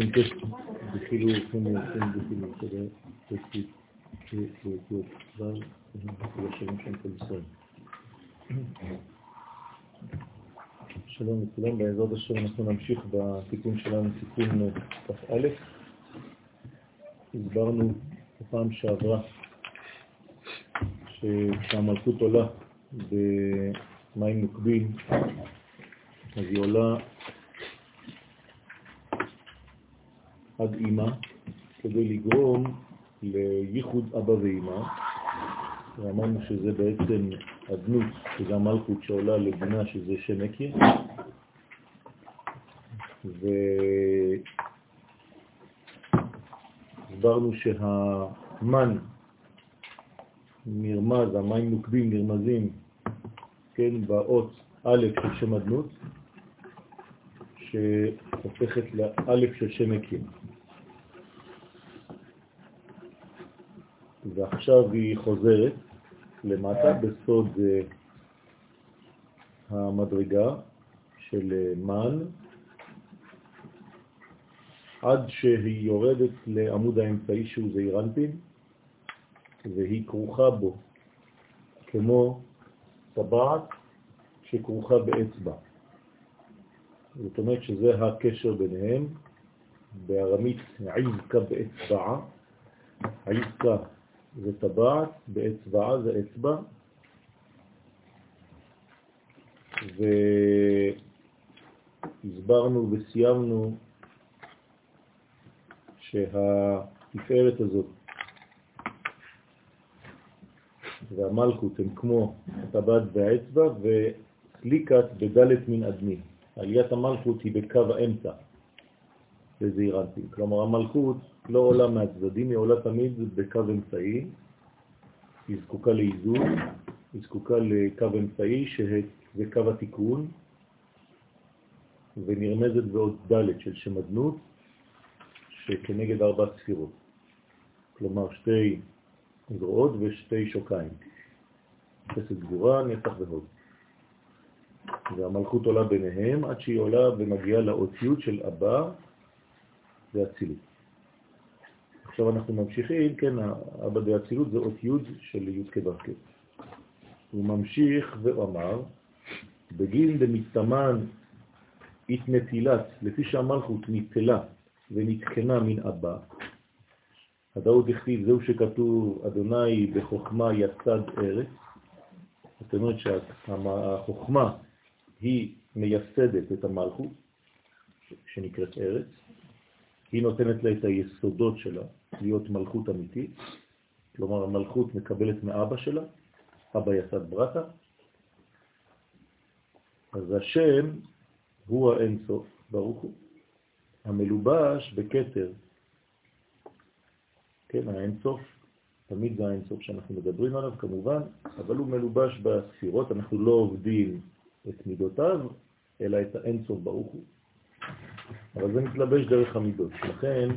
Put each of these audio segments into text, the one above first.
הולכים לעצם בכאילו שווה תקציב כבר כל השלום שם כל ישראל. שלום לכולם, בעזרת השם אנחנו נמשיך בתיקון שלנו, תיקון כ"א. הסברנו בפעם שעברה שכשהמלכות עולה במים נוקבים, אז היא עולה עד אימא, כדי לגרום לייחוד אבא ואימא, ואמרנו שזה בעצם הדמות, שזה המלכות שעולה לבינה שזה שם מקי, והסברנו שהמן נרמז, המים נוקבים נרמזים, כן, באות א' של שם הדמות, שהופכת לאלף של שם מקים. ועכשיו היא חוזרת למטה בסוד uh, המדרגה של uh, מן, עד שהיא יורדת לעמוד האמצעי שהוא זעירנטין, והיא כרוכה בו כמו טבעת שכרוכה באצבע. זאת אומרת שזה הקשר ביניהם, בארמית עזקה באצבעה, עזקה זה טבעת, באצבעה זה אצבע, והסברנו וסיימנו שהתפארת הזאת והמלכות הם כמו הטבעת והאצבע וסליקת בדלת מן אדמי. עליית המלכות היא בקו האמצע, בזעירנטים. כלומר המלכות לא עולה מהצדדים, היא עולה תמיד בקו אמצעי, היא זקוקה לאיזון, היא זקוקה לקו אמצעי שזה קו התיקון, ונרמזת בעוד ד' של שם אדנות, שכנגד ארבע ספירות. כלומר שתי זרועות ושתי שוקיים. חסד גבורה, נצח והוד. והמלכות עולה ביניהם עד שהיא עולה ומגיעה לאותיות של אבא ואצילות. עכשיו אנחנו ממשיכים, כן, אבא ואצילות זה אותיות של י' כדרכי. הוא ממשיך ואמר, בגין דמסתמן התנטילת, לפי שהמלכות ניטלה ונתקנה מן אבא, הדאות הכתיב, זהו שכתוב, אדוני בחוכמה יצד ארץ, זאת אומרת שהחוכמה היא מייסדת את המלכות, שנקראת ארץ, היא נותנת לה את היסודות שלה, להיות מלכות אמיתית, כלומר המלכות מקבלת מאבא שלה, אבא יסד ברטה, אז השם הוא האינסוף, ברוך הוא, המלובש בכתר, כן, האינסוף, תמיד זה האינסוף שאנחנו מדברים עליו כמובן, אבל הוא מלובש בספירות, אנחנו לא עובדים את מידותיו, אלא את האינסוף ברוך הוא. אבל זה מתלבש דרך המידות, לכן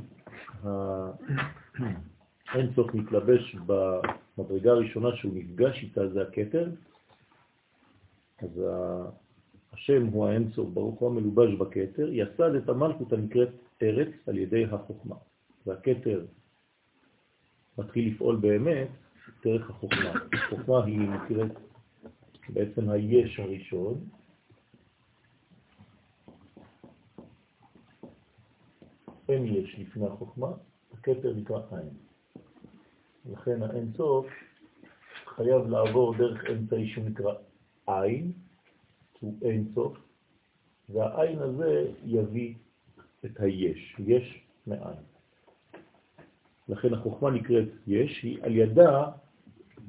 האינסוף מתלבש במדרגה הראשונה שהוא נפגש איתה, זה הכתר, אז השם הוא האינסוף ברוך הוא המלובש בכתר, יסד את המלכות הנקראת ארץ על ידי החוכמה. והכתר מתחיל לפעול באמת דרך החוכמה. החוכמה היא נקראת בעצם היש הראשון, אין יש לפני החוכמה, הכתר נקרא עין. לכן האין סוף חייב לעבור דרך אמצעי שהוא נקרא עין, שהוא אין סוף, והעין הזה יביא את היש, יש מעין. לכן החוכמה נקראת יש, היא על ידה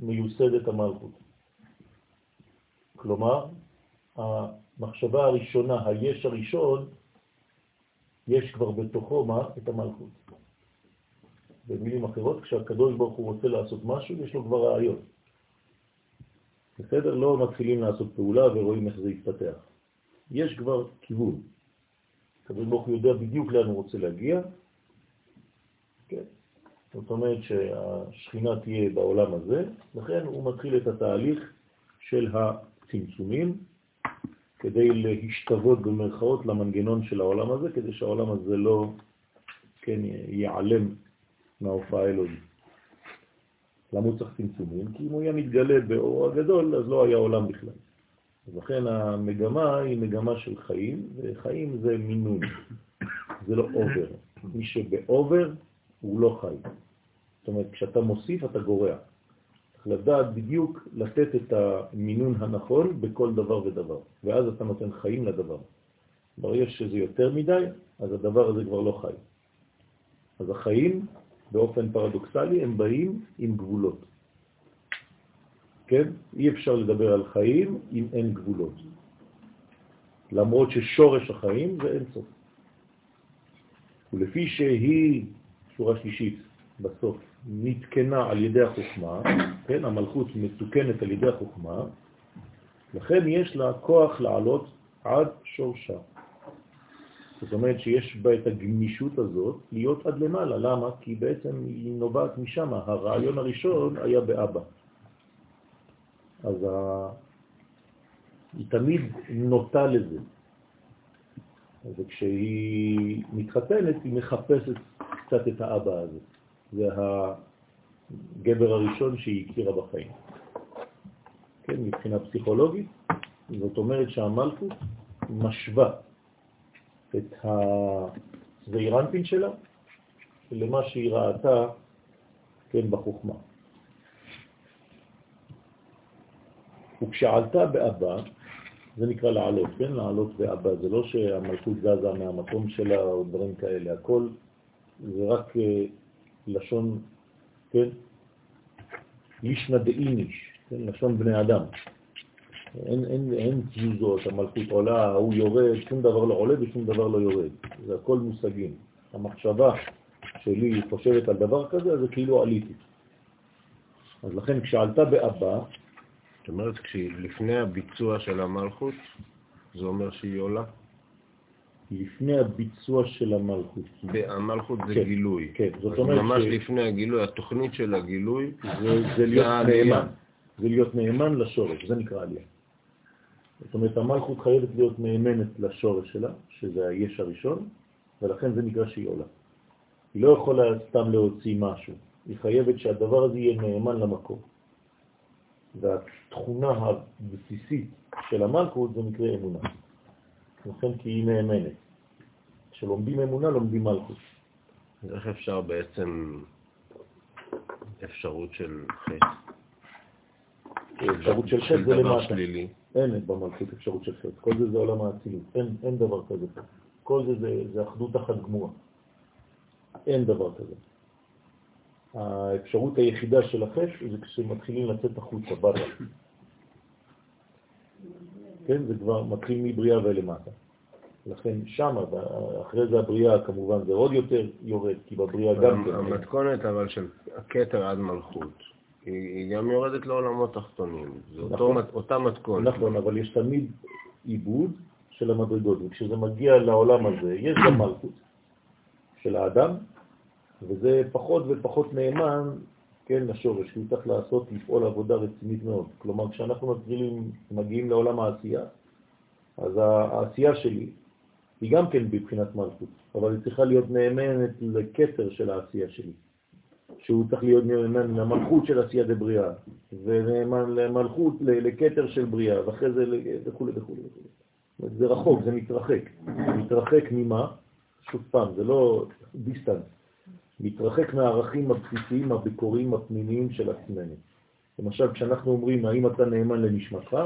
מיוסדת המלכות. כלומר, המחשבה הראשונה, היש הראשון, יש כבר בתוכו מה? את המלכות. במילים אחרות, כשהקדוש ברוך הוא רוצה לעשות משהו, יש לו כבר רעיון. בסדר? לא מתחילים לעשות פעולה ורואים איך זה יתפתח. יש כבר כיוון. הקדוש ברוך הוא יודע בדיוק לאן הוא רוצה להגיע. כן. זאת אומרת שהשכינה תהיה בעולם הזה, לכן הוא מתחיל את התהליך של הצמצומים, כדי להשתוות במרכאות למנגנון של העולם הזה, כדי שהעולם הזה לא כן, ייעלם מההופעה האלוהית. למה הוא צריך צמצומים? כי אם הוא היה מתגלה באור הגדול, אז לא היה עולם בכלל. אז לכן המגמה היא מגמה של חיים, וחיים זה מינון, זה לא over. מי שב over הוא לא חי. זאת אומרת, כשאתה מוסיף אתה גורע. לדעת בדיוק לתת את המינון הנכון בכל דבר ודבר, ואז אתה נותן חיים לדבר. ברגע שזה יותר מדי, אז הדבר הזה כבר לא חי. אז החיים באופן פרדוקסלי הם באים עם גבולות. כן? אי אפשר לדבר על חיים אם אין גבולות. למרות ששורש החיים זה אין סוף. ולפי שהיא, שורה שלישית בסוף, נתקנה על ידי החוכמה, כן, המלכות מתוקנת על ידי החוכמה, לכן יש לה כוח לעלות עד שורשה. זאת אומרת שיש בה את הגמישות הזאת להיות עד למעלה. למה? כי בעצם היא נובעת משם. הרעיון הראשון היה באבא. אז ה... היא תמיד נוטה לזה. וכשהיא מתחתנת היא מחפשת קצת את האבא הזה. זה הגבר הראשון שהיא הכירה בחיים. כן, מבחינה פסיכולוגית, זאת אומרת שהמלכות משווה את הזעירנטין שלה למה שהיא ראתה כן, בחוכמה. וכשעלתה באבא, זה נקרא לעלות, כן? לעלות באבא, זה לא שהמלכות זזה מהמקום שלה או דברים כאלה, הכל זה רק אה, לשון, כן? לישנא דאיניש, כן? לשון בני אדם. אין, אין, אין תזוזות, המלכות עולה, הוא יורד, שום דבר לא עולה ושום דבר לא יורד. זה הכל מושגים. המחשבה שלי חושבת על דבר כזה, זה כאילו עליתי. אז לכן כשעלתה באבא... זאת אומרת, לפני הביצוע של המלכות, זה אומר שהיא עולה? לפני הביצוע של המלכות. המלכות זה כן, גילוי. כן, זאת אומרת ממש ש... לפני הגילוי, התוכנית של הגילוי זה, זה להיות נאמן. זה להיות נאמן לשורש, זה נקרא עלייה. זאת אומרת, המלכות חייבת להיות נאמנת לשורש שלה, שזה היש הראשון, ולכן זה נקרא שהיא עולה. היא לא יכולה סתם להוציא משהו, היא חייבת שהדבר הזה יהיה נאמן למקור. והתכונה הבסיסית של המלכות זה נקרא אמונה. לכן כי היא נאמנת. כשלומדים אמונה, לומדים מלכות. איך אפשר בעצם אפשרות של חטא? אפשרות של חטא זה למטה. אין במלכות אפשרות של חטא. כל זה זה עולם האצילות. אין, אין דבר כזה. כל זה זה, זה אחדות אחת גמורה. אין דבר כזה. האפשרות היחידה של החטא זה כשמתחילים לצאת החוצה, ברה. כן, זה כבר מתחיל מבריאה ולמטה. לכן שם, אחרי זה הבריאה כמובן זה עוד יותר יורד, כי בבריאה גם כן... המתכונת אבל של הכתר עד מלכות, היא גם יורדת לעולמות תחתונים, זה נכון, אותה מתכונת. נכון, אבל יש תמיד עיבוד של המדרגות, וכשזה מגיע לעולם הזה, יש גם מלכות של האדם, וזה פחות ופחות נאמן, כן, לשורש, הוא צריך לעשות, לפעול עבודה רצינית מאוד. כלומר, כשאנחנו מתחילים, מגיעים לעולם העשייה, אז העשייה שלי היא גם כן בבחינת מלכות, אבל היא צריכה להיות נאמנת לקטר של העשייה שלי. שהוא צריך להיות נאמן למלכות של עשייה דבריאה, ונאמן למלכות, לקטר של בריאה, ואחרי זה וכו' וכו'. זה רחוק, זה מתרחק. מתרחק ממה? שוב פעם, זה לא דיסטנס. מתרחק מהערכים הבסיסיים, הביקוריים, הפנימיים של עצמנו. למשל, כשאנחנו אומרים, האם אתה נאמן לנשמתך?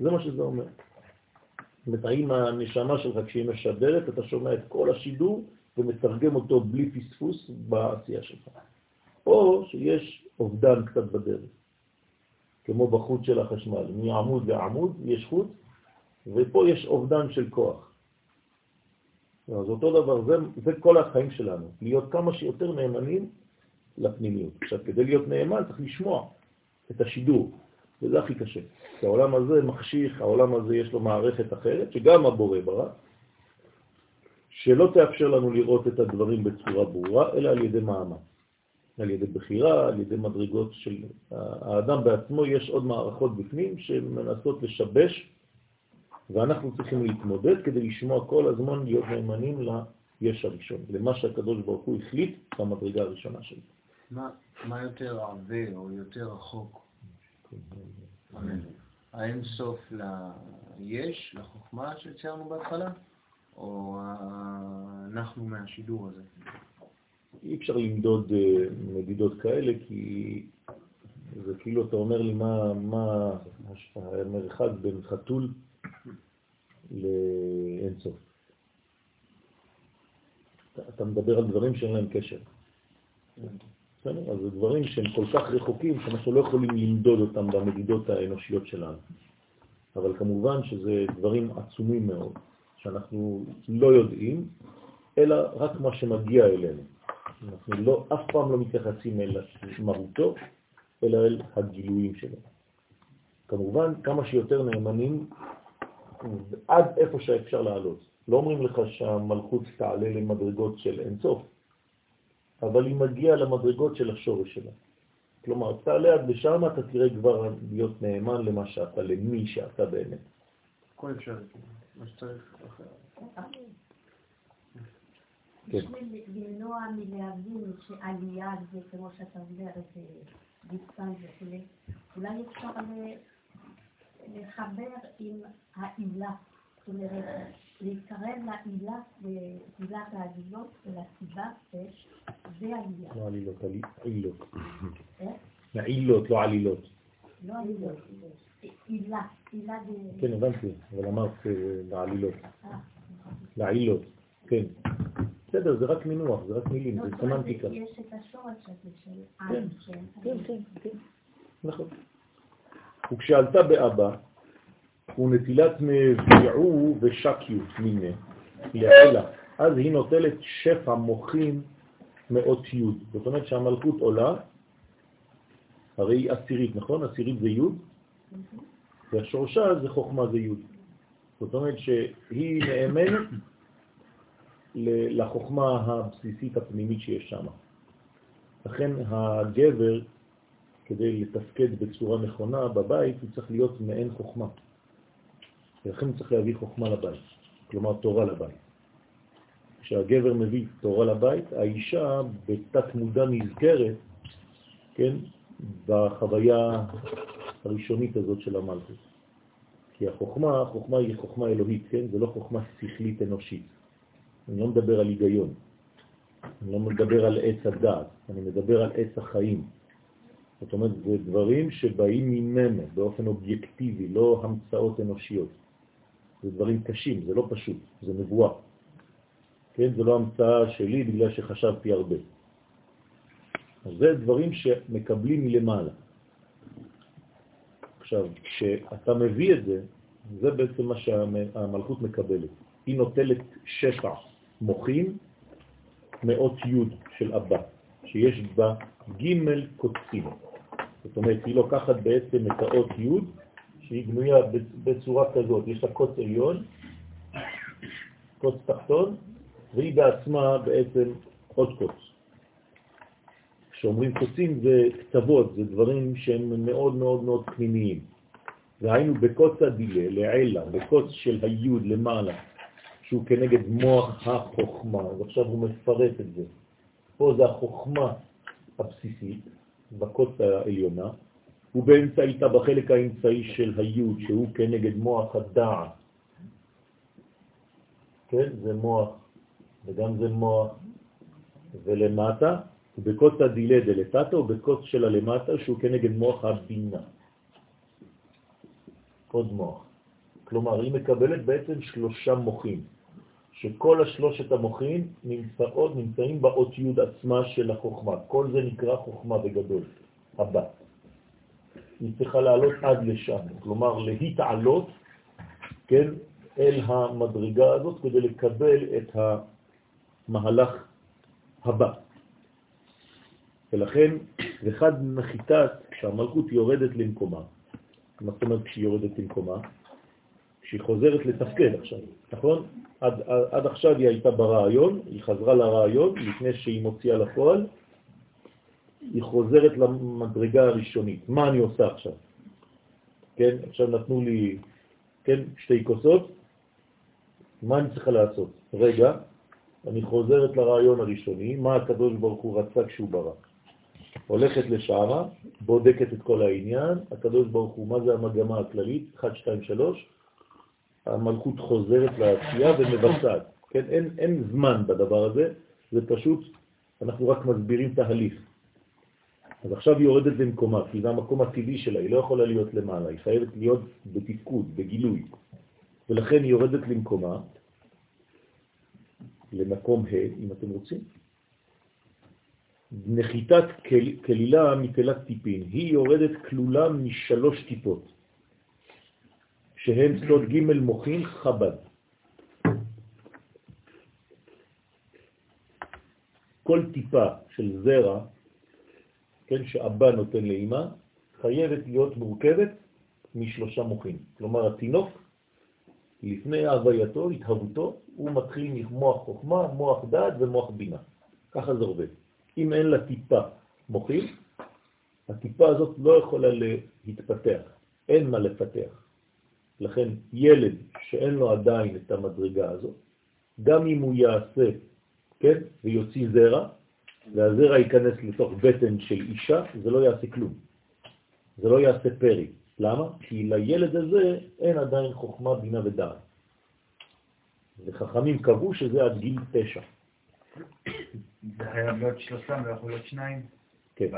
זה מה שזה אומר. זאת אומרת, האם הנשמה שלך, כשהיא משדרת, אתה שומע את כל השידור ומתרגם אותו בלי פספוס בעשייה שלך. או שיש אובדן קצת בדרך. כמו בחוט של החשמל. מעמוד לעמוד יש חוט, ופה יש אובדן של כוח. אז אותו דבר, זה, זה כל החיים שלנו, להיות כמה שיותר נאמנים לפנימיות. עכשיו, כדי להיות נאמן צריך לשמוע את השידור, וזה הכי קשה. כי העולם הזה מחשיך, העולם הזה יש לו מערכת אחרת, שגם הבורא ברא, שלא תאפשר לנו לראות את הדברים בצורה ברורה, אלא על ידי מאמץ. על ידי בחירה, על ידי מדרגות של האדם בעצמו, יש עוד מערכות בפנים שמנסות לשבש, ואנחנו צריכים להתמודד כדי לשמוע כל הזמן להיות נאמנים ליש הראשון, למה שהקדוש ברוך הוא החליט במדרגה הראשונה שלו. מה, מה יותר עבה או יותר רחוק? האין סוף ליש, לחוכמה שציירנו בהתחלה, או אנחנו מהשידור הזה? אי אפשר למדוד אה, מדידות כאלה, כי זה כאילו אתה אומר לי מה, מה המרחק בין חתול לאינסוף. אתה מדבר על דברים שאין להם קשר. אז זה דברים שהם כל כך רחוקים שאנחנו לא יכולים למדוד אותם במדידות האנושיות שלנו. אבל כמובן שזה דברים עצומים מאוד, שאנחנו לא יודעים, אלא רק מה שמגיע אלינו. אנחנו לא, אף פעם לא מתייחסים אל מהותו, אלא אל הגילויים שלו. כמובן, כמה שיותר נאמנים עד איפה שאפשר לעלות. לא אומרים לך שהמלכות תעלה למדרגות של אינסוף, אבל היא מגיעה למדרגות של השורש שלה. כלומר, תעלה עד לשם, אתה תראה כבר להיות נאמן למה שאתה, למי שאתה באמת. הכל אפשר, מה שצריך אחר. כן. בשביל למנוע מלהבין שעלייה זה, כמו שאתה אומר, זה דיסטנס וכו', אולי אפשר לחבר עם העילה, זאת אומרת, להתקרב לעילה, לעילת העלילות ולסיבה שיש, זה עלייה. לא עלילות, עילות. אה? עילות, לא עלילות. לא עלילות, עילה, עילה זה... כן, הבנתי, אבל אמרת אה, לעלילות. אה, לעילות, כן. בסדר, זה רק מינוח, זה רק מילים, זה לא, סמנטיקה. יש את השורש הזה של כן, עם, כן, כן, כן, נכון. וכשעלתה באבא, ונטילת מביעו ושקיות מיני, לעילה, אז היא נוטלת שפע מוחים מאות י'. זאת אומרת שהמלכות עולה, הרי היא עשירית, נכון? עשירית זה י', והשורשה זה חוכמה זה י'. זאת אומרת שהיא נאמנת לחוכמה הבסיסית הפנימית שיש שם. לכן הגבר, כדי לתפקד בצורה נכונה בבית, הוא צריך להיות מעין חוכמה. ולכן צריך להביא חוכמה לבית, כלומר תורה לבית. כשהגבר מביא תורה לבית, האישה בתת מודע נזכרת, כן, בחוויה הראשונית הזאת של המלכות. כי החוכמה, החוכמה היא חוכמה אלוהית, כן? זה לא חוכמה שכלית אנושית. אני לא מדבר על היגיון, אני לא מדבר על עץ הדעת, אני מדבר על עץ החיים. זאת אומרת, זה דברים שבאים ממנו באופן אובייקטיבי, לא המצאות אנושיות. זה דברים קשים, זה לא פשוט, זה נבואה. כן, זה לא המצאה שלי בגלל שחשבתי הרבה. אז זה דברים שמקבלים מלמעלה. עכשיו, כשאתה מביא את זה, זה בעצם מה שהמלכות מקבלת. היא נוטלת שפע מוחים מאות י' של אבא, שיש בה ג' קוצים. זאת אומרת, היא לוקחת בעצם את האות י' שהיא בנויה בצורה כזאת, יש לה קוץ עליון, קוץ תחתון, והיא בעצמה בעצם עוד קוץ. כשאומרים קוצים זה כתבות, זה דברים שהם מאוד מאוד מאוד פנימיים. והיינו בקוץ הדילה, לעילה, בקוץ של היוד למעלה, שהוא כנגד מוח החוכמה, אז עכשיו הוא מפרט את זה. פה זה החוכמה הבסיסית, בקוץ העליונה, ובאמצעיתה בחלק האמצעי של היוד, שהוא כנגד מוח הדעת. כן, זה מוח, וגם זה מוח, ולמטה, ובקוץ הדילה דלתתא, ובקוץ של הלמטה, שהוא כנגד מוח הבינה. עוד מוח. כלומר, היא מקבלת בעצם שלושה מוחים. שכל השלושת המוחים נמצאות, נמצאים באות י' עצמה של החוכמה. כל זה נקרא חוכמה בגדול, הבת. היא צריכה לעלות עד לשם, כלומר להתעלות, כן, אל המדרגה הזאת כדי לקבל את המהלך הבא. ולכן אחד מחיטת שהמלכות יורדת למקומה. מה זאת אומרת כשהיא יורדת למקומה? כשהיא חוזרת לתפקד עכשיו, נכון? עד, עד עכשיו היא הייתה ברעיון, היא חזרה לרעיון לפני שהיא מוציאה לפועל, היא חוזרת למדרגה הראשונית. מה אני עושה עכשיו? כן, עכשיו נתנו לי, כן, שתי כוסות, מה אני צריכה לעשות? רגע, אני חוזרת לרעיון הראשוני, מה הקדוש ברוך הוא רצה כשהוא ברא. הולכת לשערה, בודקת את כל העניין, הקדוש ברוך הוא, מה זה המגמה הכללית? 1, 2, 3, המלכות חוזרת לעשייה ומבצעת. כן, אין, אין זמן בדבר הזה, זה פשוט, אנחנו רק מסבירים תהליך. אז עכשיו היא יורדת למקומה, כי זה המקום הטבעי שלה, היא לא יכולה להיות למעלה, היא חייבת להיות בתפקוד, בגילוי. ולכן היא יורדת למקומה, למקום ה', אם אתם רוצים. נחיתת כלילה מתלת טיפין, היא יורדת כלולה משלוש טיפות, שהם סוד ג' מוחין חב"ד. כל טיפה של זרע, כן, שאבא נותן לאמא, חייבת להיות מורכבת משלושה מוחים. כלומר, התינוק, לפני הווייתו, התהוותו, הוא מתחיל ממוח חוכמה, מוח דעת ומוח בינה. ככה זה עובד. אם אין לה טיפה מוחים, הטיפה הזאת לא יכולה להתפתח, אין מה לפתח. לכן ילד שאין לו עדיין את המדרגה הזאת, גם אם הוא יעשה, כן, ויוציא זרע, והזרע ייכנס לתוך בטן של אישה, זה לא יעשה כלום. זה לא יעשה פרי. למה? כי לילד הזה אין עדיין חוכמה, בינה ודעת. וחכמים קבעו שזה עד גיל תשע. זה חייב להיות שלושה ויכול להיות שניים? כן,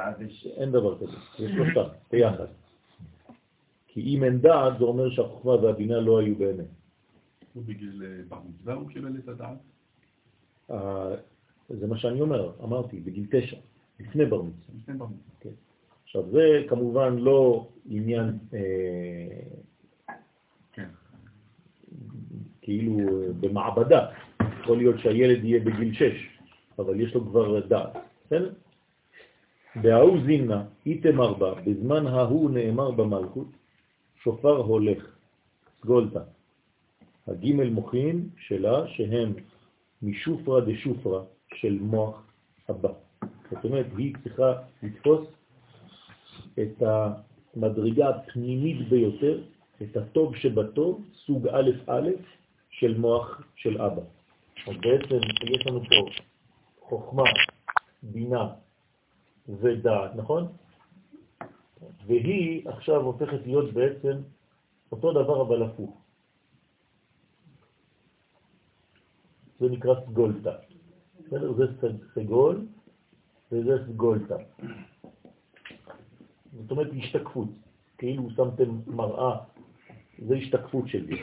אין דבר כזה, זה שלושה, ביחד. כי אם אין דעת, זה אומר שהחוכמה והבינה לא היו באמת. בגיל אה, בר מצווה הוא קיבל את הדעת? אה, זה מה שאני אומר, אמרתי, בגיל תשע, לפני בר מצווה. לפני בר מצווה. כן. עכשיו, זה כמובן לא עניין, אה, כן. כאילו במעבדה. יכול להיות שהילד יהיה בגיל שש, אבל יש לו כבר דעת, בסדר? בהאו זימנה, איתמר בה, בזמן ההוא נאמר במלכות, שופר הולך, סגולתה. הגימל מוחים שלה שהם משופרה דשופרה של מוח הבא. זאת אומרת, היא צריכה לתפוס את המדרגה הפנימית ביותר, את הטוב שבטוב, סוג א' א' של מוח של אבא. אז בעצם יש לנו פה חוכמה, בינה ודעת, נכון? והיא עכשיו הופכת להיות בעצם אותו דבר אבל הפוך. זה נקרא סגולטה. בסדר? זה סגול וזה סגולטה. זאת אומרת השתקפות, כאילו שמתם מראה, זה השתקפות שלי.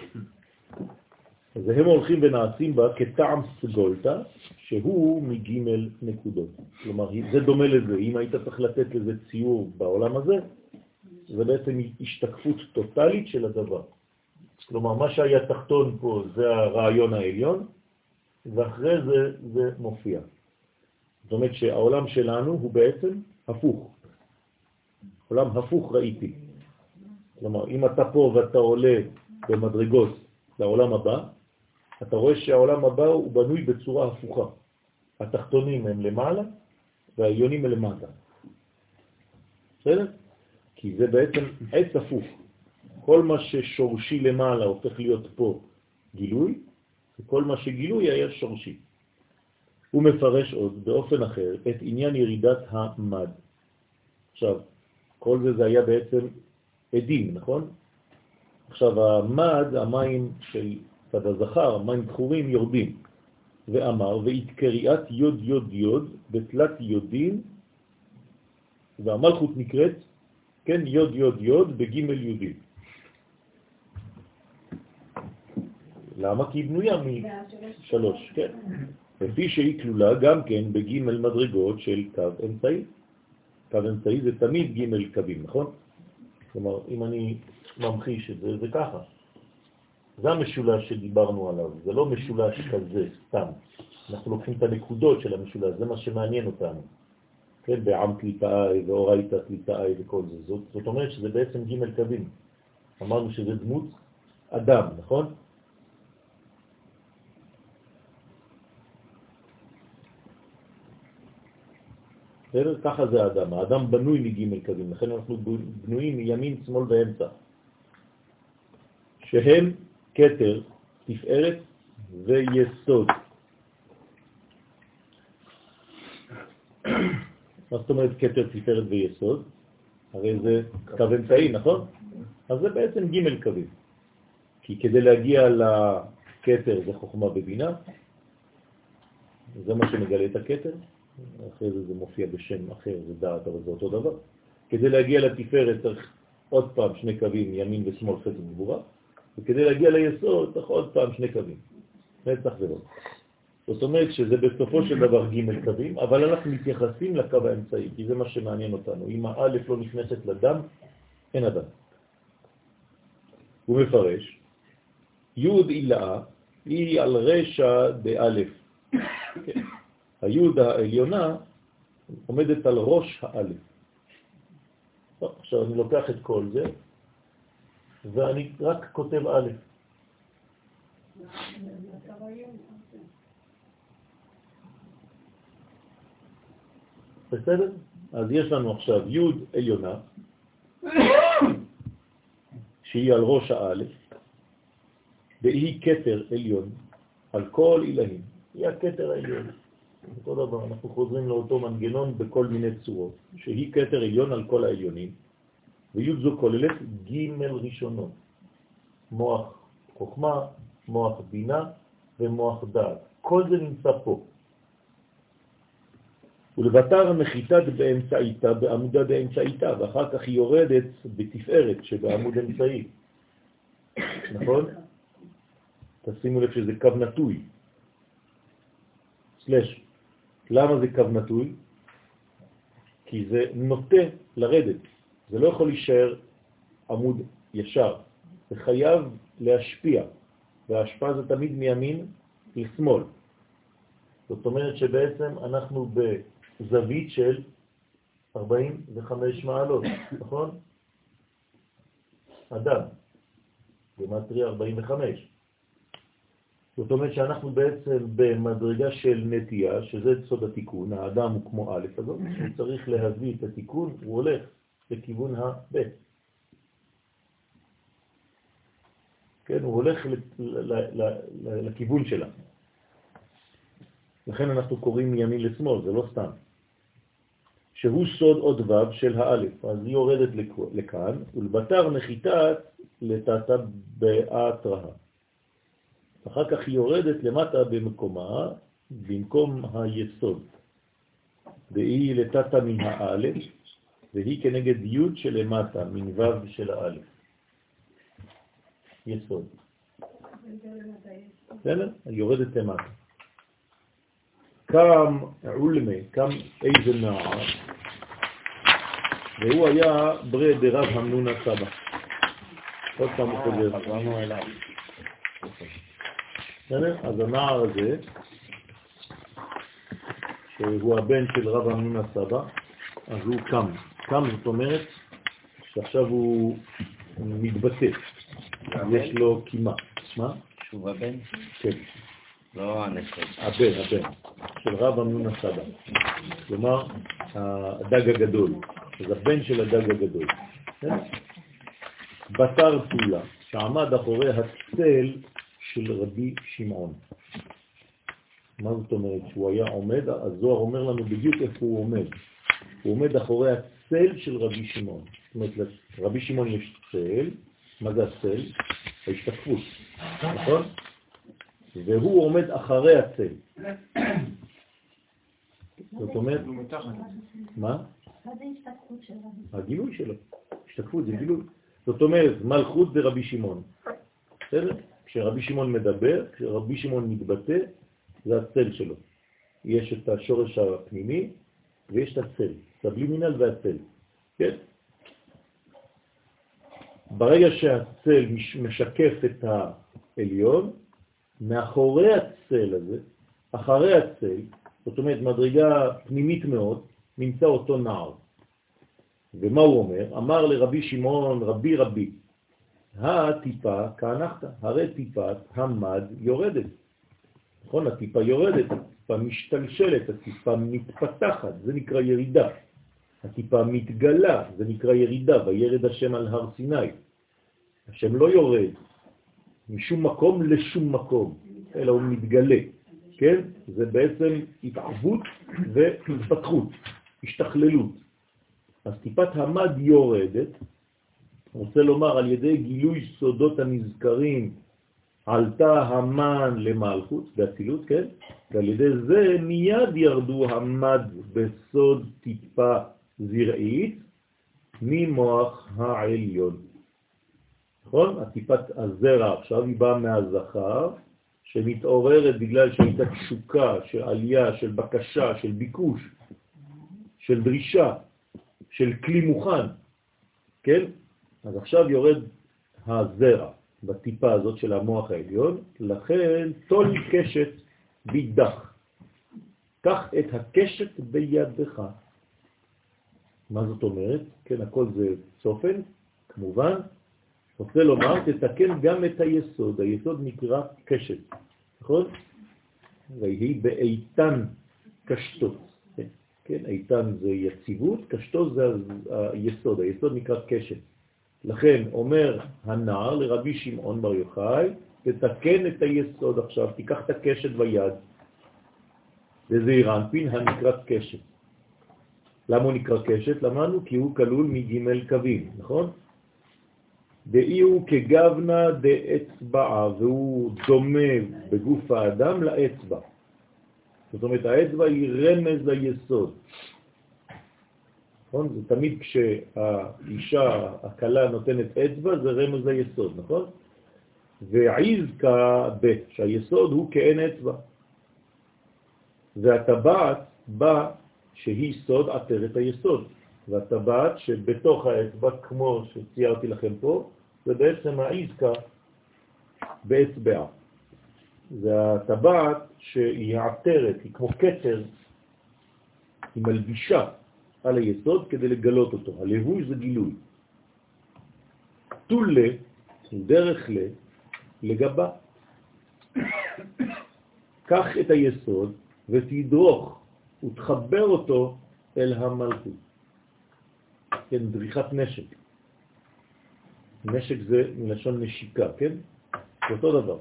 אז הם הולכים ונעשים בה כטעם סגולטה, שהוא מגימל נקודות. כלומר, זה דומה לזה. אם היית צריך לתת לזה ציור בעולם הזה, זה בעצם השתקפות טוטלית של הדבר. כלומר, מה שהיה תחתון פה זה הרעיון העליון, ואחרי זה זה מופיע. זאת אומרת שהעולם שלנו הוא בעצם הפוך. עולם הפוך ראיתי. כלומר, אם אתה פה ואתה עולה במדרגות לעולם הבא, אתה רואה שהעולם הבא הוא בנוי בצורה הפוכה. התחתונים הם למעלה והעליונים הם למטה. בסדר? כי זה בעצם עץ הפוך. כל מה ששורשי למעלה הופך להיות פה גילוי, וכל מה שגילוי היה שורשי. הוא מפרש עוד באופן אחר את עניין ירידת המד. עכשיו, כל זה זה היה בעצם עדים, נכון? עכשיו, המד, המים של צד הזכר, מים דחורים יורדים. ואמר, ואת קריאת יוד יוד יוד בתלת יודין, והמלכות נקראת, כן, יוד יוד יוד בגימל יודין. למה? כי היא בנויה משלוש, כן. לפי שהיא כלולה גם כן בגימל מדרגות של קו אמצעי. קו אמצעי זה תמיד גימל קווים, נכון? כלומר, אם אני ממחיש את זה, זה ככה. זה המשולש שדיברנו עליו, זה לא משולש כזה סתם. אנחנו לוקחים את הנקודות של המשולש, זה מה שמעניין אותנו. כן, בעם קליטאי ואורייתא קליטאי וכל זה. זאת, זאת אומרת שזה בעצם ג' קווים. אמרנו שזה דמות אדם, נכון? בסדר? ככה זה האדם. האדם בנוי מג' קווים, לכן אנחנו בנויים מימין, שמאל ואמצע. שהם כתר, תפארת ויסוד. מה זאת אומרת כתר, תפארת ויסוד? הרי זה קו אמצעי, נכון? אז זה בעצם ג' קווים. כי כדי להגיע לכתר זה חוכמה בבינה, זה מה שמגלה את הכתר, אחרי זה זה מופיע בשם אחר, זה דעת, אבל זה אותו דבר. כדי להגיע לתפארת צריך עוד פעם שני קווים, ימין ושמאל, חסד וגבורה, וכדי להגיע ליסוד צריך עוד פעם שני קווים, נצח ועוד. זאת אומרת שזה בסופו של דבר ג' קווים, אבל אנחנו מתייחסים לקו האמצעי, כי זה מה שמעניין אותנו. אם האלף לא נכנסת לדם, אין אדם. הוא מפרש, י' אילאה היא על רשע באלף. כן. היוד העליונה עומדת על ראש האלף. עכשיו אני לוקח את כל זה, ואני רק כותב א'. בסדר? אז יש לנו עכשיו י' עליונה, שהיא על ראש האלף, והיא כתר עליון על כל אילהים. היא הכתר העליון. אותו דבר, אנחנו חוזרים לאותו מנגנון בכל מיני צורות, שהיא כתר עליון על כל העליונים, וי' זו כוללת ג' ראשונות, מוח חוכמה, מוח בינה ומוח דעת. כל זה נמצא פה. ולבטר מחיתת באמצעיתה, בעמודה באמצעיתה, ואחר כך היא יורדת בתפארת שבעמוד אמצעי. נכון? תשימו לב שזה קו נטוי. סלש. למה זה קו נטוי? כי זה נוטה לרדת. זה לא יכול להישאר עמוד ישר. זה חייב להשפיע, וההשפעה זה תמיד מימין לשמאל. זאת אומרת שבעצם אנחנו בזווית של 45 מעלות, נכון? אדם, במטרי 45. זאת אומרת שאנחנו בעצם במדרגה של נטייה, שזה סוד התיקון, האדם הוא כמו א', הזאת, הוא צריך להביא את התיקון, הוא הולך לכיוון הב'. כן, הוא הולך לכיוון שלה. לכן אנחנו קוראים מימין לשמאל, זה לא סתם. שהוא סוד עוד ו' של האלף, אז היא יורדת לכאן, ולבטר נחיתת לטאטה באתרהה. אחר כך היא יורדת למטה במקומה, במקום היסוד. והיא לטאטה מן האלף, והיא כנגד י' שלמטה, מן ו' של האלף. יסוד. בסדר? יורדת למטה. קם עולמי, קם איזה נער, והוא היה ברי דרב המנון הסבא. עוד פעם הוא חוזר. חזרנו אליו. בסדר? אז הנער הזה, שהוא הבן של רב המנון הסבא, אז הוא קם. קם זאת אומרת שעכשיו הוא מתבטא. יש לו קימה. מה? שוב הבן? כן. לא הנכד. הבן, הבן, של רב אמנון הסבא. כלומר, הדג הגדול. אז הבן של הדג הגדול. כן? בתר פעולה, שעמד אחורי הצל של רבי שמעון. מה זאת אומרת? שהוא היה עומד, הזוהר אומר לנו בדיוק איפה הוא עומד. הוא עומד אחורי הצל של רבי שמעון. זאת אומרת, לרבי שמעון יש צל, מה זה הצל? ההשתקפות, נכון? והוא עומד אחרי הצל. זאת אומרת... מה? הגילוי שלו. השתקפות זה גילוי. זאת אומרת, מלכות זה רבי שמעון. בסדר? כשרבי שמעון מדבר, כשרבי שמעון מתבטא, זה הצל שלו. יש את השורש הפנימי ויש את הצל, סבלימינל והצל. כן? ברגע שהצל מש- משקף את העליון, מאחורי הצל הזה, אחרי הצל, זאת אומרת מדרגה פנימית מאוד, נמצא אותו נער. ומה הוא אומר? אמר לרבי שמעון, רבי רבי, הטיפה כאנחת, הרי טיפת המד יורדת. נכון? הטיפה יורדת, הטיפה משתלשלת, הטיפה מתפתחת, זה נקרא ירידה. הטיפה מתגלה, זה נקרא ירידה, וירד השם על הר סיני. השם לא יורד משום מקום לשום מקום, אלא הוא מתגלה, כן? זה בעצם התערבות והתפתחות, השתכללות. אז טיפת המד יורדת, רוצה לומר על ידי גילוי סודות הנזכרים עלתה המן למלכות, באצילות, כן? ועל ידי זה מיד ירדו המד בסוד טיפה זרעית ממוח העליון. נכון? הטיפת הזרע עכשיו היא באה מהזכר, שמתעוררת בגלל שהייתה תשוקה של עלייה, של בקשה, של ביקוש, של דרישה, של כלי מוכן, כן? אז עכשיו יורד הזרע בטיפה הזאת של המוח העליון, לכן תול קשת בידך. קח את הקשת בידך. מה זאת אומרת? כן, הכל זה צופן, כמובן. רוצה לומר, תתקן גם את היסוד. היסוד נקרא קשת, נכון? והיא באיתן קשתות. כן, כן, איתן זה יציבות, קשתות זה היסוד. היסוד נקרא קשת. לכן אומר הנער לרבי שמעון בר יוחאי, תתקן את היסוד עכשיו, תיקח את הקשת ביד, לזעיר אנפין הנקראת קשת. למה הוא נקרא קשת? למדנו כי הוא כלול מג' קווים, נכון? דאי הוא כגוונה דאצבעה, והוא דומה בגוף האדם לאצבע. זאת אומרת, האצבע היא רמז ליסוד. נכון? זה תמיד כשהאישה, הקלה נותנת אצבע, זה רמז ליסוד, נכון? ועיז כב', שהיסוד הוא כאין אצבע. והטבעת בא שהיא סוד עטרת היסוד. והטבעת שבתוך האצבע, כמו שציירתי לכם פה, זה בעצם העיזקה באצבעה. זה הטבעת שהיא עטרת, היא כמו קטר, היא מלבישה על היסוד כדי לגלות אותו. הלבוי זה גילוי. תולה, דרך ל, לגבה. קח את היסוד ותדרוך ותחבר אותו אל המלכות. כן, דריכת נשק. נשק זה מלשון נשיקה, כן? זה אותו דבר.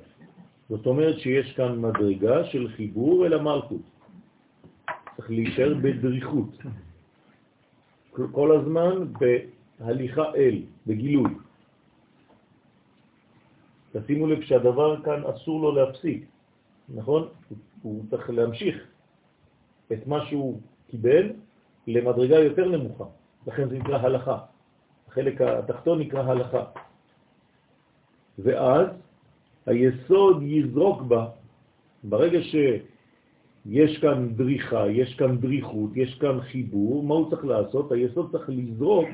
זאת אומרת שיש כאן מדרגה של חיבור אל המלכות. צריך להישאר בדריכות. כל הזמן בהליכה אל, בגילוי. תשימו לב שהדבר כאן אסור לו להפסיק, נכון? הוא צריך להמשיך את מה שהוא קיבל למדרגה יותר נמוכה. לכן זה נקרא הלכה. החלק התחתון נקרא הלכה. ואז היסוד יזרוק בה, ברגע שיש כאן דריכה, יש כאן דריכות, יש כאן חיבור, מה הוא צריך לעשות? היסוד צריך לזרוק,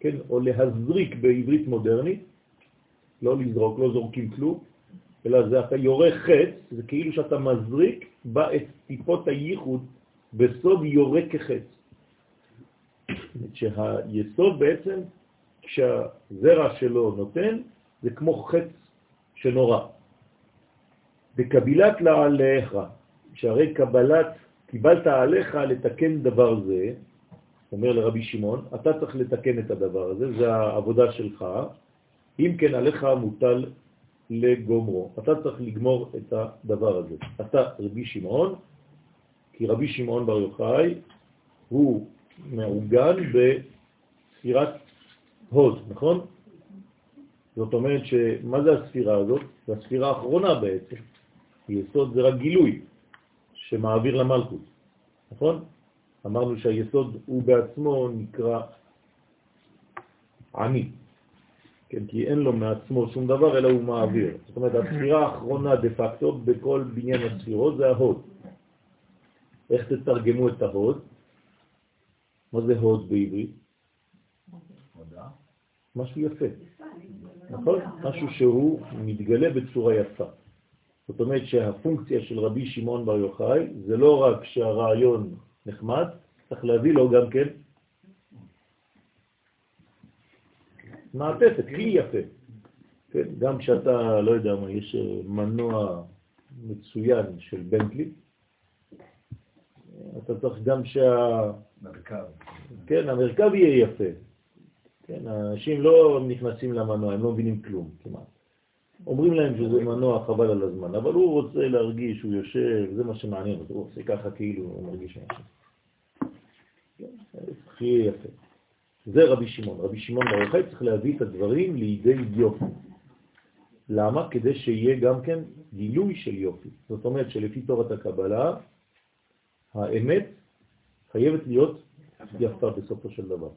כן, או להזריק בעברית מודרנית, לא לזרוק, לא זורקים כלום, אלא זה אתה יורה חץ, זה כאילו שאתה מזריק בה את טיפות הייחוד בסוד יורה כחץ. שהיסוד בעצם, כשהזרע שלו נותן, זה כמו חץ שנורא. בקבילת לעליך, שהרי קבלת, קיבלת עליך לתקן דבר זה, אומר לרבי שמעון, אתה צריך לתקן את הדבר הזה, זה העבודה שלך, אם כן עליך מוטל לגומרו. אתה צריך לגמור את הדבר הזה. אתה רבי שמעון, כי רבי שמעון בר יוחאי הוא מעוגן בספירת הוד, נכון? זאת אומרת שמה זה הספירה הזאת? זה הספירה האחרונה בעצם. יסוד זה רק גילוי שמעביר למלכות, נכון? אמרנו שהיסוד הוא בעצמו נקרא עני, כן, כי אין לו מעצמו שום דבר אלא הוא מעביר. זאת אומרת, הספירה האחרונה דה פקטו בכל בניין הספירות זה ההוד. איך תתרגמו את ההוד? מה זה הוד בעברית? משהו יפה. נכון? משהו שהוא מתגלה בצורה יפה. זאת אומרת שהפונקציה של רבי שמעון בר יוחאי זה לא רק שהרעיון נחמד, צריך להביא לו גם כן מעטפת, כלי יפה. כן, גם כשאתה, לא יודע מה, יש מנוע מצוין של בנטלי, אתה צריך גם שה... מרכב. כן, המרכב יהיה יפה. כן, האנשים לא נכנסים למנוע, הם לא מבינים כלום כמעט. אומרים להם שזה מנוע חבל על הזמן, אבל הוא רוצה להרגיש, הוא יושב, זה מה שמעניין אותו, הוא עושה ככה כאילו הוא מרגיש משהו. כן, הכי יפה. זה רבי שמעון. רבי שמעון בר יוחאי צריך להביא את הדברים לידי יופי. למה? כדי שיהיה גם כן גילוי של יופי. זאת אומרת שלפי תורת הקבלה, האמת חייבת להיות יפה בסופו של דבר.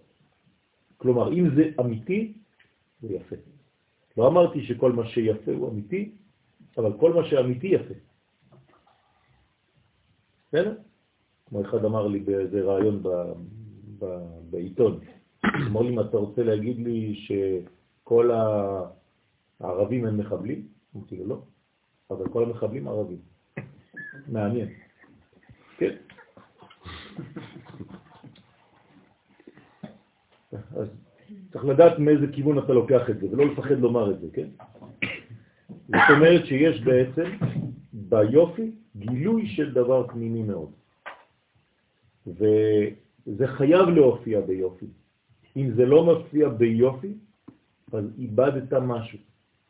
כלומר, אם זה אמיתי, זה יפה. לא אמרתי שכל מה שיפה הוא אמיתי, אבל כל מה שאמיתי יפה. בסדר? כמו אחד אמר לי באיזה רעיון בעיתון, אמר לי, אם אתה רוצה להגיד לי שכל הערבים הם מחבלים? אמרתי לו, לא, אבל כל המחבלים ערבים. מעניין. כן. אז צריך לדעת מאיזה כיוון אתה לוקח את זה, ולא לפחד לומר את זה, כן? זאת אומרת שיש בעצם ביופי גילוי של דבר פנימי מאוד. וזה חייב להופיע ביופי. אם זה לא מופיע ביופי, אז איבדת משהו.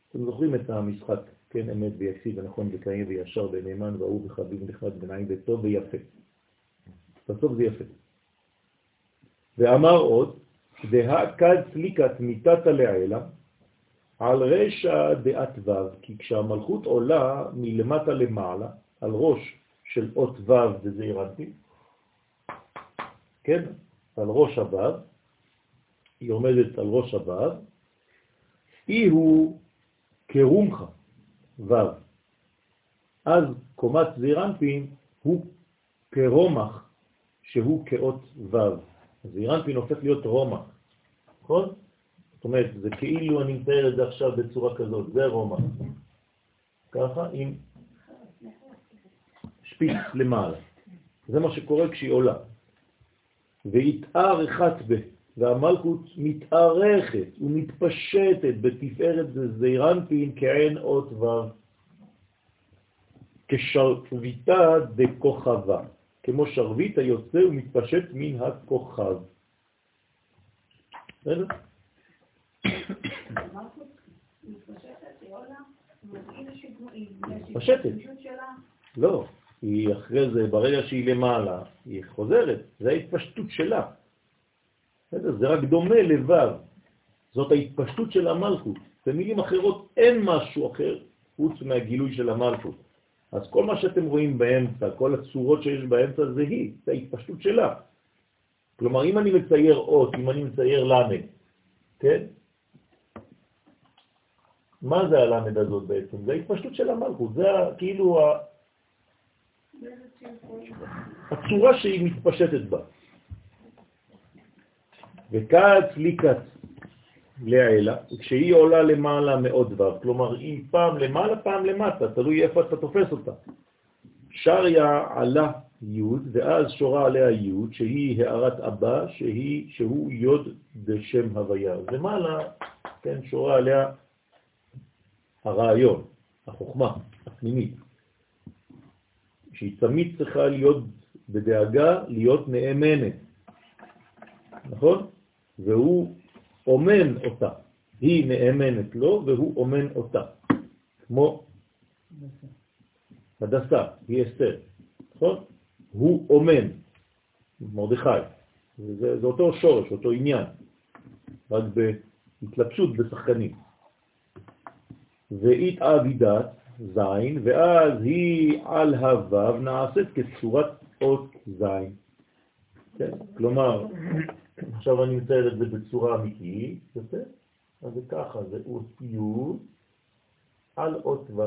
אתם זוכרים את המשחק, כן, אמת ויציב ונכון וקיים וישר ונאמן ואהוב וחביב נחמד ונעים וטוב ויפה. בסוף זה יפה. ואמר עוד, דהכד סליקת מיתתא לעילה, על רשע דעת ו', כי כשהמלכות עולה מלמטה למעלה, על ראש של אות ו' וזה אירנטי, כן, על ראש הו', היא עומדת על ראש הו', אי הוא כרומחה ו', אז קומת זירנפין הוא כרומח שהוא כאות ו'. אז אירנפין הופך להיות רומח, נכון? זאת אומרת, זה כאילו אני מתאר את זה עכשיו בצורה כזאת, זה רומח. ככה, עם שפיץ למעלה. זה מה שקורה כשהיא עולה. והתאר אחת ב, והמלכות מתארכת ומתפשטת בתפארת זעירנטין כעין אות ו', כשרביטה דכוכבה. כמו שרביט היוצא ומתפשט מן הכוכב. בסדר? מתפשטת. לא, היא אחרי זה, ברגע שהיא למעלה, היא חוזרת, זה ההתפשטות שלה. זה רק דומה לבב. זאת ההתפשטות של המלכות. במילים אחרות, אין משהו אחר חוץ מהגילוי של המלכות. אז כל מה שאתם רואים באמצע, כל הצורות שיש באמצע זה היא, זה ההתפשטות שלה. כלומר, אם אני מצייר אות, אם אני מצייר למד, כן? מה זה הלמד הזאת בעצם? זה ההתפשטות של המלכות, זה כאילו ה... הצורה שהיא מתפשטת בה. וקץ לי קץ לעילה, כשהיא עולה למעלה מאוד ו', כלומר היא פעם למעלה, פעם למטה, תלוי איפה אתה תופס אותה. שריה עלה י' ואז שורה עליה י' שהיא הערת אבא, שהיא, שהוא יוד בשם הוויה. למעלה, כן, שורה עליה הרעיון, החוכמה, הפנימית, שהיא תמיד צריכה להיות בדאגה, להיות נאמנת, נכון? והוא אומן אותה. היא נאמנת לו והוא אומן אותה. כמו הדסה, היא אסתר, נכון? הוא אומן, מרדכי. זה, זה אותו שורש, אותו עניין, רק בהתלבשות בשחקנים. ואית אבידת זין, ואז היא על הוו נעשית כצורת אות זין. כן? כלומר, עכשיו אני מתאר את זה בצורה אמיתית, בסדר? אז זה ככה, זה אות י' על אות ו'.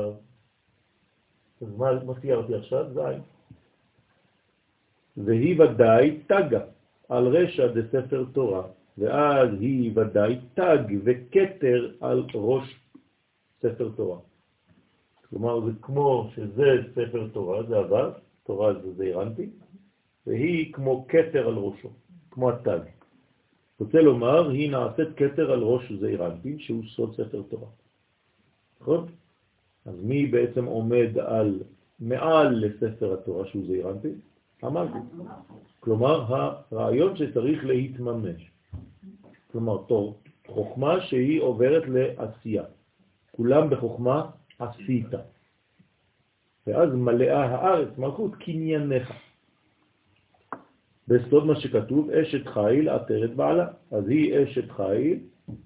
אז מה, מה סיירתי עכשיו? זין. והיא ודאי תגה על רשע דספר תורה, ואז היא ודאי תג וכתר על ראש ספר תורה. כלומר, זה כמו שזה ספר תורה, זה עבר, תורה זה זעירנטי, והיא כמו כתר על ראשו, כמו התג. רוצה לומר, היא נעשית כתר על ראש זעירנטי, שהוא סוד ספר תורה. נכון? אז מי בעצם עומד על מעל לספר התורה שהוא זעירנטי? אמרתי. כלומר, הרעיון שצריך להתממש. כלומר, תור, חוכמה שהיא עוברת לעשייה. כולם בחוכמה עשית. ואז מלאה הארץ, מלכות קנייניך. בסוד מה שכתוב, אשת חיל עטרת בעלה. אז היא אשת חיל,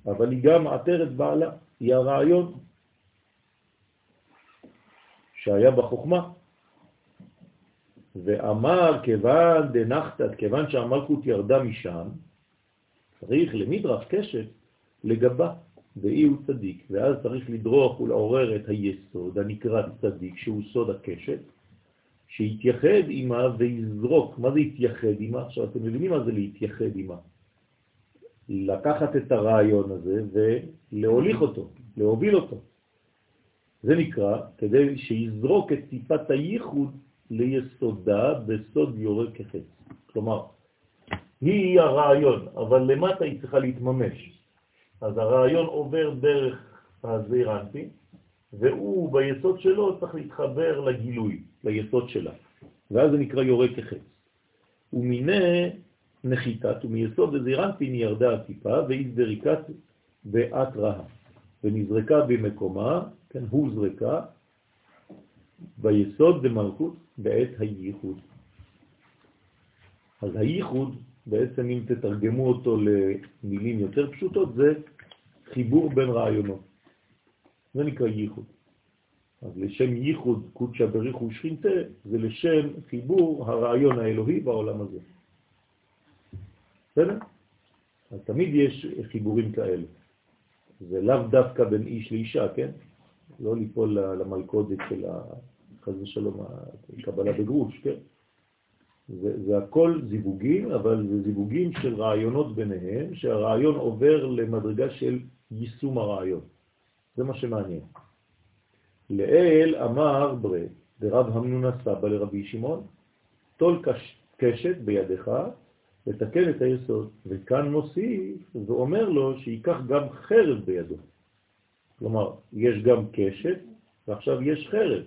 אבל היא גם עטרת בעלה. היא הרעיון שהיה בחוכמה. ואמר, כיוון דנחתת, כיוון שהמלכות ירדה משם, צריך למדרש קשת לגבה, ואי הוא צדיק, ואז צריך לדרוך ולעורר את היסוד הנקרא צדיק, שהוא סוד הקשת, שיתייחד עימה ויזרוק. מה זה יתייחד עימה? עכשיו אתם מבינים מה זה להתייחד עימה. לקחת את הרעיון הזה ולהוליך אותו, להוביל אותו. זה נקרא כדי שיזרוק את טיפת הייחוד ליסודה בסוד יורק כחץ. כלומר, היא הרעיון, אבל למטה היא צריכה להתממש. אז הרעיון עובר דרך הזעיר והוא ביסוד שלו צריך להתחבר לגילוי, ליסוד שלה. ואז זה נקרא יורק כחץ. ומיני נחיתת ומיסוד הזעיר אנפין ירדה הטיפה והיא זריקת ואת רעה, ונזרקה במקומה, כן, הוא זרקה, ביסוד במלכות בעת הייחוד. אז הייחוד, בעצם אם תתרגמו אותו למילים יותר פשוטות, זה חיבור בין רעיונות. זה נקרא ייחוד. אז לשם ייחוד קודשא בריחו שכינתה, זה לשם חיבור הרעיון האלוהי בעולם הזה. בסדר? אז תמיד יש חיבורים כאלה. זה לאו דווקא בין איש לאישה, כן? לא ליפול למלכודת של חס ושלום, קבלה בגרוש, כן? זה, זה הכל זיווגים, אבל זה זיווגים של רעיונות ביניהם, שהרעיון עובר למדרגה של יישום הרעיון. זה מה שמעניין. לאל אמר ברי, דרב המנונה סבא לרבי שמעון, תול קשת בידך ותקן את היסוד. וכאן מוסיף ואומר לו שייקח גם חרב בידו. כלומר, יש גם קשת ועכשיו יש חרב.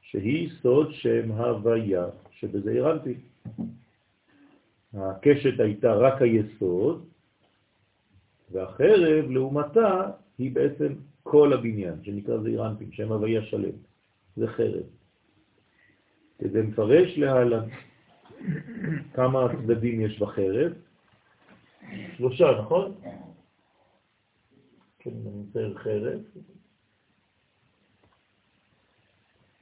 שהיא סוד שם הוויה שבזה הרנתי. הקשת הייתה רק היסוד, והחרב, לעומתה, היא בעצם כל הבניין, שנקרא זעירנטים, שם הוויה שלם. זה חרב. כדי מפרש להלן כמה צדדים יש בחרב. שלושה, נכון? כן, אני מצייר חרב.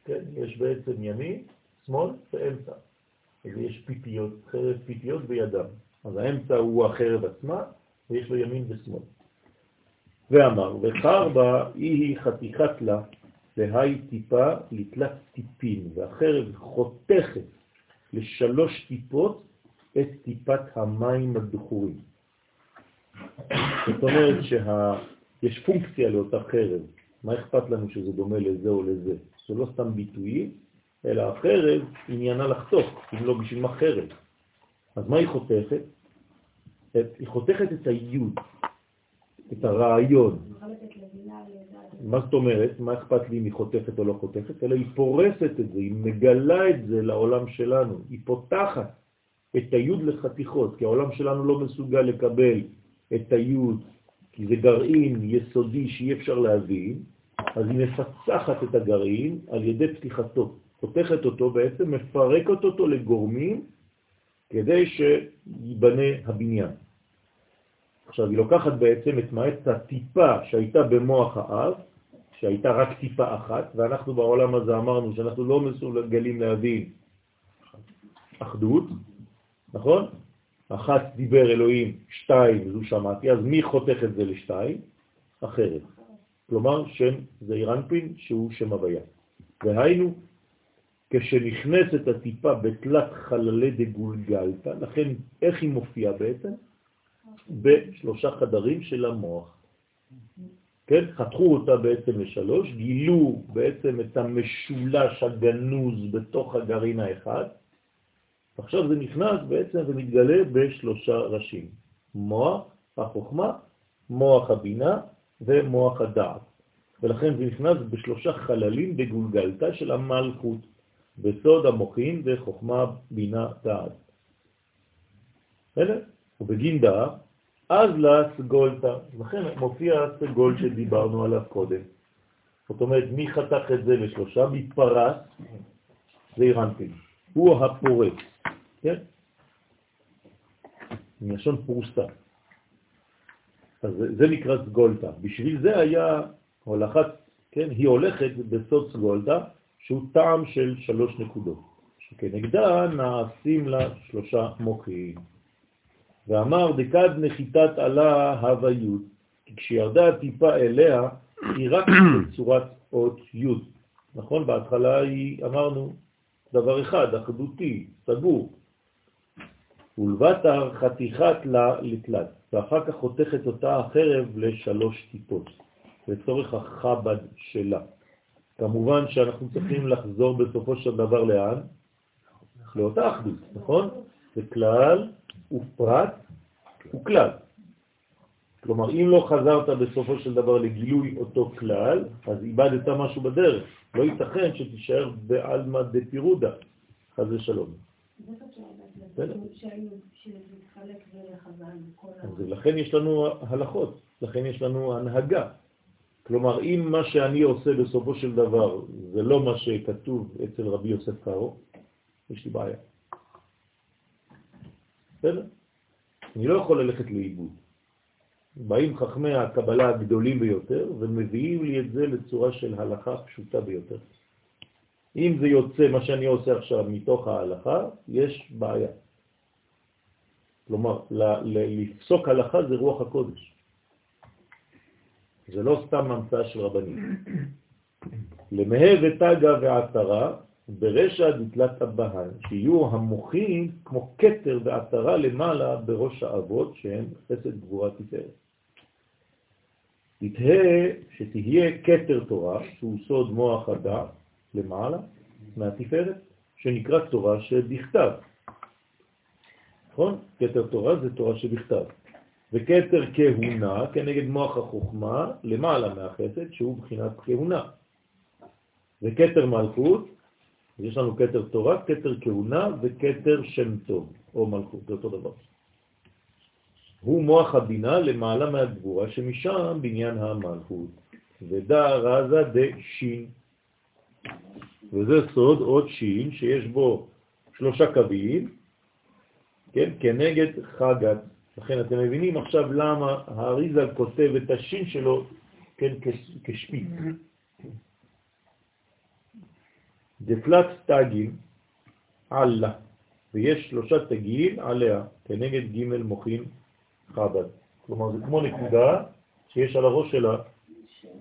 כן, יש בעצם ימין, שמאל ואמצע. אז יש פיפיות, חרב פיפיות בידם. אז האמצע הוא החרב עצמה, ויש לו ימין ושמאל. ואמר, וחרבה היא חתיכת לה, והי טיפה לתלת טיפין, והחרב חותכת לשלוש טיפות את טיפת המים הדחורים. זאת אומרת שיש פונקציה לאותה חרב. מה אכפת לנו שזה דומה לזה או לזה? זה לא סתם ביטויים, אלא החרב עניינה לחתוך, אם לא בשביל מה חרב. אז מה היא חותכת? היא חותכת את היוד, את הרעיון. מה זאת אומרת? מה אכפת לי אם היא חותכת או לא חותכת? אלא היא פורסת את זה, היא מגלה את זה לעולם שלנו, היא פותחת את היוד לחתיכות, כי העולם שלנו לא מסוגל לקבל את היוד, כי זה גרעין יסודי שאי אפשר להבין, אז היא מפצחת את הגרעין על ידי פתיחתו, פותחת אותו בעצם, מפרקת אותו לגורמים כדי שיבנה הבניין. עכשיו, היא לוקחת בעצם את מעט הטיפה שהייתה במוח האב, שהייתה רק טיפה אחת, ואנחנו בעולם הזה אמרנו שאנחנו לא מסוגלים להבין אחדות, נכון? אחת דיבר אלוהים, שתיים זו שמעתי, אז מי חותך את זה לשתיים? אחרת. כלומר שם זעירנפין שהוא שם הוויה. והיינו, כשנכנסת הטיפה בתלת חללי דגולגלתא, לכן איך היא מופיעה בעצם? בשלושה חדרים של המוח. כן, חתכו אותה בעצם לשלוש, גילו בעצם את המשולש הגנוז בתוך הגרעין האחד, עכשיו זה נכנס בעצם ומתגלה בשלושה ראשים, מוח החוכמה, מוח הבינה ומוח הדעת. ולכן זה נכנס בשלושה חללים בגולגלתה של המלכות, בסוד המוחין וחוכמה, בינה, דעת. בסדר? ובגין דעת, אז לסגולתא, לכן מופיע הסגול שדיברנו עליו קודם. זאת אומרת, מי חתך את זה לשלושה? מתפרס, זה אירנטין. הוא הפורץ, כן? מלשון פרוסה. אז זה נקרא סגולתא. בשביל זה היה הולכת, כן, היא הולכת בסוד סגולתא, שהוא טעם של שלוש נקודות, שכנגדה נעשים לה שלושה מוחים. ואמר דקד נחיתת עלה הוויות, כשירדה טיפה אליה, היא רק בצורת אות י'. נכון? בהתחלה היא, אמרנו, דבר אחד, אחדותי, סגור. ולבטר חתיכת לה לתלת, ואחר כך חותכת אותה החרב לשלוש טיפות, לצורך החבד שלה. כמובן שאנחנו צריכים לחזור בסופו של דבר לאן? לאותה אחדות, נכון? זה כלל ופרט וכלל. כלומר, אם לא חזרת בסופו של דבר לגילוי אותו כלל, אז איבדת משהו בדרך. לא ייתכן שתישאר בעלמא דפירודה, חז ושלום. לכן יש לנו הלכות, לכן יש לנו הנהגה. כלומר, אם מה שאני עושה בסופו של דבר זה לא מה שכתוב אצל רבי יוסף קארו, יש לי בעיה. בסדר? אני לא יכול ללכת לאיבוד. באים חכמי הקבלה הגדולים ביותר ומביאים לי את זה לצורה של הלכה פשוטה ביותר. אם זה יוצא מה שאני עושה עכשיו מתוך ההלכה, יש בעיה. כלומר, לפסוק הלכה זה רוח הקודש. זה לא סתם המצאה של רבנים. למהה ותגה ועטרה, ברשע דתלת הבהן, שיהיו המוחים כמו קטר ועטרה למעלה בראש האבות, שהם חסד גבורה תפארת. תתהה שתהיה קטר תורה, שהוא סוד מוח הדעת, למעלה, מהתפארת, שנקרא תורה שבכתב. נכון? קטר תורה זה תורה שבכתב. וכתר כהונה כנגד מוח החוכמה למעלה מהחסד, שהוא בחינת כהונה. וכתר מלכות, יש לנו כתר תורה, כתר כהונה וכתר שם טוב, או מלכות, זה אותו דבר. הוא מוח הבינה למעלה מהגבורה, שמשם בניין המלכות. ודא רזה דשין. וזה סוד עוד שין שיש בו שלושה קווים, כן, כנגד חגת. לכן אתם מבינים עכשיו למה האריזל כותב את השין שלו, כן, כשפיץ. דפלת תגים עלה, ויש שלושה תגים עליה, כנגד ג' מוחין חב"ד. כלומר, זה כמו נקודה שיש על הראש שלה,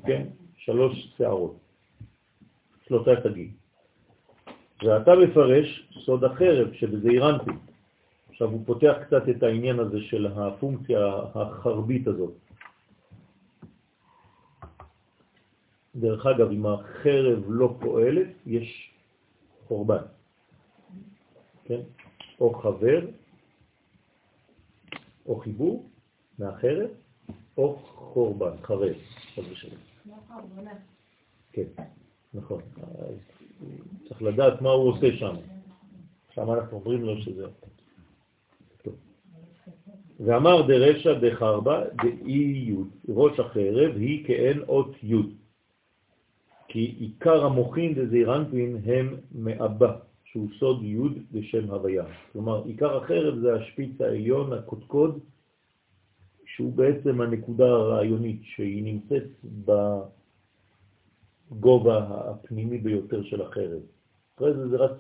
כן, שלוש שערות, שלושה תגים. ואתה מפרש סוד החרב שבזעירנטי. עכשיו הוא פותח קצת את העניין הזה של הפונקציה החרבית הזאת. דרך אגב, אם החרב לא פועלת, יש חורבן. כן? או חבר, או חיבור מהחרב, או חורבן, חרב, חס ושלום. כן, נכון. צריך לדעת מה הוא עושה שם. שם אנחנו אומרים לו שזה... ואמר דרשע דחרבה דאי י', ראש החרב היא כאין אות י', כי עיקר המוחין דזעירנטין הם מאבא, שהוא סוד י' בשם הוויה. כלומר, עיקר החרב זה השפיץ העליון, הקודקוד, שהוא בעצם הנקודה הרעיונית, שהיא נמצאת בגובה הפנימי ביותר של החרב. אחרי זה זה רק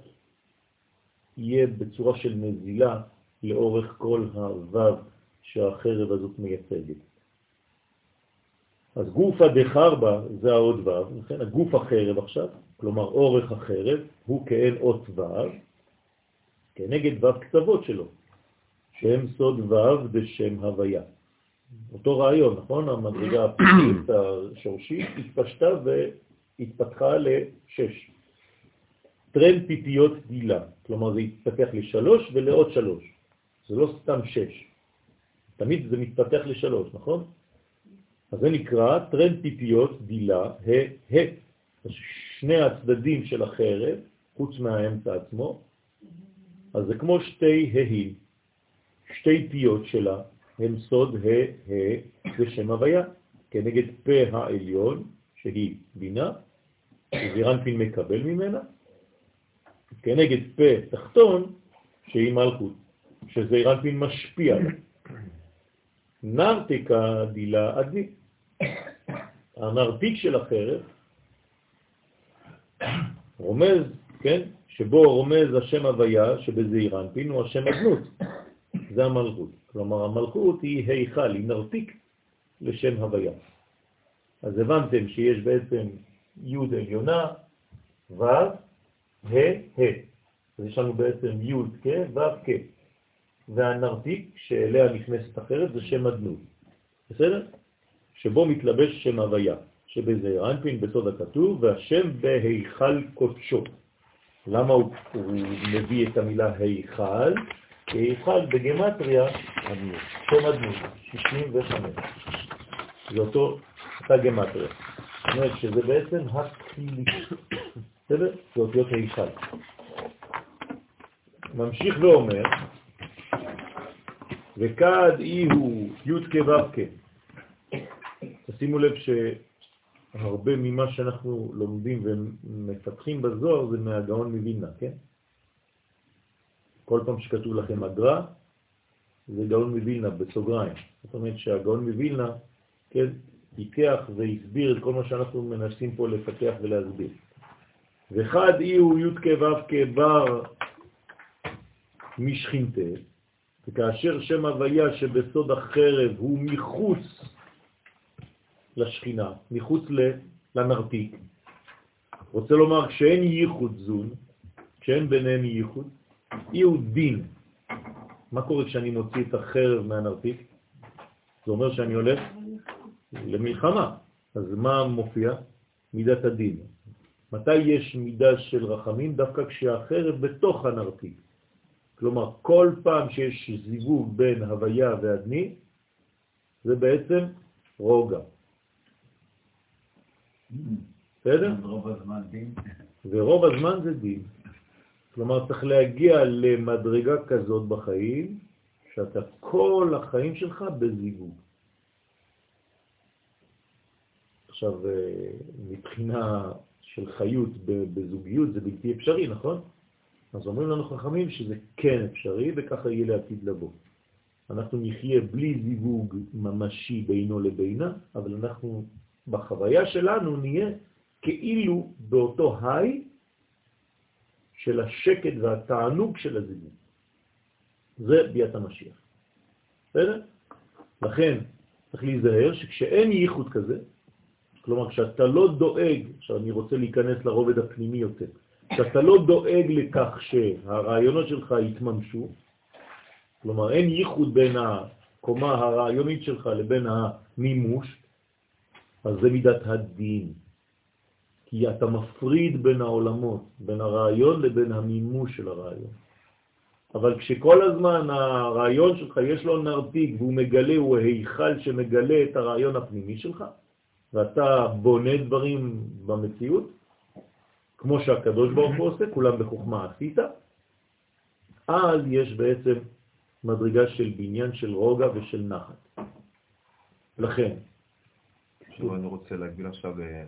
יהיה בצורה של נזילה לאורך כל הוו שהחרב הזאת מייצגת. אז גופה דחרבה זה העוד ו', לכן הגוף החרב עכשיו, כלומר אורך החרב, הוא כאין אות ו', כנגד ו' קצוות שלו, שהם סוד ו' בשם הוויה. אותו רעיון, נכון? המדרגה הפנימית השורשית התפשטה והתפתחה לשש. טרן פיפיות דילה, כלומר זה התפתח לשלוש ולעוד שלוש. זה לא סתם שש. תמיד זה מתפתח לשלוש, נכון? אז זה נקרא טרן פיפיות דילה, ה' ה'. שני הצדדים של החרב, חוץ מהאמצע עצמו, אז זה כמו שתי ה'ים, שתי פיות שלה, הם סוד ה' ה' ושם הוויה, כנגד פה העליון, שהיא בינה, שזירנפין מקבל ממנה, כנגד פה תחתון, שהיא מלכות, שזירנפין משפיע. נרתיקה דילה אדמי. הנרתיק של החרב רומז, כן, שבו רומז השם הוויה, שבזעיר הוא השם אדנות. זה המלכות. כלומר, המלכות היא היכל, היא נרתיק לשם הוויה. אז הבנתם שיש בעצם י' עליונה, ו', ה', ה'. אז יש לנו בעצם י' כ', ו' כ'. והנרתיק שאליה נכנסת אחרת זה שם אדנות. בסדר? שבו מתלבש שם הוויה. שבזה רנפין בסוד הכתוב, והשם בהיכל קודשו. למה הוא, הוא מביא את המילה היכל? כי היכל בגמטריה, שם אדמות, 65. זה אותו, אותה גמטריה. זאת אומרת שזה בעצם הכלי, בסדר? זה אותיות היכל. ממשיך ואומר, וכד אי הוא י' כו' תשימו לב ש... הרבה ממה שאנחנו לומדים ומפתחים בזוהר זה מהגאון מווילנה, כן? כל פעם שכתוב לכם אגרה, זה גאון מווילנה בסוגריים. זאת אומרת שהגאון מווילנה, כן, פיקח והסביר את כל מה שאנחנו מנסים פה לפתח ולהסביר. וחד אי הוא י' כו' כבר משכינתה, וכאשר שם הוויה שבסוד החרב הוא מחוץ לשכינה, מחוץ לנרתיק. רוצה לומר, כשאין ייחוד זון, כשאין ביניהם ייחוד, הוא דין. מה קורה כשאני מוציא את החרב מהנרתיק? זה אומר שאני הולך למלחמה. אז מה מופיע? מידת הדין. מתי יש מידה של רחמים? דווקא כשהחרב בתוך הנרתיק. כלומר, כל פעם שיש זיווג בין הוויה והדני, זה בעצם רוגע. בסדר? רוב הזמן דין. ורוב הזמן זה דין. כלומר, צריך להגיע למדרגה כזאת בחיים, שאתה כל החיים שלך בזיווג. עכשיו, אה, מבחינה של חיות בזוגיות זה בלתי אפשרי, נכון? אז אומרים לנו חכמים שזה כן אפשרי וככה יהיה לעתיד לבוא. אנחנו נחיה בלי זיווג ממשי בינו לבינה, אבל אנחנו בחוויה שלנו נהיה כאילו באותו היי של השקט והתענוג של הזיווג. זה ביאת המשיח. בסדר? לכן צריך להיזהר שכשאין ייחוד כזה, כלומר כשאתה לא דואג, עכשיו אני רוצה להיכנס לרובד הפנימי יותר, כשאתה לא דואג לכך שהרעיונות שלך יתממשו, כלומר אין ייחוד בין הקומה הרעיונית שלך לבין המימוש, אז זה מידת הדין. כי אתה מפריד בין העולמות, בין הרעיון לבין המימוש של הרעיון. אבל כשכל הזמן הרעיון שלך יש לו נרתיק והוא מגלה, הוא היכל שמגלה את הרעיון הפנימי שלך, ואתה בונה דברים במציאות, כמו שהקדוש ברוך הוא עושה, כולם בחוכמה עשית, אז יש בעצם מדרגה של בניין של רוגע ושל נחת. לכן, שוב, אני רוצה להגביל עכשיו אה,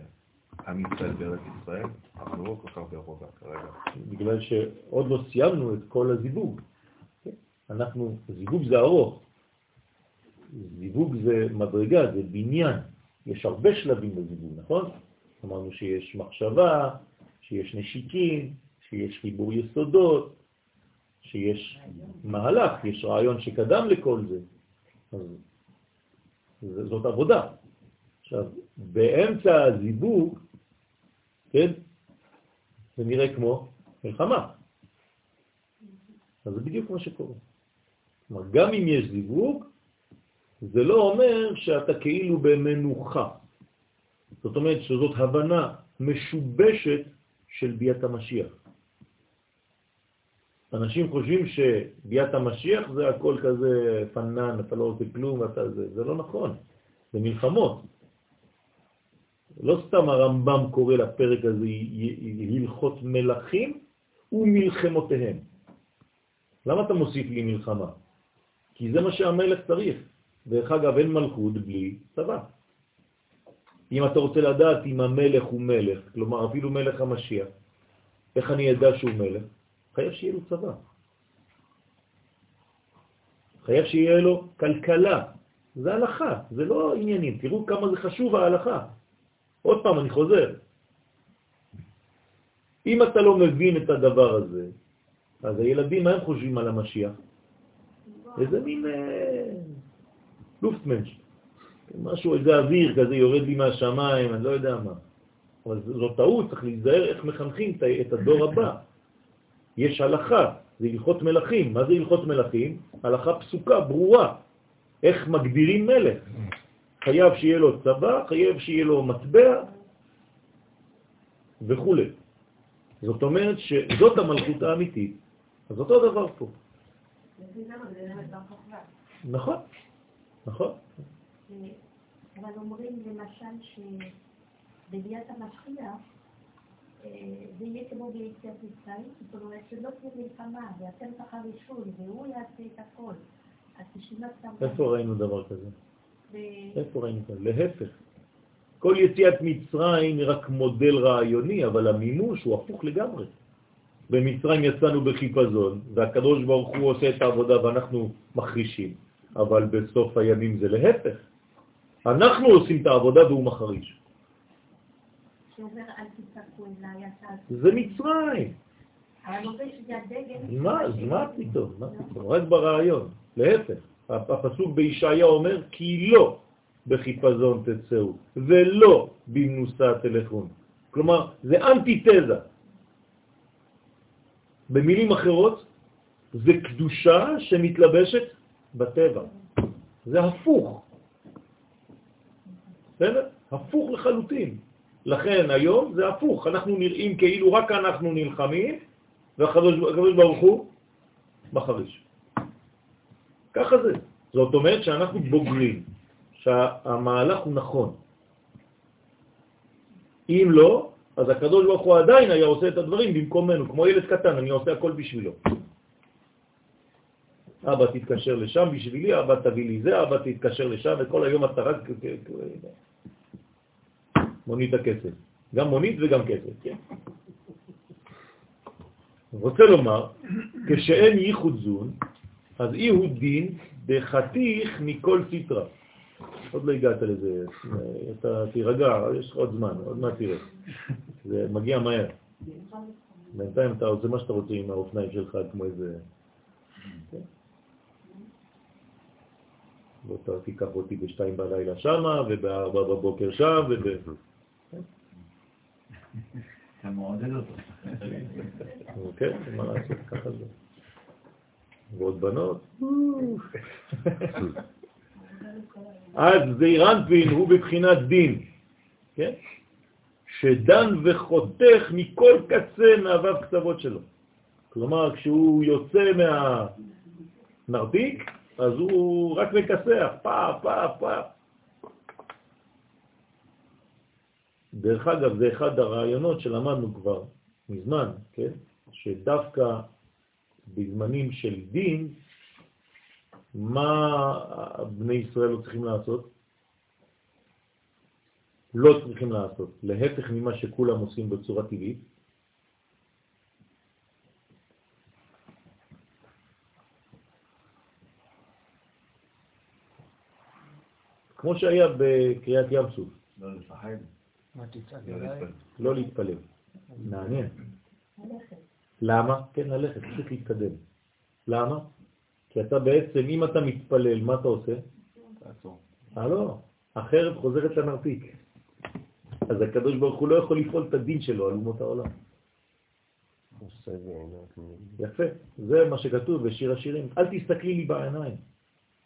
עם ישראל בארץ ישראל, אנחנו לא כל כך ברוגע כרגע. בגלל שעוד לא סיימנו את כל הזיווג. אנחנו, זיווג זה ארוך. זיווג זה מדרגה, זה בניין. יש הרבה שלבים בזיווג, נכון? אמרנו שיש מחשבה, שיש נשיקים, שיש חיבור יסודות, שיש מהלך, יש רעיון שקדם לכל זה. אז זאת עבודה. עכשיו, באמצע הזיווג, כן, זה נראה כמו מלחמה. אז זה בדיוק מה שקורה. כלומר, גם אם יש זיווג, זה לא אומר שאתה כאילו במנוחה. זאת אומרת שזאת הבנה משובשת של ביאת המשיח. אנשים חושבים שביאת המשיח זה הכל כזה פנן, אתה לא עושה כלום, אתה זה, זה לא נכון, זה מלחמות. לא סתם הרמב"ם קורא לפרק הזה הלכות מלכים ומלחמותיהם. למה אתה מוסיף לי מלחמה? כי זה מה שהמלך צריך. דרך אגב, אין מלכות בלי צבא. אם אתה רוצה לדעת אם המלך הוא מלך, כלומר אפילו מלך המשיח, איך אני אדע שהוא מלך? חייב שיהיה לו צבא. חייב שיהיה לו כלכלה. זה הלכה, זה לא עניינים. תראו כמה זה חשוב ההלכה. עוד פעם, אני חוזר. אם אתה לא מבין את הדבר הזה, אז הילדים, מה הם חושבים על המשיח? איזה מין אה, לופטמנש. משהו, איזה אוויר כזה יורד לי מהשמיים, אני לא יודע מה. אבל זו טעות, צריך להיזהר איך מחנכים את הדור הבא. יש הלכה, זה הלכות מלכים. מה זה הלכות מלכים? הלכה פסוקה, ברורה. איך מגדירים מלך. חייב שיהיה לו צבא, חייב שיהיה לו מטבע וכו'. זאת אומרת שזאת המלכות האמיתית. אז אותו דבר פה. נכון, נכון. אבל אומרים למשל שבביאת המשיח אה, זה יהיה כמו ביציאת מצרים, זאת אומרת שלא תהיה מלחמה, ואתם תחרישו, והוא יעשה את הכל. איפה ראינו דבר כזה? איפה ראינו כזה? להפך. כל יציאת מצרים היא רק מודל רעיוני, אבל המימוש הוא הפוך לגמרי. במצרים יצאנו בחיפזון, והקדוש ברוך הוא עושה את העבודה ואנחנו מחרישים, אבל בסוף הימים זה להפך. אנחנו עושים את העבודה והוא מחריש. זה מצרים. מה, מה פתאום, מה פתאום, רק ברעיון, להפך. הפסוק בישעיה אומר, כי לא בחיפזון תצאו, ולא במנוסה תלכון. כלומר, זה אנטיתזה. במילים אחרות, זה קדושה שמתלבשת בטבע. זה הפוך. בסדר? הפוך לחלוטין. לכן היום זה הפוך, אנחנו נראים כאילו רק אנחנו נלחמים, והקדוש ברוך הוא מחריש. ככה זה. זאת אומרת שאנחנו בוגרים, שהמהלך הוא נכון. אם לא, אז הקדוש ברוך הוא עדיין היה עושה את הדברים במקומנו, כמו ילד קטן, אני עושה הכל בשבילו. אבא תתקשר לשם בשבילי, אבא תביא לי זה, אבא תתקשר לשם, וכל היום אתה רק מונית הכסף. גם מונית וגם כסף, כן. רוצה לומר, כשאין ייחוד זון, אז אי הוא דין בחתיך מכל סיטרה. עוד לא הגעת לזה, אתה תירגע, יש עוד זמן, עוד מעט תראה. זה מגיע מהר. בינתיים אתה עושה מה שאתה רוצה עם האופניים שלך, כמו איזה... ואתה תיקח אותי בשתיים בלילה שמה, ובארבע בבוקר שם, וב... אתה מעודד אותו. כן, מה לעשות, ככה זה. ועוד בנות. אז זעירנטבין הוא בבחינת דין, כן? שדן וחותך מכל קצה מהוו קצוות שלו. כלומר, כשהוא יוצא מהנרתיק, אז הוא רק מקסח, פה, פה, פה. דרך אגב, זה אחד הרעיונות שלמדנו כבר מזמן, כן? שדווקא בזמנים של דין, מה בני ישראל לא צריכים לעשות? לא צריכים לעשות, להפך ממה שכולם עושים בצורה טבעית. כמו שהיה בקריאת ים סוף. לא לפחד. לא להתפלל. מעניין. למה? כן, ללכת, פשוט להתקדם. למה? כי אתה בעצם, אם אתה מתפלל, מה אתה עושה? אה, לא. החרב חוזרת לנרתיק. אז הקדוש ברוך הוא לא יכול לפעול את הדין שלו על אומות העולם. לי. יפה, זה מה שכתוב בשיר השירים. אל תסתכלי לי בעיניים.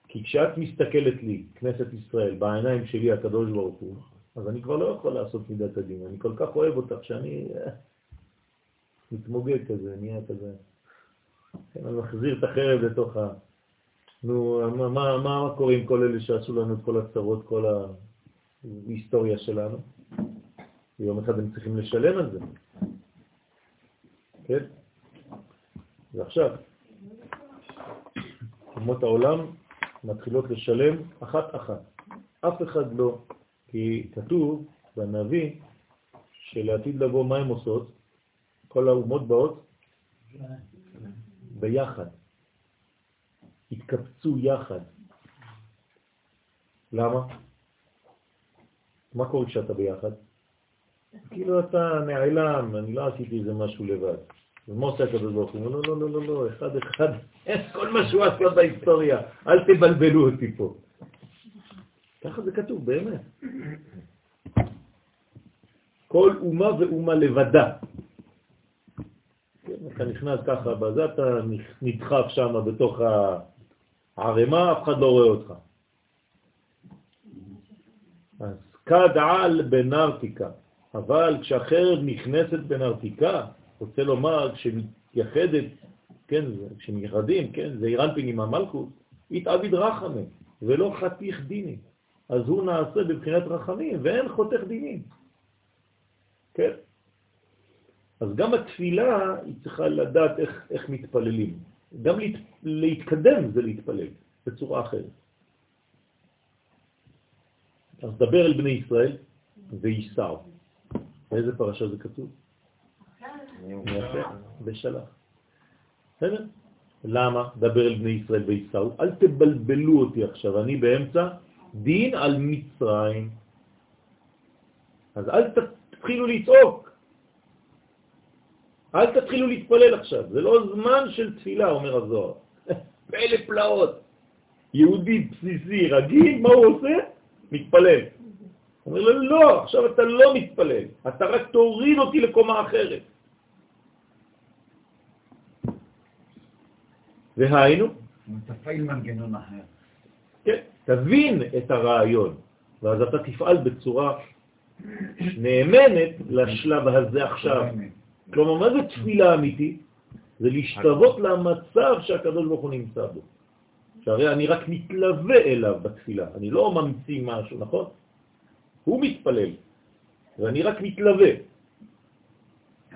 כי כשאת מסתכלת לי, כנסת ישראל, בעיניים שלי, הקדוש ברוך הוא, אז אני כבר לא יכול לעשות מידת הדין. אני כל כך אוהב אותך שאני אה, מתמוגג כזה, נהיה כזה. כן, אני מחזיר את החרב לתוך ה... נו, מה, מה, מה, קורה עם כל אלה שעשו לנו את כל הצרות, כל ההיסטוריה שלנו? ויום אחד הם צריכים לשלם על זה. כן? ועכשיו, אומות העולם מתחילות לשלם אחת-אחת. אף אחד לא, כי כתוב בנביא שלעתיד לבוא מה הן עושות? כל האומות באות ביחד. התקבצו יחד. למה? מה קורה כשאתה ביחד? כאילו אתה נעלם, אני לא עשיתי איזה משהו לבד. ומה עושה הקדוש ברוך הוא? לא, לא, לא, לא, לא, אחד אחד, כל מה שהוא עשה בהיסטוריה, אל תבלבלו אותי פה. ככה זה כתוב, באמת. כל אומה ואומה לבדה. כן, אתה נכנס ככה בזה, אתה נדחף שם בתוך הערימה, אף אחד לא רואה אותך. אז כד על בנרתיקה, אבל כשהחרב נכנסת בנרתיקה, רוצה לומר, כשמתייחדת, כן, כשמייחדים, כן, זה אירנפין עם המלכות, התעביד רחמה, ולא חתיך דיני. אז הוא נעשה בבחינת רחמים, ואין חותך דינים. כן? אז גם התפילה, היא צריכה לדעת איך, איך מתפללים. גם להת, להתקדם זה להתפלל בצורה אחרת. אז דבר אל בני ישראל וייסעו. באיזה פרשה זה כתוב? בשלח. בסדר? למה? דבר אל בני ישראל וייסעו. אל תבלבלו אותי עכשיו, אני באמצע דין על מצרים. אז אל תתחילו לצעוק. אל תתחילו להתפלל עכשיו, זה לא זמן של תפילה, אומר הזוהר. פלא פלאות. יהודי בסיסי, רגיל, מה הוא עושה? מתפלל. הוא אומר לו, לא, עכשיו אתה לא מתפלל, אתה רק תוריד אותי לקומה אחרת. והיינו? תפעיל מנגנון אחר. כן, תבין את הרעיון, ואז אתה תפעל בצורה נאמנת לשלב הזה עכשיו. כלומר, מה זה תפילה אמיתית? זה להשתוות למצב שהקדוש ברוך הוא נמצא בו. שהרי אני רק מתלווה אליו בתפילה, אני לא ממציא משהו, נכון? הוא מתפלל, ואני רק מתלווה.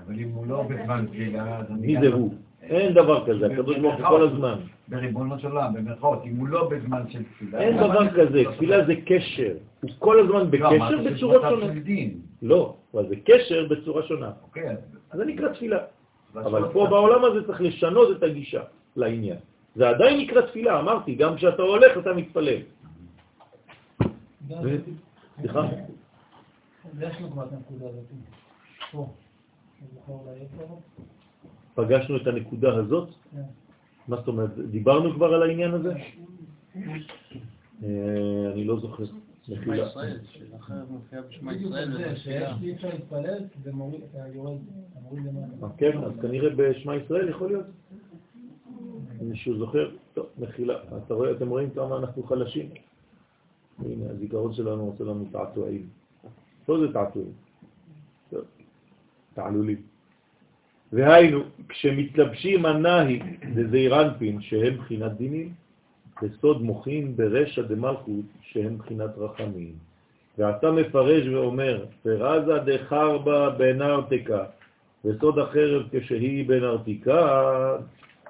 אבל אם הוא לא בזמן תפילה, אז אני... מי זה הוא? אין דבר כזה, הקדוש ברוך הוא כל הזמן. בריבונו של עולם, במרכאות, אם הוא לא בזמן של תפילה... אין דבר כזה, תפילה זה קשר. הוא כל הזמן לא, בקשר. של דין. לא, אבל זה קשר בצורה שונה. אוקיי, אז- זה נקרא תפילה. אבל פה. בעולם הזה צריך לשנות את הגישה לעניין. זה עדיין נקרא תפילה, אמרתי, גם כשאתה הולך אתה מתפלל. סליחה? פגשנו את הנקודה הזאת? כן. מה זאת אומרת, דיברנו כבר על העניין הזה? אה, אני לא זוכר. שמע מחילה. ישראל, שלחרב מופיע בשמע ישראל זה. שאי אפשר להתפלל, זה מוריד, יורד, מוריד למטה. כן, אז כנראה בשמע ישראל יכול להיות. מישהו זוכר? טוב, מחילה. אתה רואה, אתם רואים כמה אנחנו חלשים? הנה, הזיכרון שלנו עושה לנו תעתועים. לא זה תעתועים. תעלולים. והיינו, כשמתלבשים הנהי לזעירנפין שהם בחינת דינים, בסוד מוחין ברשע דמלכות שהם בחינת רחמים. ואתה מפרש ואומר, פרזה דחרבה בנרתקה, וסוד החרב כשהיא בנרתיקה,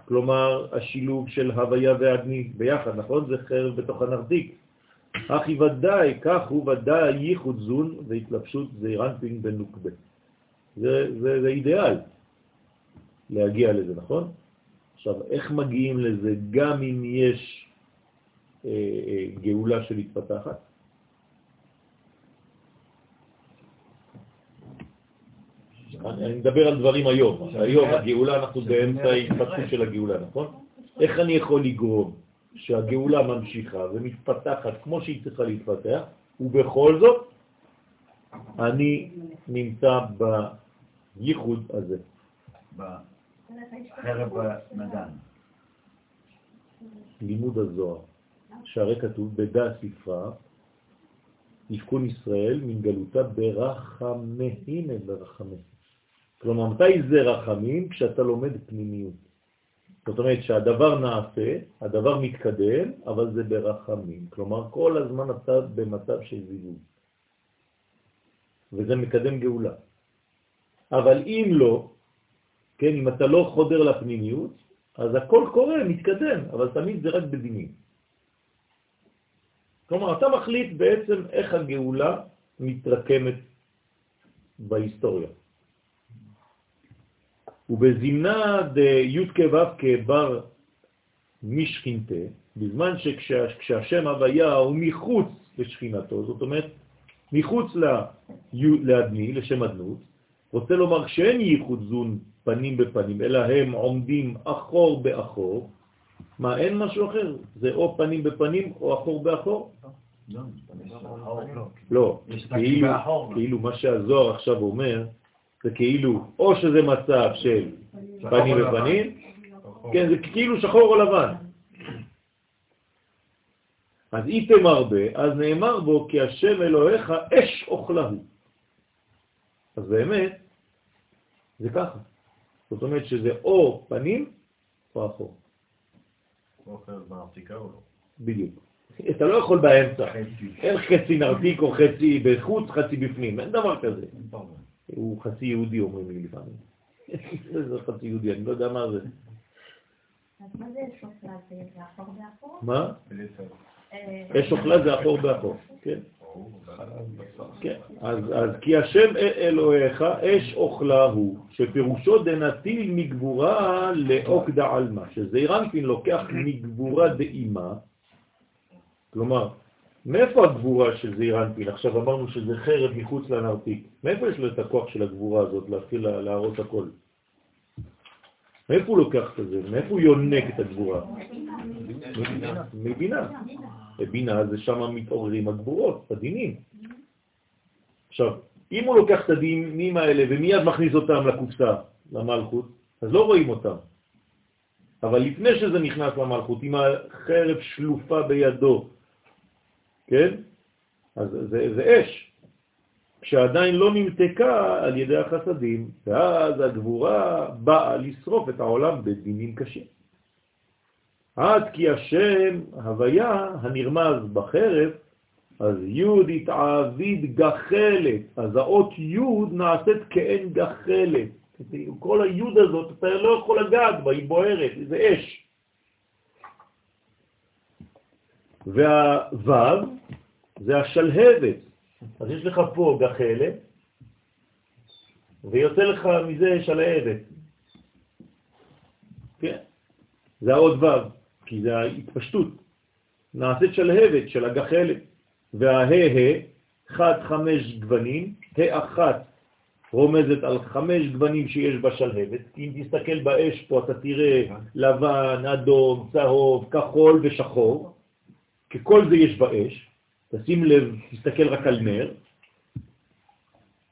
כלומר השילוב של הוויה ועדני ביחד, נכון? זה חרב בתוך הנרתיק. אחי ודאי, כך הוא ודאי ייחוד זון והתלבשות זעירנפין בנוקבה. זה, זה, זה אידיאל להגיע לזה, נכון? עכשיו, איך מגיעים לזה גם אם יש גאולה שמתפתחת? אני אני מדבר על דברים היום. היום, הגאולה, אנחנו באמצע ההתפתחות של הגאולה, נכון? איך אני יכול לגרום שהגאולה ממשיכה ומתפתחת כמו שהיא צריכה להתפתח, ובכל זאת אני נמצא בייחוד הזה. ב- חרב נדן. לימוד הזוהר, שהרי כתוב בדה ספרה, יפקון ישראל מן גלותה ברחמי, הנה ברחמי. כלומר, מתי זה רחמים? כשאתה לומד פנימיות. זאת אומרת שהדבר נעשה, הדבר מתקדם, אבל זה ברחמים. כלומר, כל הזמן אתה במצב של זיווג. וזה מקדם גאולה. אבל אם לא, כן, אם אתה לא חודר לפנימיות, אז הכל קורה, מתקדם, אבל תמיד זה רק בדינים. כלומר, אתה מחליט בעצם איך הגאולה מתרקמת בהיסטוריה. ובזימנה די"ק ו"ק בר משכינתה, בזמן שכשהשם הוויה הוא מחוץ לשכינתו, זאת אומרת, מחוץ לאדני, לשם אדנות, רוצה לומר שאין ייחוד זון פנים בפנים, אלא הם עומדים אחור באחור. מה, אין משהו אחר? זה או פנים בפנים או אחור באחור? לא, כאילו, מה שהזוהר עכשיו אומר, זה כאילו, או שזה מצב של פנים בפנים, כן, זה כאילו שחור או לבן. אז איתם הרבה, אז נאמר בו כי השם אלוהיך אש אוכלהו. אז באמת, זה ככה. זאת אומרת שזה או פנים או אחור. אוכל בארטיקה או לא? בדיוק. אתה לא יכול באמצע. אין חצי נרתיק או חצי בחוץ, חצי בפנים, אין דבר כזה. הוא חצי יהודי, אומרים לי לפעמים. זה חצי יהודי, אני לא יודע מה זה. אז מה זה שופלה? זה אחור באחור? מה? אש אוכלה זה אחור באחור, כן. כן, אז, אז כי השם אלוהיך אש אוכלה הוא, שפירושו דנטיל מגבורה לאוק דעלמה, שזעיר אנפין לוקח מגבורה דאימה, כלומר, מאיפה הגבורה של זעיר אנפין? עכשיו אמרנו שזה חרב מחוץ לנרתיק, מאיפה יש לו את הכוח של הגבורה הזאת להתחיל להראות הכל? מאיפה הוא לוקח את זה? מאיפה הוא יונק את הגבורה? מבינה. בבינה זה שם מתעוררים הגבורות, הדינים. עכשיו, אם הוא לוקח את הדינים האלה ומיד מכניס אותם לקופסה, למלכות, אז לא רואים אותם. אבל לפני שזה נכנס למלכות, עם החרב שלופה בידו, כן? אז זה, זה אש, כשעדיין לא נמתקה על ידי החסדים, ואז הגבורה באה לשרוף את העולם בדינים קשים. עד כי השם הוויה הנרמז בחרב, אז י' התעביד גחלת, אז האות י' נעשית כאין גחלת. כל היוד הזאת, אתה לא יכול לגעת בה, היא בוערת, זה אש. והו' זה השלהבת. אז יש לך פה גחלת, ויוצא לך מזה שלהבת. כן? זה העוד ו'. כי זה ההתפשטות. נעשית שלהבת של הגחלת, והה-ה, חד חמש גוונים, ה-אחת רומזת על חמש גוונים שיש בשלהבת. אם תסתכל באש פה אתה תראה לבן, אדום, צהוב, כחול ושחור, ככל זה יש באש. תשים לב, תסתכל רק על נר,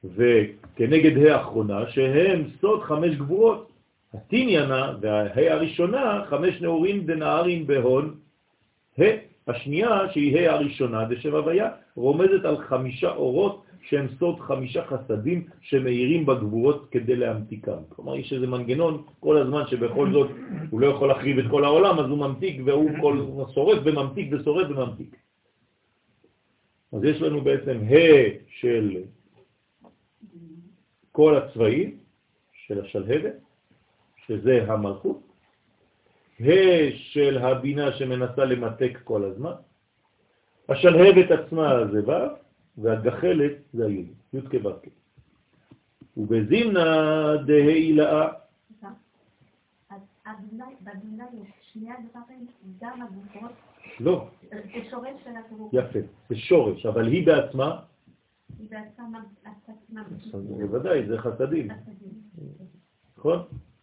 וכנגד האחרונה, שהם סוד חמש גבורות. התניאנה והה הראשונה, חמש נעורים דנערים בהון, ה השנייה, שהיא ה הראשונה דשב הוויה, רומזת על חמישה אורות שהם סוד חמישה חסדים שמאירים בגבורות כדי להמתיקם. כלומר, יש איזה מנגנון כל הזמן שבכל זאת הוא לא יכול להחריב את כל העולם, אז הוא ממתיק והוא כל שורף וממתיק ושורף וממתיק. אז יש לנו בעצם ה' של כל הצבעים של השלהבת, שזה המלכות, ה' של הבינה שמנסה למתק כל הזמן, השלהבת עצמה זה ו', והגחלת זה הי', י' כו' ובזימנה דהילאה. בבינה יש שני הדברים, גם הגבורות. לא. זה שורש של הגבורות. יפה, זה שורש, אבל היא בעצמה? היא בעצמה עצמה. בוודאי, זה חסדים. נכון?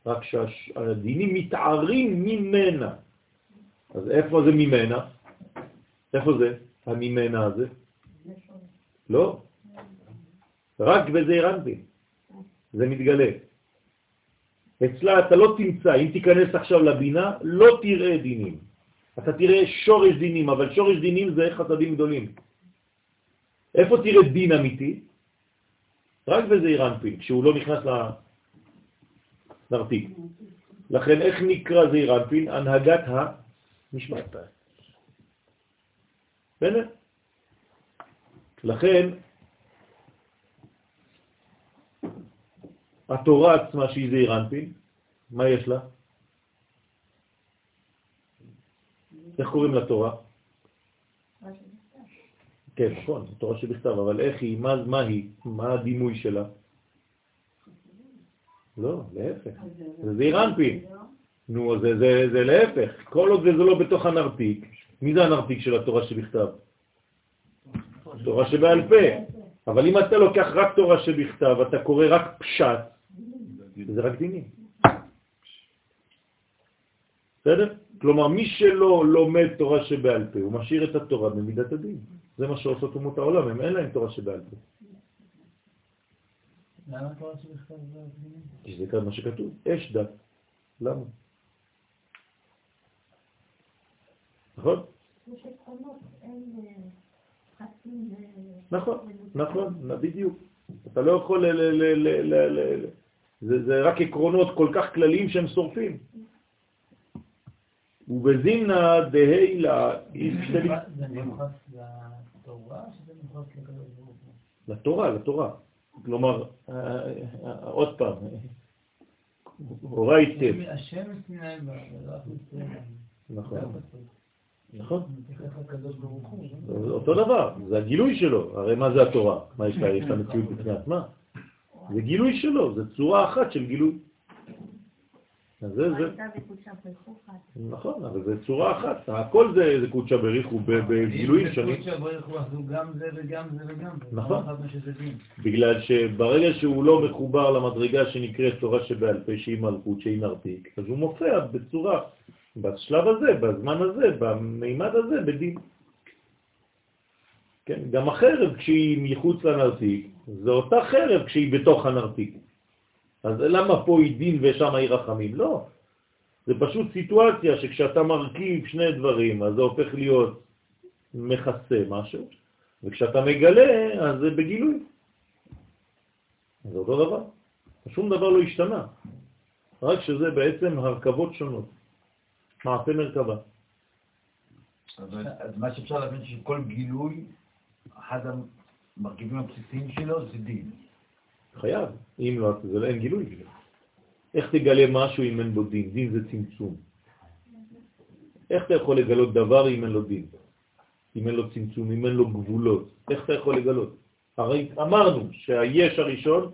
רק שהדינים מתערים ממנה. אז איפה זה ממנה? איפה זה, הממנה הזה? לא. רק בזה הרנתי. זה מתגלה. אצלה אתה לא תמצא, אם תיכנס עכשיו לבינה, לא תראה דינים. אתה תראה שורש דינים, אבל שורש דינים זה חסדים גדולים. איפה תראה דין אמיתי? רק בזעיר אנפין, כשהוא לא נכנס לנרתיק. לכן איך נקרא זעיר אנפין? הנהגת המשפט. בסדר? לכן התורה עצמה שהיא זעיר אנפין, מה יש לה? איך קוראים לתורה? כן, נכון, תורה שבכתב, אבל איך היא, מה, מה היא, מה הדימוי שלה? לא, להפך, זה זעיר אנפין. נו, זה, זה, זה להפך, כל עוד זה לא בתוך הנרתיק, מי זה הנרתיק של התורה שבכתב? תורה שבעל פה. אבל אם אתה לוקח רק תורה שבכתב, אתה קורא רק פשט, זה רק דינים. בסדר? כלומר, מי שלא לומד תורה שבעל פה, הוא משאיר את התורה במידת הדין. זה מה שעושות אומות העולם, הם אין להם תורה שבעל פה. למה זה דינים? כי זה כאן מה שכתוב, אש דת. למה? נכון? אה, נכון, נכון, בדיוק. אתה לא יכול, ל- ל- ל- ל- ל- ל- זה זה רק עקרונות כל כך כלליים שהם שורפים. ובזימנה דהילה, זה מיוחס לתורה או שזה מיוחס לקדוש ברוך הוא? לתורה, לתורה. כלומר, אה, אה, עוד פעם, ולא אף ישראל. נכון. נכון. זה אותו דבר, זה הגילוי שלו, הרי מה זה התורה? מה יש לה? יש לה מציאות בפני עצמה? זה גילוי שלו, זה צורה אחת של גילוי. אז זה, זה, וקודשה ברכוחה. נכון, אבל זה צורה אחת, הכל זה, זה קודשא בריחו ב- בגילויים שונים, קודשא בריך הוא גם זה וגם זה וגם זה. נכון. לא. בגלל שברגע שהוא לא מחובר למדרגה שנקראת תורה שבעל פה, שהיא מלכות, שהיא נרתיק, אז הוא מופיע בצורה, בשלב הזה, בזמן הזה, במימד הזה, בדין. כן, גם החרב כשהיא מחוץ לנרתיק, זה אותה חרב כשהיא בתוך הנרתיק. אז למה פה היא דין ושם היא רחמים? לא. זה פשוט סיטואציה שכשאתה מרכיב שני דברים, אז זה הופך להיות מכסה משהו, וכשאתה מגלה, אז זה בגילוי. זה אותו דבר. שום דבר לא השתנה, רק שזה בעצם הרכבות שונות. מעשה מרכבה. אבל אז מה שאפשר להבין שכל גילוי, אחד המרכיבים הבסיסיים שלו זה דין. חייב. אם לא, אז זה אין גילוי. איך תגלה משהו אם אין בו דין? דין זה צמצום. איך אתה יכול לגלות דבר אם אין לו דין? אם אין לו צמצום, אם אין לו גבולות? איך אתה יכול לגלות? הרי אמרנו שהיש הראשון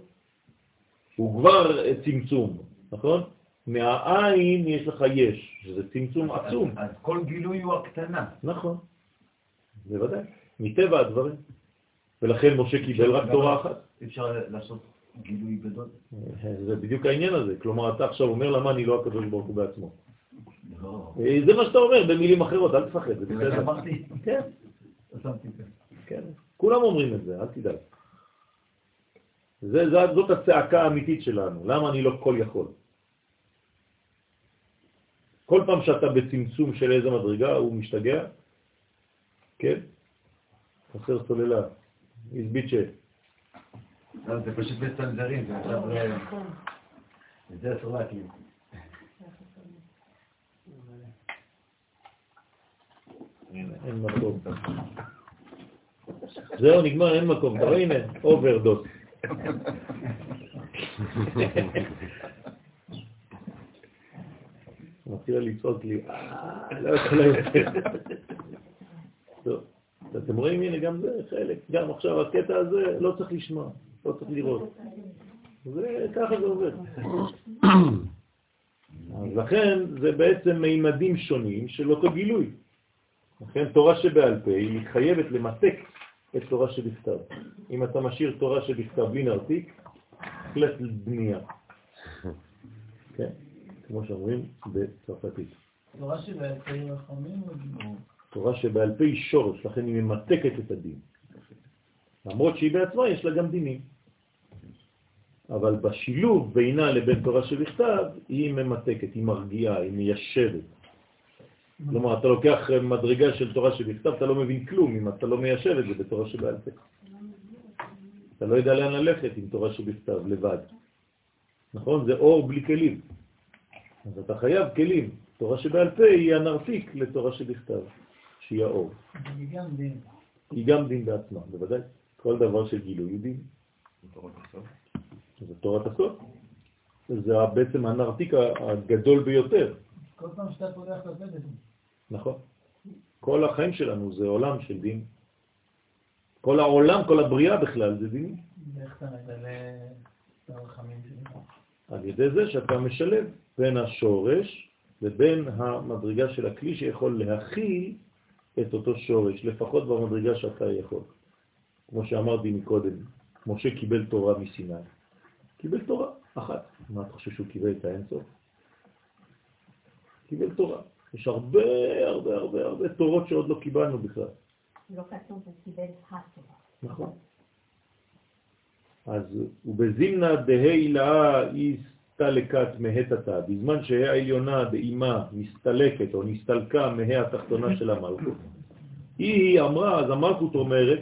הוא כבר צמצום, נכון? מהעין יש לך יש, שזה צמצום עצום. אז אז כל גילוי הוא הקטנה. נכון, בוודאי, מטבע הדברים. ולכן משה קיבל רק תורה אחת. אפשר לעשות גילוי גדול. זה בדיוק העניין הזה. כלומר, אתה עכשיו אומר למה אני לא הקדוש ברוך הוא בעצמו. לא. זה מה שאתה אומר במילים אחרות, אל תפחד, זה בסדר. אמרתי. כן, לא. כן. כולם אומרים את זה, אל תדאג. זה, זה, זאת הצעקה האמיתית שלנו, למה אני לא כל יכול? כל פעם שאתה בצמצום של איזה מדרגה, הוא משתגע, כן? חסר סוללה, איזביצ'ה. לא, זה פשוט בסטנדרים, זה עכשיו... אה, את זה אסור להקליט. אין מקום. זהו, נגמר, אין מקום. אתה רואה, הנה, אוברדוז. מתחילה לצעוק לי, "אה, לא יכולה יותר. טוב, אתם רואים, הנה, גם זה חלק, גם עכשיו הקטע הזה לא צריך לשמוע, לא צריך לראות. זה, ככה זה עובד. אז לכן זה בעצם מימדים שונים של אותו גילוי. לכן תורה שבעל פה היא חייבת למתק את תורה שבכתב. אם אתה משאיר תורה שבכתב בלי נרתיק, החלט בנייה. כן, כמו שאומרים בצרפתית. תורה שבעל פה היא רחמים? תורה שבעל פה היא שורש, לכן היא ממתקת את הדין. למרות שהיא בעצמה יש לה גם דינים. אבל בשילוב בינה לבין תורה שבכתב, היא ממתקת, היא מרגיעה, היא מיישבת. כלומר, אתה לוקח מדרגה של תורה שבכתב, אתה לא מבין כלום אם אתה לא מיישב את זה בתורה שבעל פה. אתה לא יודע לאן ללכת עם תורה שבכתב, לבד. נכון? זה אור בלי כלים. אז אתה חייב כלים. תורה שבעל פה היא הנרתיק לתורה שבכתב, שהיא האור. היא גם דין. היא גם דין בעצמה, בוודאי. כל דבר של גילוי הוא דין. זה תורת הסוד. זה בעצם הנרתיק הגדול ביותר. כל פעם שאתה פותח את זה. נכון. כל החיים שלנו זה עולם של דין. כל העולם, כל הבריאה בכלל זה דין. ואיך אתה מגלה את הרחמים? על ידי זה שאתה משלב בין השורש לבין המדרגה של הכלי שיכול להכיל את אותו שורש, לפחות במדרגה שאתה יכול. כמו שאמרתי מקודם, משה קיבל תורה מסיני. קיבל תורה אחת. מה אתה חושב שהוא קיבל את האינסוף? קיבל תורה. יש הרבה הרבה הרבה הרבה תורות שעוד לא קיבלנו בכלל. לא כתוב, הוא קיבל התורה. נכון. אז ובזימנה דהילה הסתלקת מהתתה, בזמן שהה העליונה דאימה מסתלקת או נסתלקה מה התחתונה של המלכות, היא אמרה, אז המלכות אומרת,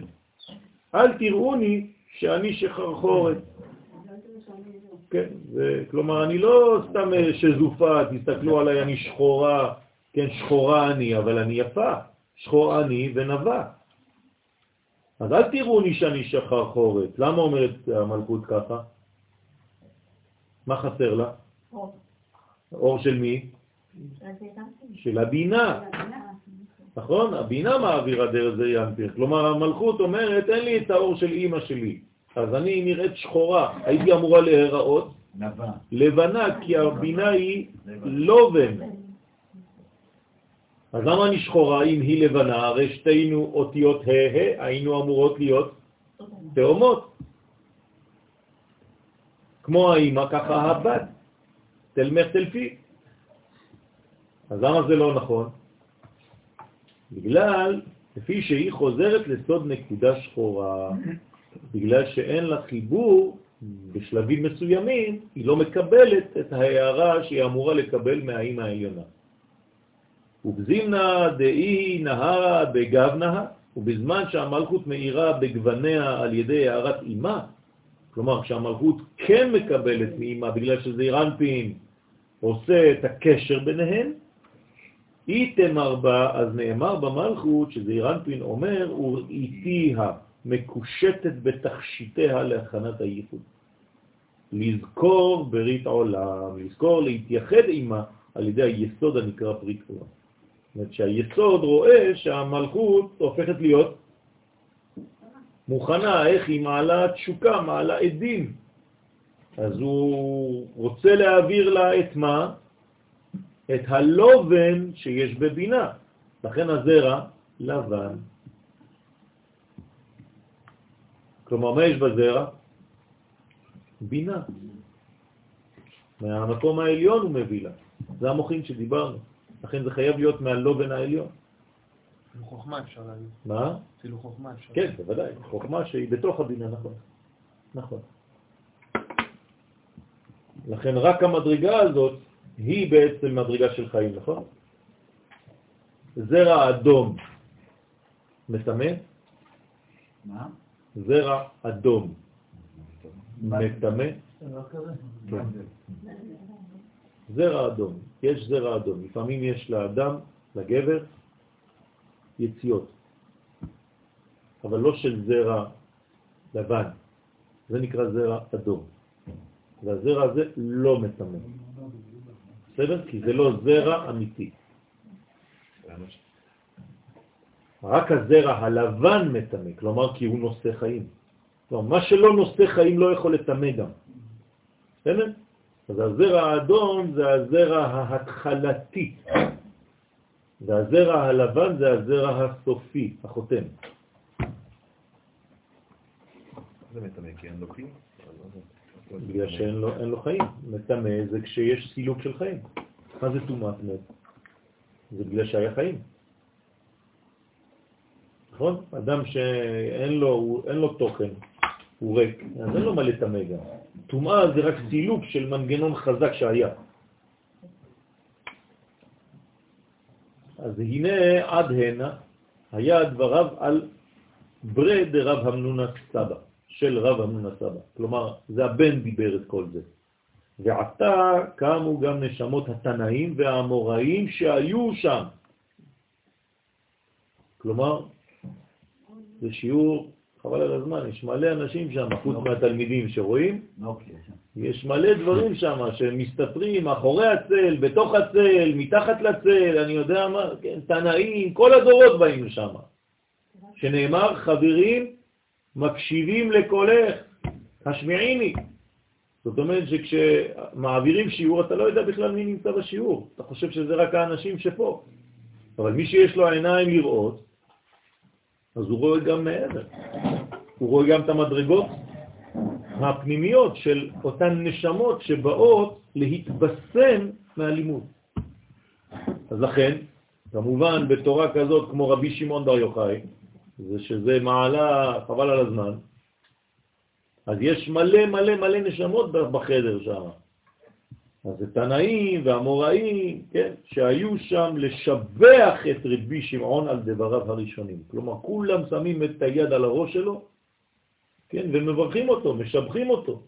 אל תראוני שאני שחרחורת. כן, זה, כלומר, אני לא סתם שזופה, תסתכלו עליי, אני שחורה, כן, שחורה אני, אבל אני יפה, שחור אני ונבה. אז אל תראוני שאני שחרחורת. למה אומרת המלכות ככה? מה חסר לה? אור. אור של מי? כן. של הבינה. נכון? הבינה מעבירה דרך זה ינפיר. כלומר, המלכות אומרת, אין לי את האור של אימא שלי, אז אני נראית שחורה. הייתי אמורה להיראות. לבנה, כי הבינה היא לובן. אז למה אני שחורה אם היא לבנה? הרי שתינו אותיות ה' היינו אמורות להיות תאומות. כמו האמא, ככה הבת. תלמך תלפי. אז למה זה לא נכון? בגלל, לפי שהיא חוזרת לסוד נקודה שחורה, בגלל שאין לה חיבור בשלבים מסוימים, היא לא מקבלת את ההערה שהיא אמורה לקבל מהאימא העליונה. ובזימנה דאי נהרה בגבנה, ובזמן שהמלכות מאירה בגווניה על ידי הערת אימה, כלומר כשהמלכות כן מקבלת מאימה בגלל שזה אירנפין עושה את הקשר ביניהן, תמר בה, אז נאמר במלכות שזה אירנפין אומר, וראיתיה מקושטת בתכשיטיה להכנת הייחוד. לזכור ברית עולם, לזכור להתייחד עימה על ידי היסוד הנקרא ברית עולם. זאת אומרת שהיסוד רואה שהמלכות הופכת להיות מוכנה, איך היא מעלה תשוקה, מעלה עדים. אז הוא רוצה להעביר לה את מה? את הלובן שיש בבינה. לכן הזרע לבן. כלומר, מה יש בזרע? בינה. מהמקום העליון הוא מביא לה. זה המוחין שדיברנו. לכן זה חייב להיות מהלובן העליון. אפילו חוכמה אפשר להגיד. מה? אפילו חוכמה אפשר כן, בוודאי. חוכמה שהיא בתוך הבינה, נכון. נכון. לכן רק המדרגה הזאת היא בעצם מדרגה של חיים, נכון? זרע אדום מטמא, מה? זרע אדום מטמא, כזה. כן. זרע אדום, יש זרע אדום. לפעמים יש לאדם, לגבר, יציאות, אבל לא של זרע לבן, זה נקרא זרע אדום. והזרע הזה לא מטמא. בסדר? כי זה לא זרע אמיתי. רק הזרע הלבן מטמא, כלומר כי הוא נושא חיים. כלומר, מה שלא נושא חיים לא יכול לטמא גם. בסדר? אז הזרע האדום זה הזרע ההתחלתי, והזרע הלבן זה הזרע הסופי, החותם. זה מטמא, כי אין לו כלי. בגלל שאין לו, אין לו חיים. מטמא זה כשיש סילוק של חיים. מה זה טומאת מת? זה בגלל שהיה חיים. נכון? אדם שאין לו, הוא- אין לו תוכן, הוא ריק, אז אין לו מה לטמא גם. טומאה זה רק סילוק של מנגנון חזק שהיה. אז הנה עד הנה היה דבריו על ברי דרב המנונה סבא, של רב המנונה סבא. כלומר, זה הבן דיבר את כל זה. ועתה קמו גם נשמות התנאים והאמוראים שהיו שם. כלומר, זה שיעור, חבל על הזמן, יש מלא אנשים שם, חוץ מהתלמידים שרואים, יש מלא דברים שם שמסתתרים מאחורי הצל, בתוך הצל, מתחת לצל, אני יודע מה, כן, תנאים, כל הדורות באים לשם. שנאמר, חברים מקשיבים לקולך, השמיעיני. זאת אומרת שכשמעבירים שיעור אתה לא יודע בכלל מי נמצא בשיעור, אתה חושב שזה רק האנשים שפה. אבל מי שיש לו עיניים לראות, אז הוא רואה גם מעבר. הוא רואה גם את המדרגות הפנימיות של אותן נשמות שבאות להתבשם מהלימוד. אז לכן, כמובן בתורה כזאת כמו רבי שמעון בר יוחאי, זה שזה מעלה, חבל על הזמן, אז יש מלא מלא מלא נשמות בחדר שם. אז זה תנאים והמוראים, כן, שהיו שם לשבח את רבי שמעון על דבריו הראשונים. כלומר, כולם שמים את היד על הראש שלו, כן, ומברכים אותו, משבחים אותו.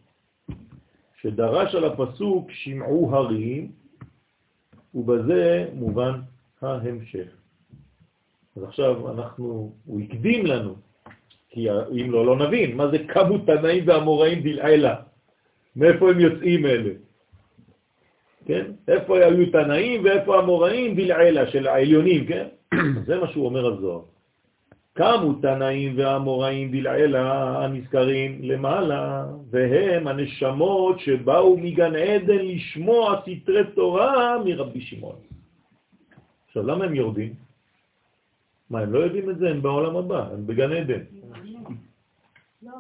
שדרש על הפסוק שמעו הרים, ובזה מובן ההמשך. אז עכשיו אנחנו, הוא הקדים לנו, כי אם לא, לא נבין, מה זה כמות תנאים והמוראים דלעילה? מאיפה הם יוצאים אלה? כן? איפה היו תנאים ואיפה המוראים דלעילה של העליונים, כן? זה מה שהוא אומר על זוהר. קמו תנאים והמוראים דלעילה הנזכרים למעלה, והם הנשמות שבאו מגן עדן לשמוע סתרי תורה מרבי שמעון. עכשיו, למה הם יורדים? מה, הם לא יודעים את זה? הם בעולם הבא, הם בגן עדן. לא.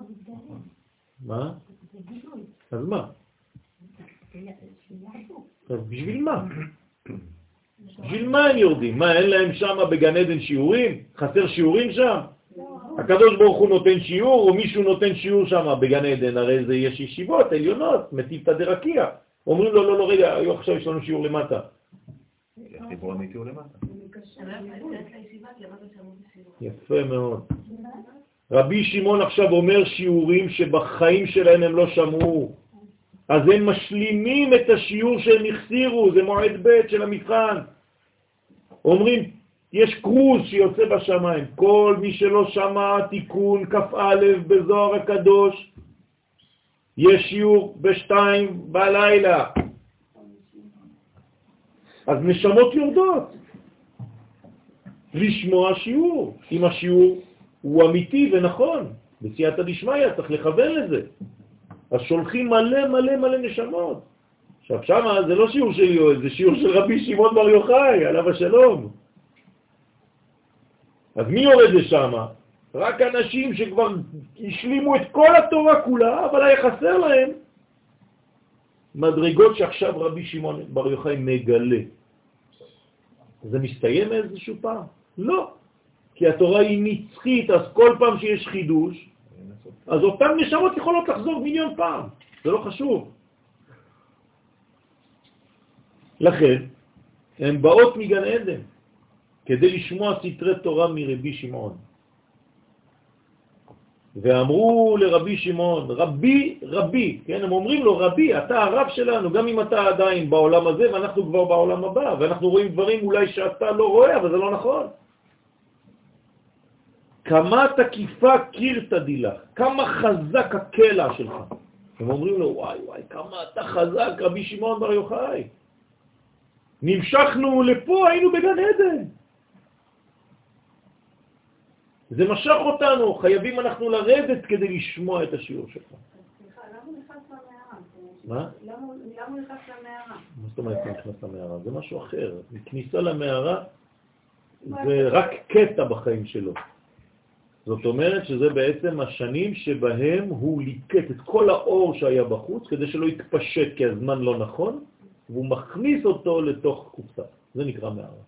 מה? זה גילוי. אז מה? אז בשביל מה? בשביל מה הם יורדים? מה, אין להם שם בגן עדן שיעורים? חסר שיעורים שם? הקדוש ברוך הוא נותן שיעור, או מישהו נותן שיעור שם בגן עדן, הרי זה יש ישיבות עליונות, מטיבתא דרקיע. אומרים לו, לא, לא, רגע, עכשיו יש לנו שיעור למטה. החיבור האמיתי הוא למטה. יפה מאוד. רבי שמעון עכשיו אומר שיעורים שבחיים שלהם הם לא שמעו. אז הם משלימים את השיעור שהם החסירו, זה מועד ב' של המבחן. אומרים, יש קרוז שיוצא בשמיים, כל מי שלא שמע תיקון כ"א בזוהר הקדוש, יש שיעור בשתיים בלילה. אז נשמות יורדות לשמוע שיעור, אם השיעור הוא אמיתי ונכון, בסייעתא דשמיא צריך לכוון לזה. אז שולחים מלא מלא מלא נשמות. עכשיו, שמה זה לא שיעור של יואל, זה שיעור של רבי שמעון בר יוחאי, עליו השלום. אז מי יורד לשם? רק אנשים שכבר השלימו את כל התורה כולה, אבל היה חסר להם מדרגות שעכשיו רבי שמעון בר יוחאי מגלה. זה מסתיים איזשהו פעם? לא. כי התורה היא נצחית, אז כל פעם שיש חידוש, אז אותן נשמות יכולות לחזור מיליון פעם, זה לא חשוב. לכן, הן באות מגן עדן כדי לשמוע סתרי תורה מרבי שמעון. ואמרו לרבי שמעון, רבי, רבי, כן, הם אומרים לו, רבי, אתה הרב שלנו, גם אם אתה עדיין בעולם הזה ואנחנו כבר בעולם הבא, ואנחנו רואים דברים אולי שאתה לא רואה, אבל זה לא נכון. כמה תקיפה קיר תדילך, כמה חזק הקלע שלך. הם אומרים לו, וואי וואי, כמה אתה חזק, רבי שמעון בר יוחאי. נמשכנו לפה, היינו בגן עדן. זה משך אותנו, חייבים אנחנו לרדת כדי לשמוע את השיעור שלך. סליחה, למה הוא נכנס למערה? מה? למה הוא נכנס למערה? מה זאת אומרת נכנס למערה? זה משהו אחר. כניסה למערה זה רק קטע בחיים שלו. זאת אומרת שזה בעצם השנים שבהם הוא ליקט את כל האור שהיה בחוץ כדי שלא יתפשט כי הזמן לא נכון, והוא מכניס אותו לתוך קופסה. זה נקרא מערה.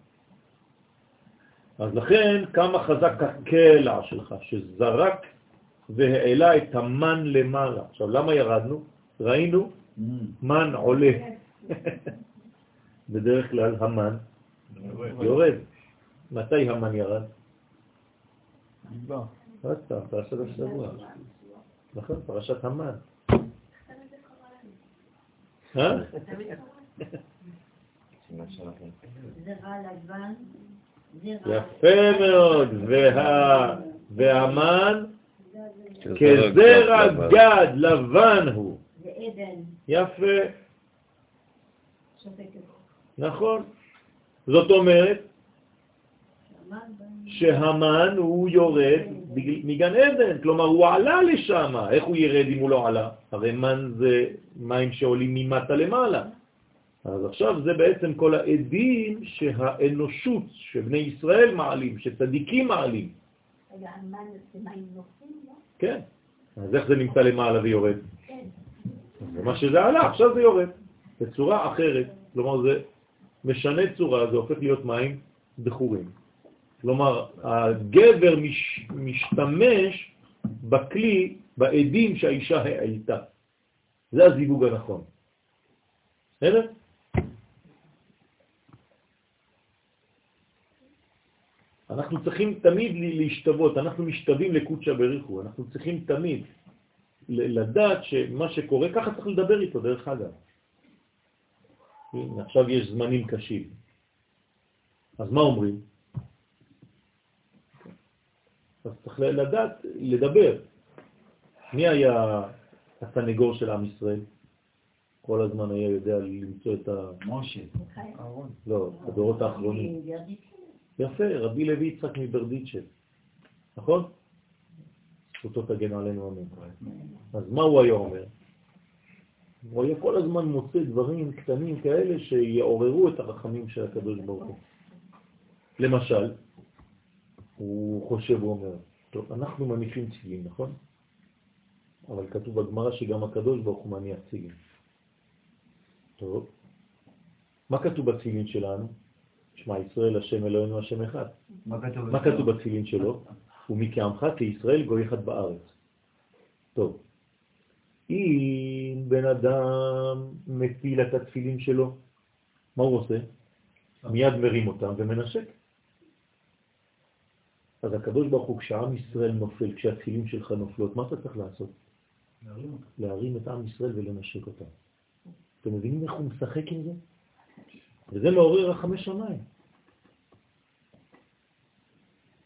אז לכן כמה חזק הקלע שלך שזרק והעלה את המן למעלה. עכשיו, למה ירדנו? ראינו Mm. מן עולה. בדרך כלל המן יורד. מתי המן ירד? עוד פעם, פרשת השבוע. נכון, פרשת המן. אה? יפה מאוד. וה- והמן כזרע גד לבן הוא. יפה, נכון. זאת אומרת שהמן הוא יורד מגן עדן, כלומר הוא עלה לשם, איך הוא ירד אם הוא לא עלה? הרי מן זה מים שעולים ממטה למעלה. אז עכשיו זה בעצם כל העדים שהאנושות, שבני ישראל מעלים, שצדיקים מעלים, רגע, המן זה מים נופים, לא? כן. אז איך זה נמצא למעלה ויורד? כן. זה מה שזה עלה, עכשיו זה יורד, בצורה אחרת. כלומר זה משנה צורה, זה הופך להיות מים דחורים. כלומר, הגבר מש, משתמש בכלי, בעדים שהאישה העלתה. זה הזיווג הנכון. בסדר? אנחנו צריכים תמיד להשתוות, אנחנו משתווים לקודשא בריחו, אנחנו צריכים תמיד לדעת שמה שקורה, ככה צריך לדבר איתו, דרך אגב. הנה, עכשיו יש זמנים קשים. אז מה אומרים? אז צריך לדעת לדבר. מי היה הסנגור של עם ישראל? כל הזמן היה יודע למצוא את ה... משה. לא, בדורות האחרונים. יפה, רבי לוי יצחק מברדיצ'ב, נכון? זכותו תגן עלינו אמן. אז מה הוא היה אומר? הוא היה כל הזמן מוצא דברים קטנים כאלה שיעוררו את הרחמים של הקדוש ברוך הוא. למשל, הוא חושב, הוא אומר, טוב, אנחנו מניחים צילים, נכון? אבל כתוב בגמרא שגם הקדוש ברוך הוא מניח צילים. טוב, מה כתוב בצילין שלנו? שמע ישראל, השם אלוהינו, השם אחד. מה כתוב? מה כתוב בתפילין שלו? ומי כעמך כישראל גוי אחד בארץ. טוב, אם בן אדם מפיל את התפילין שלו, מה הוא עושה? מיד מרים אותם ומנשק. אז הקדוש ברוך הוא, כשעם ישראל נופל, כשהתפילין שלך נופלות, מה אתה צריך לעשות? להרים את עם ישראל ולנשק אותם. אתם מבינים איך הוא משחק עם זה? וזה מעורר רחמי שמיים.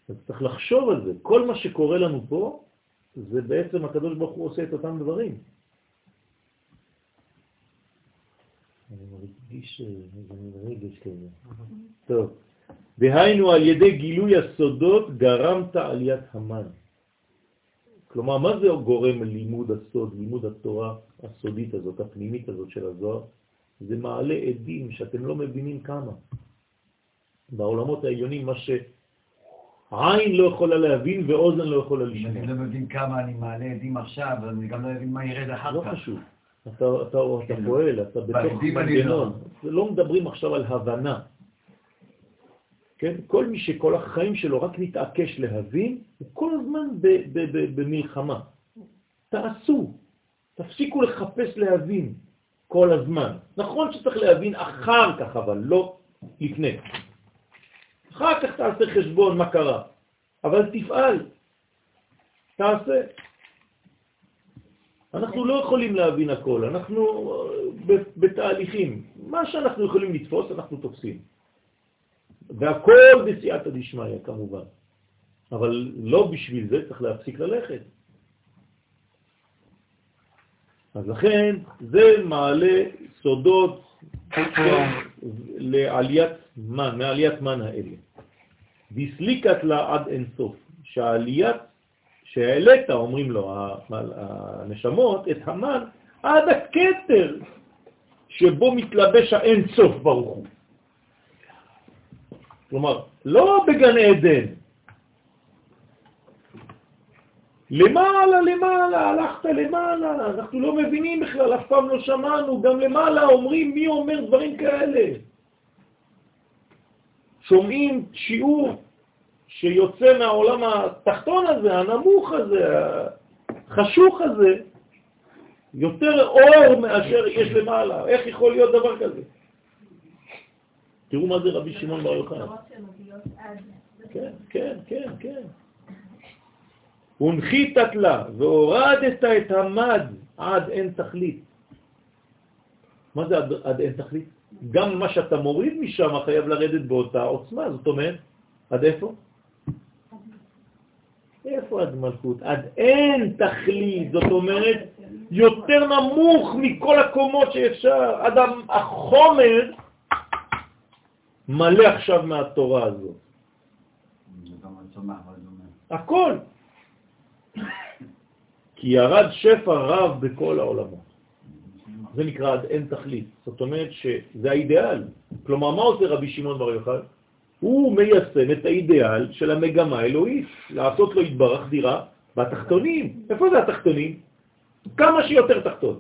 אז צריך לחשוב על זה. כל מה שקורה לנו פה, זה בעצם הקדוש ברוך הוא עושה את אותם דברים. אני מרגיש איזה מין רגש כזה. טוב. והיינו על ידי גילוי הסודות גרמת עליית המן. כלומר, מה זה גורם לימוד הסוד, לימוד התורה הסודית הזאת, הפנימית הזאת של הזוהר? זה מעלה עדים שאתם לא מבינים כמה. בעולמות העליונים, מה שעין לא יכולה להבין ואוזן לא יכולה אם אני לשמוע. לא מבין כמה אני מעלה עדים עכשיו, אני גם לא מבין מה ירד אחר לא כך. חשוב. אתה, אתה, אתה כן. פועל, אתה בתוך מנגנון. לא מדברים עכשיו על הבנה. כן? כל מי שכל החיים שלו רק מתעקש להבין, הוא כל הזמן במלחמה. תעשו, תפסיקו לחפש להבין כל הזמן. נכון שצריך להבין אחר כך, אבל לא לפני. אחר כך תעשה חשבון מה קרה, אבל תפעל, תעשה. אנחנו לא יכולים להבין הכל, אנחנו אה, בתהליכים. מה שאנחנו יכולים לתפוס, אנחנו תופסים. והכל בסייעתא דשמיא כמובן. אבל לא בשביל זה צריך להפסיק ללכת. אז לכן זה מעלה סודות לעליית מן, מעליית מן האלה. דיסליקת לה עד אין סוף, שהעליית שהעלית, אומרים לו הנשמות, את המן עד הקטר שבו מתלבש האין סוף ברוך הוא. כלומר, לא בגן עדן. למעלה, למעלה, הלכת למעלה, אנחנו לא מבינים בכלל, אף פעם לא שמענו, גם למעלה אומרים מי אומר דברים כאלה. שומעים שיעור שיוצא מהעולם התחתון הזה, הנמוך הזה, החשוך הזה, יותר אור מאשר יש למעלה. איך יכול להיות דבר כזה? תראו מה זה רבי שמעון בר יוחנן. כן, כן, כן, כן. הונחית לה והורדת את המד עד אין תכלית. מה זה עד, עד אין תכלית? גם מה שאתה מוריד משם חייב לרדת באותה עוצמה, זאת אומרת, עד איפה? איפה עד מלכות? עד אין תכלית, זאת אומרת, יותר נמוך מכל הקומות שאפשר, עד החומר מלא עכשיו מהתורה הזאת. הכל. כי ירד שפע רב בכל העולמות. זה נקרא עד אין תכלית. זאת אומרת שזה האידאל. כלומר, מה עושה רבי שמעון בר יוחאי? הוא מיישם את האידאל של המגמה האלוהית, לעשות לו התברך דירה בתחתונים. איפה זה התחתונים? כמה שיותר תחתון.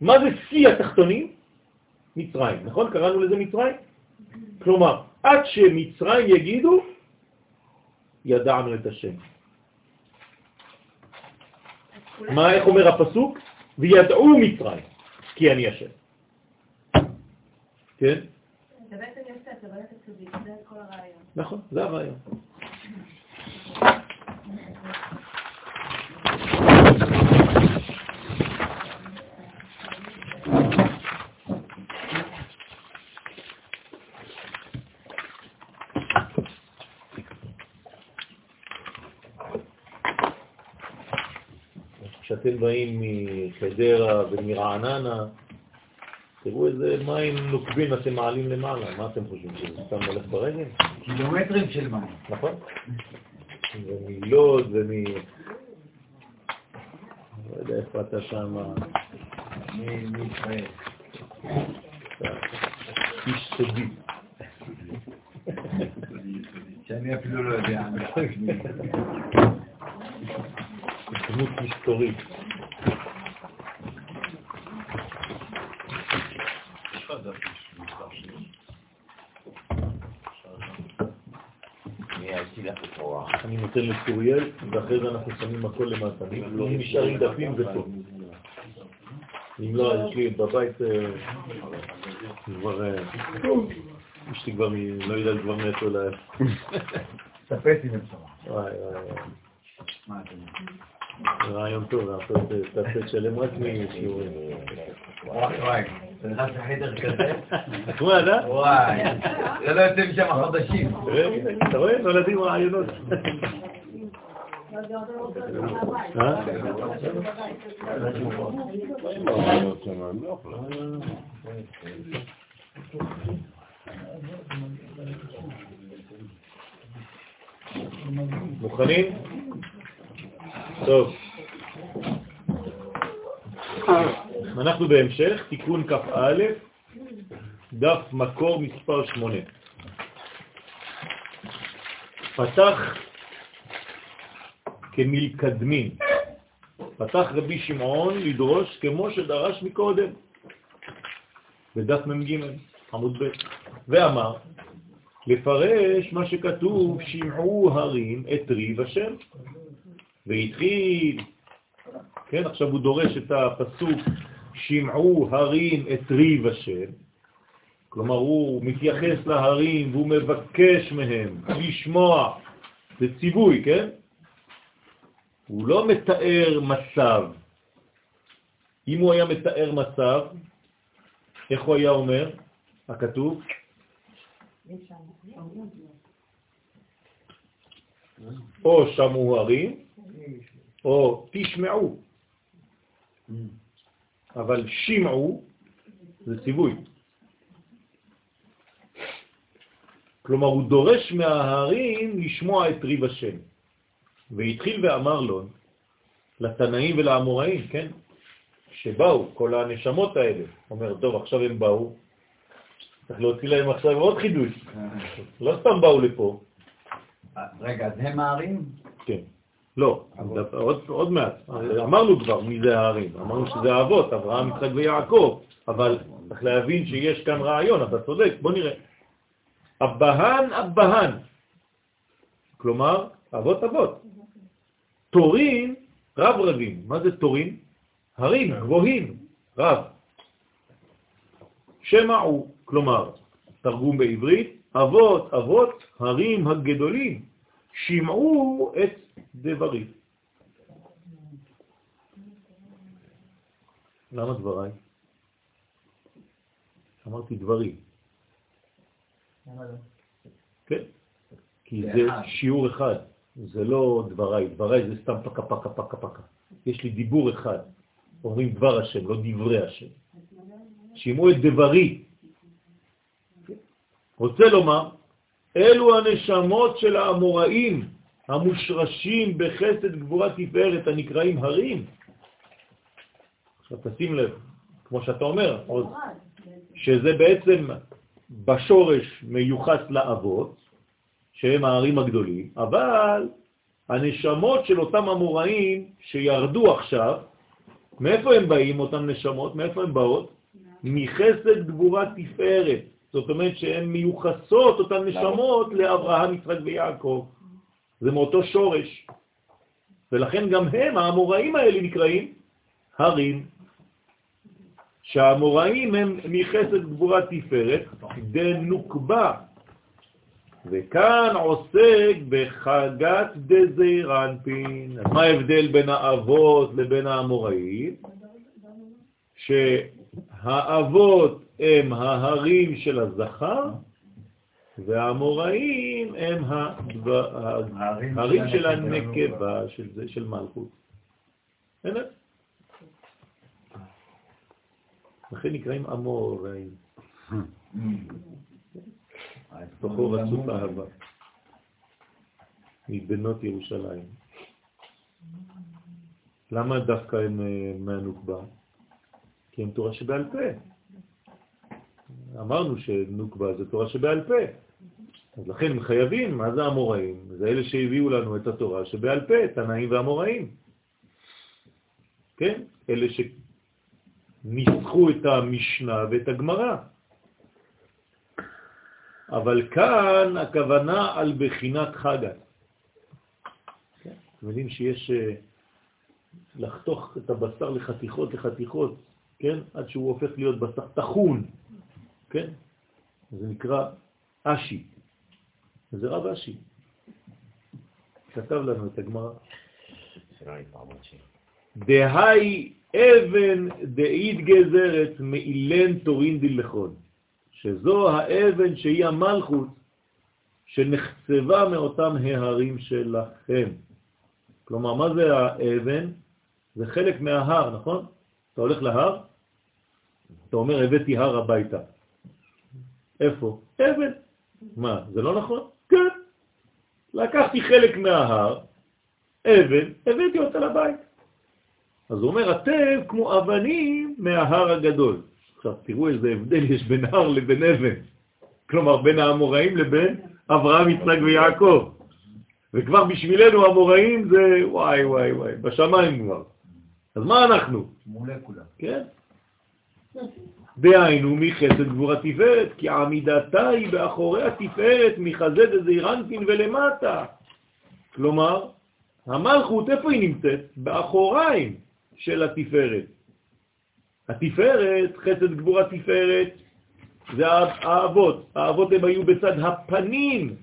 מה זה שיא התחתונים? מצרים, נכון? קראנו לזה מצרים? כלומר, עד שמצרים יגידו, ידענו את השם. מה, איך אומר הפסוק? וידעו מצרים, כי אני השם. כן? זה בעצם בעצם צדיק, זה כל הרעיון. נכון, זה הרעיון. כשאתם באים מחדרה ומרעננה, תראו איזה מים נוקבים אתם מעלים למעלה, מה אתם חושבים, שזה סתם הולך ברגל? קילומטרים של מים. נכון? ומלוד ומ... לא יודע איפה אתה שם, מישראל. איש סודי. שאני אפילו לא יודע. דמות מסתורית. אני נותן לצוריאל, ואחרי זה אנחנו שמים הכל למטה. אם נשאר עם דפים זה טוב. אם לא, יש לי בבית אה, כבר... אה, אשתי כבר, מ- לא יודעת כבר מאיפה ל... ספסי מבשרה. וואי וואי וואי. מה אתם אומרים? רעיון טוב, לעשות הסט שלם רק משיעורים. וואי וואי, אתה נכנס לחדר כזה? אה? וואי, זה לא יוצא משם חודשים. אתה רואה? נולדים רעיונות. אה? מוכנים? טוב. אנחנו בהמשך, תיקון כ"א, דף מקור מספר 8. פתח כמלקדמין. פתח רבי שמעון לדרוש כמו שדרש מקודם, בדף מ"ג, עמוד ב', ואמר, לפרש מה שכתוב, שמעו הרים את ריב השם. והתחיל, כן, עכשיו הוא דורש את הפסוק, שמעו הרים את ריב השם, כלומר הוא מתייחס להרים והוא מבקש מהם לשמוע, זה ציווי, כן? הוא לא מתאר מצב. אם הוא היה מתאר מצב, איך הוא היה אומר, הכתוב? או שמעו הרים, או תשמעו. אבל שמעו זה ציווי. כלומר, הוא דורש מההרים לשמוע את ריב השם. והתחיל ואמר לו, לתנאים ולאמוראים, כן? שבאו, כל הנשמות האלה. אומר, טוב, עכשיו הם באו, צריך להוציא להם עכשיו עוד חידוש. לא סתם באו לפה. רגע, אז הם הערים? כן. לא, עוד, מעט. אמרנו כבר מי זה ההרים. אמרנו שזה האבות, אברהם, יצחק ויעקב. אבל צריך להבין שיש כאן רעיון, אתה צודק, בוא נראה. אבהן אבהן. כלומר, אבות אבות. תורים רב רבים. מה זה תורים? הרים גבוהים, רב. שמעו, כלומר, תרגום בעברית, אבות אבות הרים הגדולים, שמעו את דברי. למה דבריי? אמרתי דברי. כן, כי זה שיעור אחד, זה לא דבריי, דבריי זה סתם פקה פקה פקה פקה. יש לי דיבור אחד, אומרים דבר השם, לא דברי השם. שימו את דברי. רוצה לומר, אלו הנשמות של האמוראים המושרשים בחסד גבורה תפארת הנקראים הרים. עכשיו תשים לב, כמו שאתה אומר, עוד, שזה בעצם בשורש מיוחס לאבות, שהם הערים הגדולים, אבל הנשמות של אותם אמוראים שירדו עכשיו, מאיפה הם באים, אותם נשמות? מאיפה הם באות? מחסד גבורה תפארת. זאת אומרת שהן מיוחסות, אותן נשמות, לאברהם, יצחק ויעקב. זה מאותו שורש. ולכן גם הם, האמוראים האלה נקראים הרים. שהאמוראים הם מחסד גבורה תפארת, דנוקבה. וכאן עוסק בחגת דזיירנפין. מה ההבדל בין האבות לבין האמוראים? שהאבות הם ההרים של הזכר, והאמוראים הם ההרים של הנקבה, של, זה, של מלכות. בסדר? לכן נקראים אמוראים. תוכו רצוף אהבה. מבנות ירושלים. למה דווקא הם אה, מהנוקבה? כי הם תורה שבעל פה. אמרנו שנוקבה זה תורה שבעל פה. אז לכן הם חייבים, מה זה המוראים? זה אלה שהביאו לנו את התורה שבעל פה, תנאים והמוראים. כן? אלה שניסחו את המשנה ואת הגמרא. אבל כאן הכוונה על בחינת חגת. כן? אתם יודעים שיש אה, לחתוך את הבשר לחתיכות לחתיכות, כן? עד שהוא הופך להיות בשר תחון, כן? זה נקרא אשי. זה רב אשי. כתב לנו את הגמרא. דהי אבן דאית גזרת מאילן תורין דילכון, שזו האבן שהיא המלכות שנחצבה מאותם ההרים שלכם. כלומר, מה זה האבן? זה חלק מההר, נכון? אתה הולך להר, אתה אומר, הבאתי הר הביתה. איפה? אבן. מה, זה לא נכון? כן. לקחתי חלק מההר, אבן, הבאתי אותה לבית. אז הוא אומר, אתם כמו אבנים מההר הגדול. עכשיו, תראו איזה הבדל יש בין הר לבין אבן. כלומר, בין האמוראים לבין אברהם, יצחק ויעקב. וכבר בשבילנו המוראים זה וואי וואי וואי, בשמיים כבר. אז מה אנחנו? מולקולה. כן. דהיינו מחסד גבורה תפארת, כי עמידתה היא באחורי התפארת מחזה דזעירנטין ולמטה. כלומר, המלכות, איפה היא נמצאת? באחוריים של התפארת. התפארת, חסד גבורה תפארת, זה האבות. האבות הם היו בצד הפנים,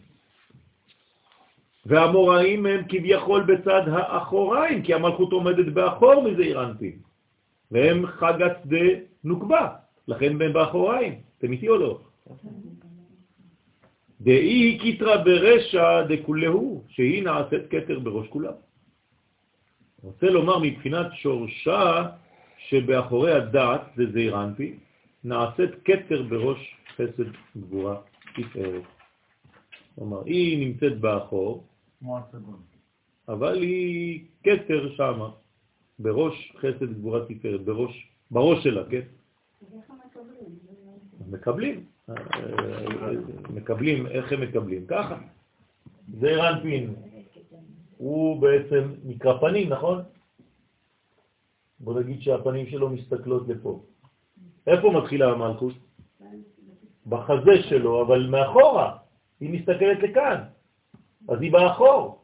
והמוראים הם כביכול בצד האחוריים, כי המלכות עומדת באחור מזעירנטין, והם חגת דנוקבה. לכן הם באחוריים. אתם איתי או לא? דאי קיטרה ברשע דכולהו, שהיא נעשית קטר בראש כולם. רוצה לומר מבחינת שורשה שבאחורי הדעת, זה זעירנטי, נעשית קטר בראש חסד גבורה תפארת. כלומר, היא נמצאת באחור, אבל היא קטר שמה, בראש חסד גבורה תפארת, בראש, בראש שלה, כן? מקבלים. מקבלים, איך הם מקבלים? ככה. זה רנפין, הוא בעצם נקרא פנים, נכון? בוא נגיד שהפנים שלו מסתכלות לפה. איפה מתחילה המלכות? בחזה שלו, אבל מאחורה. היא מסתכלת לכאן, אז היא באחור.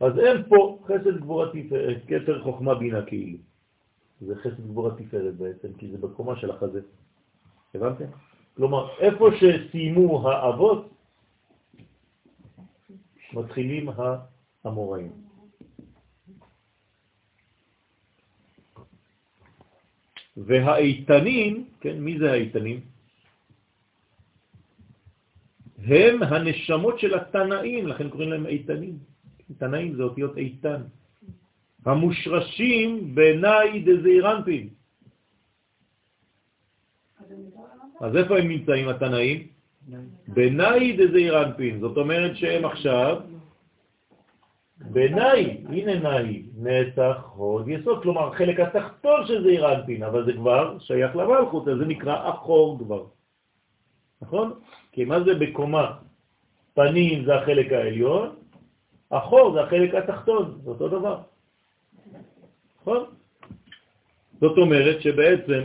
אז אין פה חסד גבורה תפארת, כתר חוכמה בינה כאילו. זה חסד גבורה תפארת בעצם, כי זה בקומה של החזה. הבנתם? כלומר, איפה שסיימו האבות, מתחילים האמוראים. והאיתנים, כן, מי זה האיתנים? הם הנשמות של התנאים, לכן קוראים להם איתנים. תנאים זה אותיות איתן. המושרשים בעיניי דזעירנפין. אז איפה הם נמצאים התנאים? בעיניי דזעירנפין. זאת אומרת שהם עכשיו בעיניי, הנה נאי, נצח, הוד, יסוד, כלומר חלק התחתון של זעירנפין, אבל זה כבר שייך למלכות, אז זה נקרא אחור כבר. נכון? כי מה זה בקומה? פנים זה החלק העליון, אחור זה החלק התחתון, זה אותו דבר. נכון? זאת אומרת שבעצם,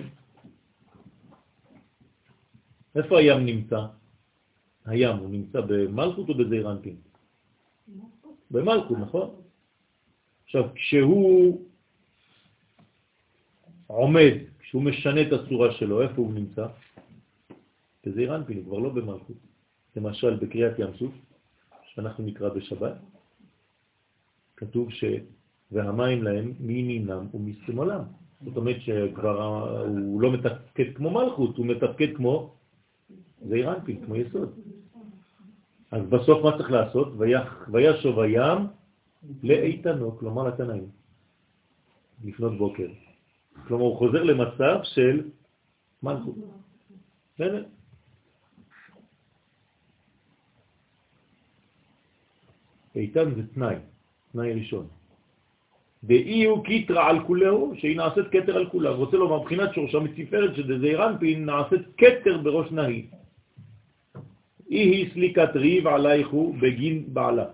איפה הים נמצא? הים, הוא נמצא במלכות או בזעירנפין? במלכות, נכון? עכשיו, כשהוא עומד, כשהוא משנה את הצורה שלו, איפה הוא נמצא? בזעיר אנפין, הוא כבר לא במלכות. למשל, בקריאת ים סוף, שאנחנו נקרא בשבת, כתוב ש... והמים להם מימינם ומשמאלם. זאת אומרת שכבר הוא לא מתפקד כמו מלכות, הוא מתפקד כמו זעיר אנפין, כמו יסוד. אז בסוף מה צריך לעשות? וישוב הים לאיתנו, כלומר לתנאים, לפנות בוקר. כלומר, הוא חוזר למצב של מלכות. בסדר? איתן זה תנאי, תנאי ראשון. דאי הוא קיטרה על כולהו, שהיא נעשית קטר על כולה. רוצה לומר, מבחינת שורשה מציפרת שזה אנפין, נעשית קטר בראש נהי. היא סליקת ריב עלייך הוא בגין בעלה.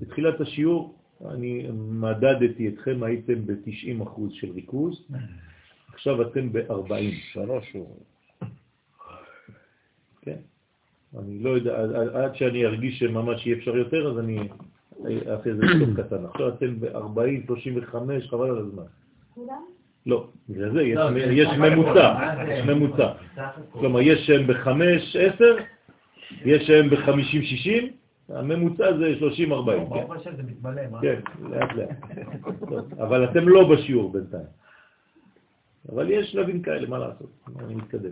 בתחילת השיעור אני מדדתי אתכם, הייתם ב-90% של ריכוז, עכשיו אתם ב-40. שלוש שיעורים. כן. אני לא יודע, עד שאני ארגיש שממש אי אפשר יותר, אז אני אעשה איזה סוף קטן. עכשיו אתם ב-40, 35, חבל על הזמן. כולם? לא, בגלל זה יש לא, ממוצע, יש ממוצע. כלומר, יש שהם ב-5, 10, יש שהם ב-50-60, הממוצע זה 30-40. ברוך השם זה מתמלא, מה? כן, לאט לאט. אבל אתם לא בשיעור בינתיים. אבל יש שלבים כאלה, מה לעשות? אני מתקדם.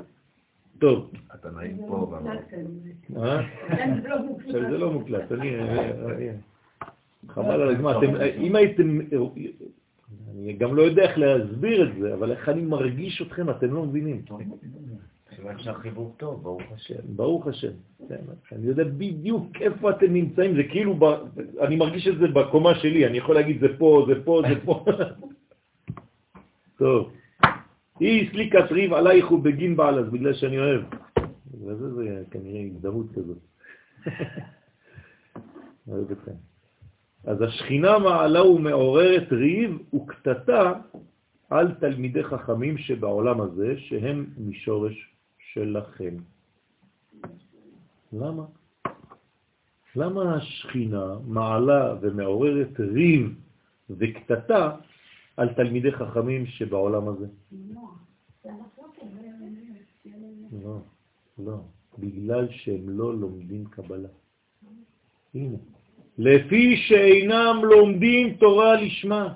טוב. אתה נעים פה. מה? זה לא מוקלט. אני... חבל על הזמן. אם הייתם... אני גם לא יודע איך להסביר את זה, אבל איך אני מרגיש אתכם, אתם לא מבינים. סימן שהחיבור טוב, ברוך השם. ברוך השם. כן, אני יודע בדיוק איפה אתם נמצאים, זה כאילו, אני מרגיש את זה בקומה שלי, אני יכול להגיד זה פה, זה פה, זה פה. טוב. היא סליקת ריב עלייך ובגין בעל, אז בגלל שאני אוהב. בגלל זה זה כנראה הזדהות כזאת. אז השכינה מעלה ומעוררת ריב וקטטה על תלמידי חכמים שבעולם הזה, שהם משורש שלכם. למה? למה השכינה מעלה ומעוררת ריב וקטטה על תלמידי חכמים שבעולם הזה? לא, לא, בגלל שהם לא לומדים קבלה. הנה, לפי שאינם לומדים תורה לשמה.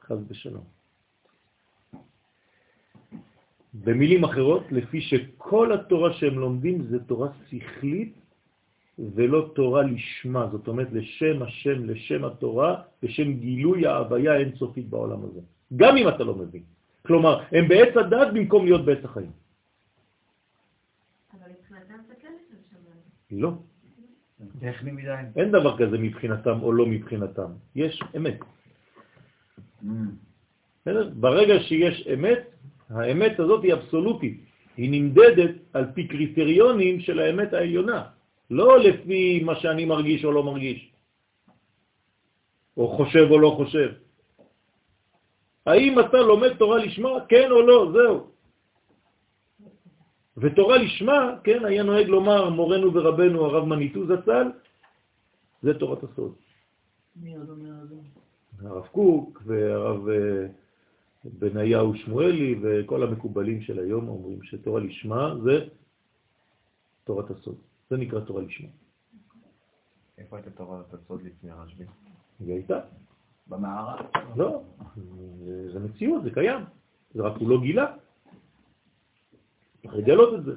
חז ושלום. במילים אחרות, לפי שכל התורה שהם לומדים זה תורה שכלית ולא תורה לשמה, זאת אומרת לשם השם, לשם התורה, לשם גילוי ההוויה האינסופית בעולם הזה. גם אם אתה לא מבין. כלומר, הם בעץ הדת במקום להיות בעץ החיים. אבל מבחינתם זה כן לא. טכני מדי. אין דבר כזה מבחינתם או לא מבחינתם. יש אמת. Mm. ברגע שיש אמת, האמת הזאת היא אבסולוטית. היא נמדדת על פי קריטריונים של האמת העליונה, לא לפי מה שאני מרגיש או לא מרגיש, או חושב או לא חושב. האם אתה לומד תורה לשמה, כן או לא, זהו. ותורה לשמה, כן, היה נוהג לומר מורנו ורבנו הרב מניטו זצ"ל, זה תורת הסוד. מי עוד אומר את זה? הרב קוק והרב... בניהו שמואלי וכל המקובלים של היום אומרים שתורה לשמה זה תורת הסוד. זה נקרא תורה לשמה. איפה הייתה תורת הסוד לפני הרשב"י? היא הייתה. במערה? לא, זה, זה מציאות, זה קיים. זה רק הוא לא גילה. צריך לגלות את זה.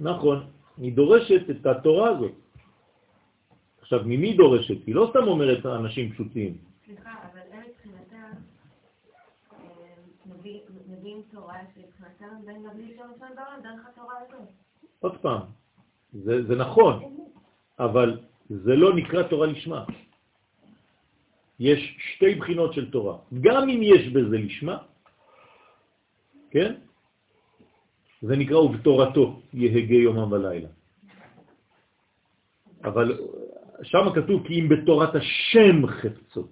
נכון, היא דורשת את התורה הזאת. עכשיו, ממי דורשת? היא לא סתם אומרת אנשים פשוטים. סליחה, אבל הם מבחינתם אה, מביא- מביאים תורה שמבחינתם באים להביא שם שם בעולם דרך התורה הזאת. עוד פעם, זה, זה נכון, אבל זה לא נקרא תורה לשמה. יש שתי בחינות של תורה. גם אם יש בזה לשמה, כן? זה נקרא ובתורתו יהגה יומם ולילה. אבל שם כתוב כי אם בתורת השם חפצות.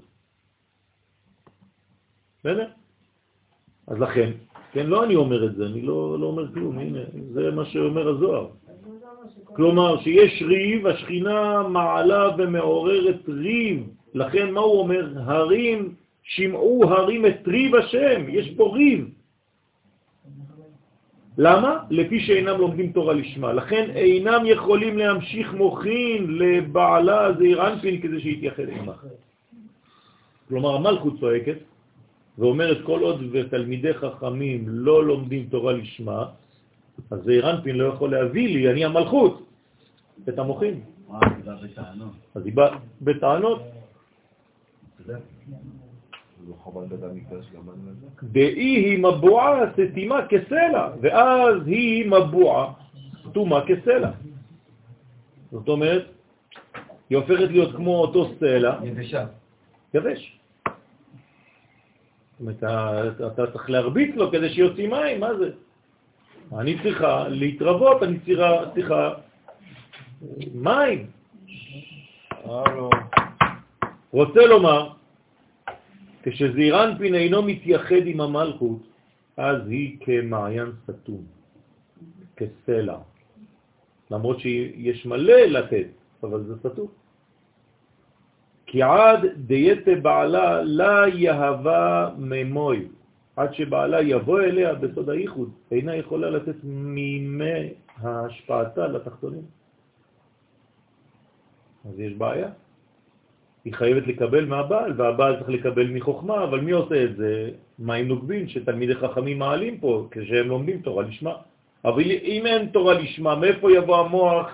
בסדר? אז לכן, כן, לא אני אומר את זה, אני לא, לא אומר כלום, הנה, זה מה שאומר הזוהר. כלומר, שיש ריב, השכינה מעלה ומעוררת ריב. לכן מה הוא אומר? הרים, שמעו הרים את ריב השם, יש פה ריב. למה? לפי שאינם לומדים תורה לשמה. לכן אינם יכולים להמשיך מוכין לבעלה זעיר אנפין כדי שיתייחד עמה. כלומר, המלכות צועקת ואומרת כל עוד ותלמידי חכמים לא לומדים תורה לשמה, אז זעיר אנפין לא יכול להביא לי, אני המלכות, את המוכין. אה. אז היא באה בטענות, דאי היא מבועה סתימה כסלע, ואז היא מבועה סתומה כסלע. זאת אומרת, היא הופכת להיות כמו אותו סלע, יבשה. יבש. זאת אומרת, אתה, צריך להרביץ לו כדי שיוציא מים, מה זה? אני צריכה להתרבות, אני צריכה, צריכה מים. הלו. רוצה לומר, כשזעיר אנפין אינו מתייחד עם המלכות, אז היא כמעיין סתום, כסלע. למרות שיש מלא לתת, אבל זה סתום. כי עד דייתה בעלה לה יהבה ממוי, עד שבעלה יבוא אליה בסוד הייחוד, אינה יכולה לתת מימי ההשפעתה לתחתונים. אז יש בעיה. היא חייבת לקבל מהבעל, והבעל צריך לקבל מחוכמה, אבל מי עושה את זה? מים נוגבים שתלמידי חכמים מעלים פה, כשהם לומדים תורה לשמה. אבל אם אין תורה לשמה, מאיפה יבוא המוח,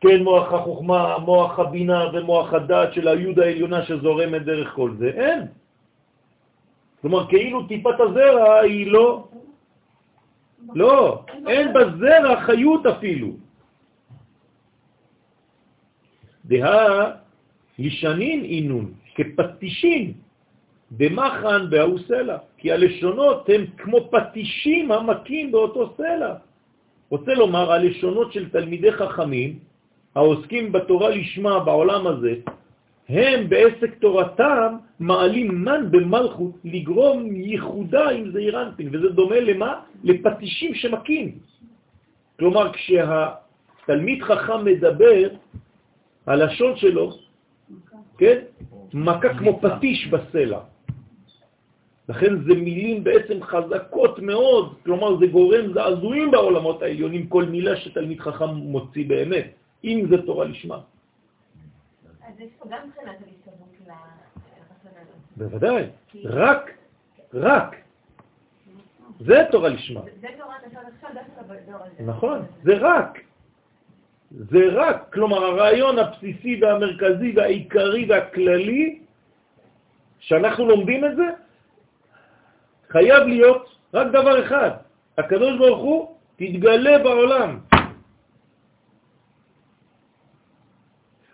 כן, מוח החוכמה, מוח הבינה ומוח הדעת של היוד העליונה שזורמת דרך כל זה? אין. כלומר, כאילו טיפת הזרע היא לא, לא, אין בזרע חיות אפילו. דה ישנין אינון, כפטישים, במחן בהוא סלע, כי הלשונות הם כמו פטישים המכים באותו סלע. רוצה לומר, הלשונות של תלמידי חכמים, העוסקים בתורה לשמה בעולם הזה, הם בעסק תורתם מעלים מן במלכות לגרום ייחודה עם זעיר אנפין, וזה דומה למה? לפטישים שמכים. כלומר, כשהתלמיד חכם מדבר, הלשון שלו, כן? מכה כמו פטיש בסלע. לכן זה מילים בעצם חזקות מאוד, כלומר זה גורם זעזועים בעולמות העליונים, כל מילה שתלמיד חכם מוציא באמת, אם זה תורה לשמה. אז יש פה גם מבחינת ההסתברות הזאת. בוודאי, רק, רק, זה תורה לשמה. זה בדור הזה. נכון, זה רק. זה רק, כלומר הרעיון הבסיסי והמרכזי והעיקרי והכללי, שאנחנו לומדים את זה, חייב להיות רק דבר אחד, הקדוש ברוך הוא תתגלה בעולם.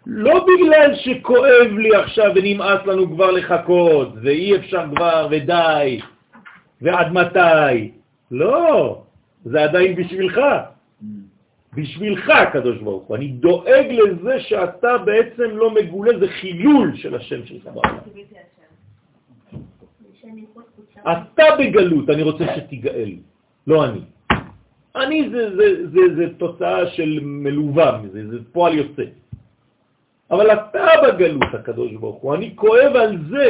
לא בגלל שכואב לי עכשיו ונמאס לנו כבר לחכות, ואי אפשר כבר ודי, ועד מתי. לא, זה עדיין בשבילך. בשבילך, הקדוש ברוך הוא. אני דואג לזה שאתה בעצם לא מגולה, זה חילול של השם שלך בעולם. אתה בגלות, אני רוצה שתיגאל, לא אני. אני זה, זה, זה, זה תוצאה של מלווה, זה, זה פועל יוצא. אבל אתה בגלות, הקדוש ברוך הוא, אני כואב על זה.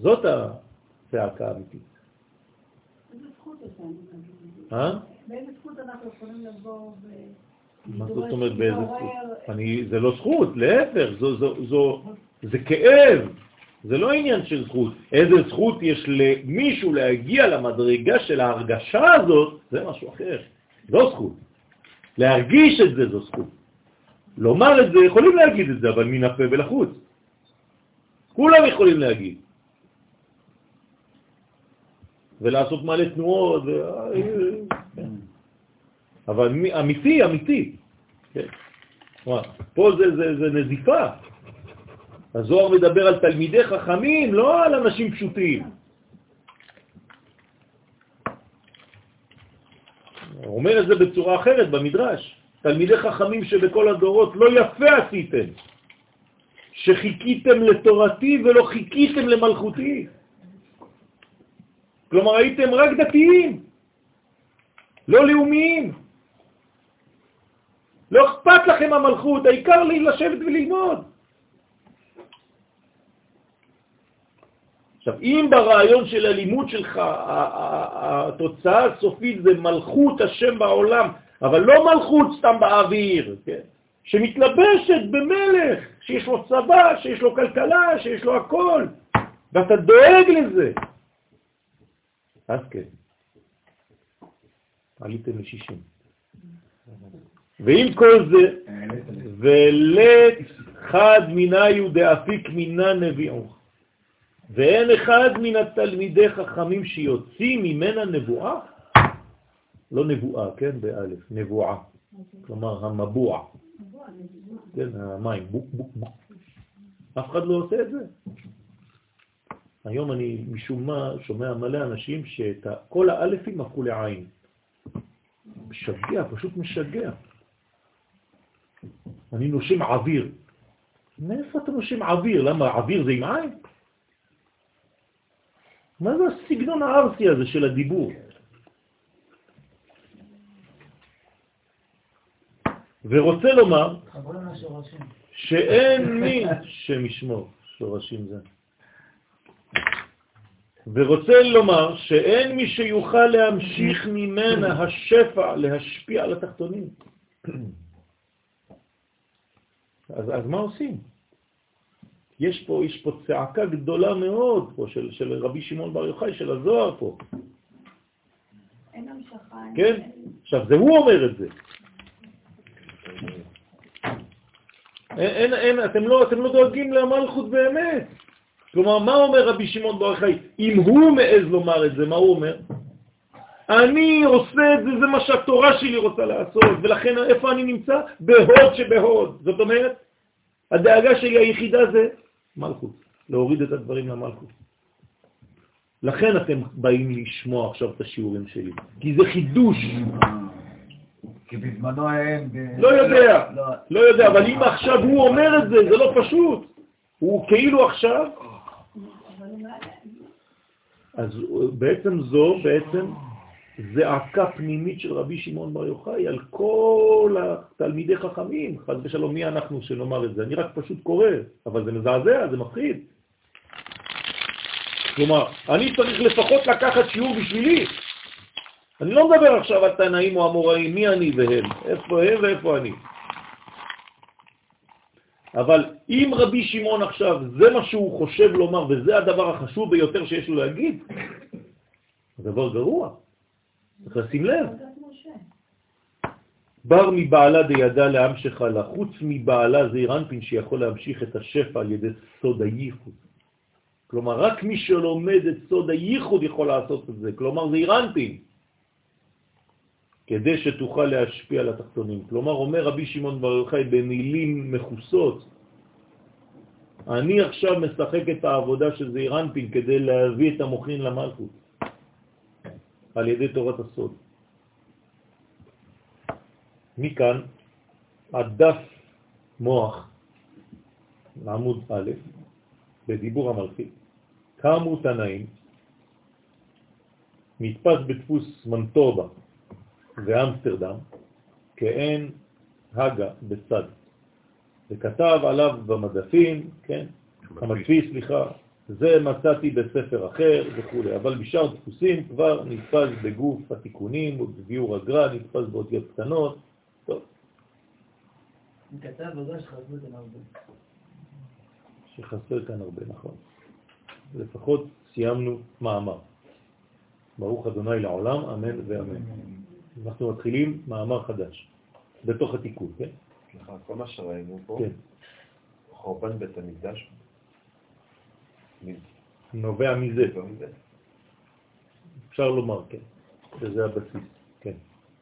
זאת הצעקה האמיתית. באיזה זכות אנחנו יכולים לבוא ו... מה זאת אומרת באיזה זכות? זה לא זכות, להפך, זה כאב, זה לא עניין של זכות. איזה זכות יש למישהו להגיע למדרגה של ההרגשה הזאת, זה משהו אחר. זו זכות. להרגיש את זה זו זכות. לומר את זה, יכולים להגיד את זה, אבל מן הפה ולחוץ. כולם יכולים להגיד. ולעשות מלא תנועות. אבל מי- אמיתי, אמיתי. כן. וואו, פה זה, זה, זה נזיפה. הזוהר מדבר על תלמידי חכמים, לא על אנשים פשוטים. הוא אומר את זה בצורה אחרת במדרש. תלמידי חכמים שבכל הדורות לא יפה עשיתם, שחיכיתם לתורתי ולא חיכיתם למלכותי. כלומר, הייתם רק דתיים, לא לאומיים. לא אכפת לכם המלכות, העיקר לי לשבת וללמוד. עכשיו, אם ברעיון של הלימוד שלך התוצאה הסופית זה מלכות השם בעולם, אבל לא מלכות סתם באוויר, כן? שמתלבשת במלך, שיש לו צבא, שיש לו כלכלה, שיש לו הכל, ואתה דואג לזה. אז כן, עליתם ל-60. ועם כל זה, ולת חד מיניו דאפיק מינה נביאוך. ואין אחד מן התלמידי חכמים שיוציא ממנה נבואה, לא נבואה, כן, באלף, נבואה, כלומר המבוע, כן, המים, בוק בוק בוק. אף אחד לא עושה את זה. היום אני משום מה שומע מלא אנשים שאת כל האלפים הפכו לעין. משגע, פשוט משגע. אני נושם אוויר. מאיפה אתה נושם אוויר? למה, אוויר זה עם עין? מה זה הסגנון הארסי הזה של הדיבור? ורוצה לומר. שאין מי שמשמור, שורשים זה. ורוצה לומר שאין מי שיוכל להמשיך ממנה השפע להשפיע על התחתונים. אז, אז מה עושים? יש פה, יש פה צעקה גדולה מאוד פה של, של רבי שמעון בר יוחאי, של הזוהר פה. אין המשכה. אין- כן? עכשיו, זה הוא אומר את זה. אין, אין, אין, אתם, לא, אתם לא דואגים למלכות באמת. כלומר, מה אומר רבי שמעון בר יוחאי? אם הוא מעז לומר את זה, מה הוא אומר? אני עושה את זה, זה מה שהתורה שלי רוצה לעשות, ולכן איפה אני נמצא? בהוד שבהוד. זאת אומרת, הדאגה שלי היחידה זה מלכות, להוריד את הדברים למלכות. לכן אתם באים לשמוע עכשיו את השיעורים שלי, כי זה חידוש, כי בזמנו אין... לא יודע, לא, לא יודע, אבל אם עכשיו הוא אומר את זה, זה לא פשוט. הוא כאילו עכשיו. אז בעצם זו, בעצם זעקה פנימית של רבי שמעון בר יוחאי על כל התלמידי חכמים, חס ושלום, מי אנחנו שנאמר את זה? אני רק פשוט קורא, אבל זה מזעזע, זה מפחיד. כלומר, אני צריך לפחות לקחת שיעור בשבילי. אני לא מדבר עכשיו על תנאים או אמוראים, מי אני והם, איפה הם ואיפה אני. אבל אם רבי שמעון עכשיו, זה מה שהוא חושב לומר, וזה הדבר החשוב ביותר שיש לו להגיד, הדבר גרוע. צריך לשים לב. בר מבעלה דידה להמשך לה, חוץ מבעלה זה אירנפין שיכול להמשיך את השפע על ידי סוד הייחוד. כלומר, רק מי שלומד את סוד הייחוד יכול לעשות את זה. כלומר, זה אירנפין. כדי שתוכל להשפיע על התחתונים. כלומר, אומר רבי שמעון בר יוחאי במילים מחוסות, אני עכשיו משחק את העבודה של זעירנפין כדי להביא את המוחין למלכות על ידי תורת הסוד. מכאן הדף מוח, עמוד א', בדיבור המלכי, קמו תנאים, נתפס בדפוס מנטובה ואמסטרדם, כאין הגה בצד, וכתב עליו במדפים, כן, המדפיס, סליחה, זה מצאתי בספר אחר וכו', אבל בשאר דפוסים כבר נתפס בגוף התיקונים ובביאור הגר"א, נתפס באותיות קטנות. טוב. שחסר כאן הרבה, נכון. לפחות סיימנו מאמר. ברוך אדוני לעולם, אמן ואמן. אנחנו מתחילים מאמר חדש, בתוך התיקון, כן? סליחה, כל מה שראינו פה, כן. חורבן בית המקדש, נובע לא מזה. אפשר לומר, כן, שזה הבסיס, כן.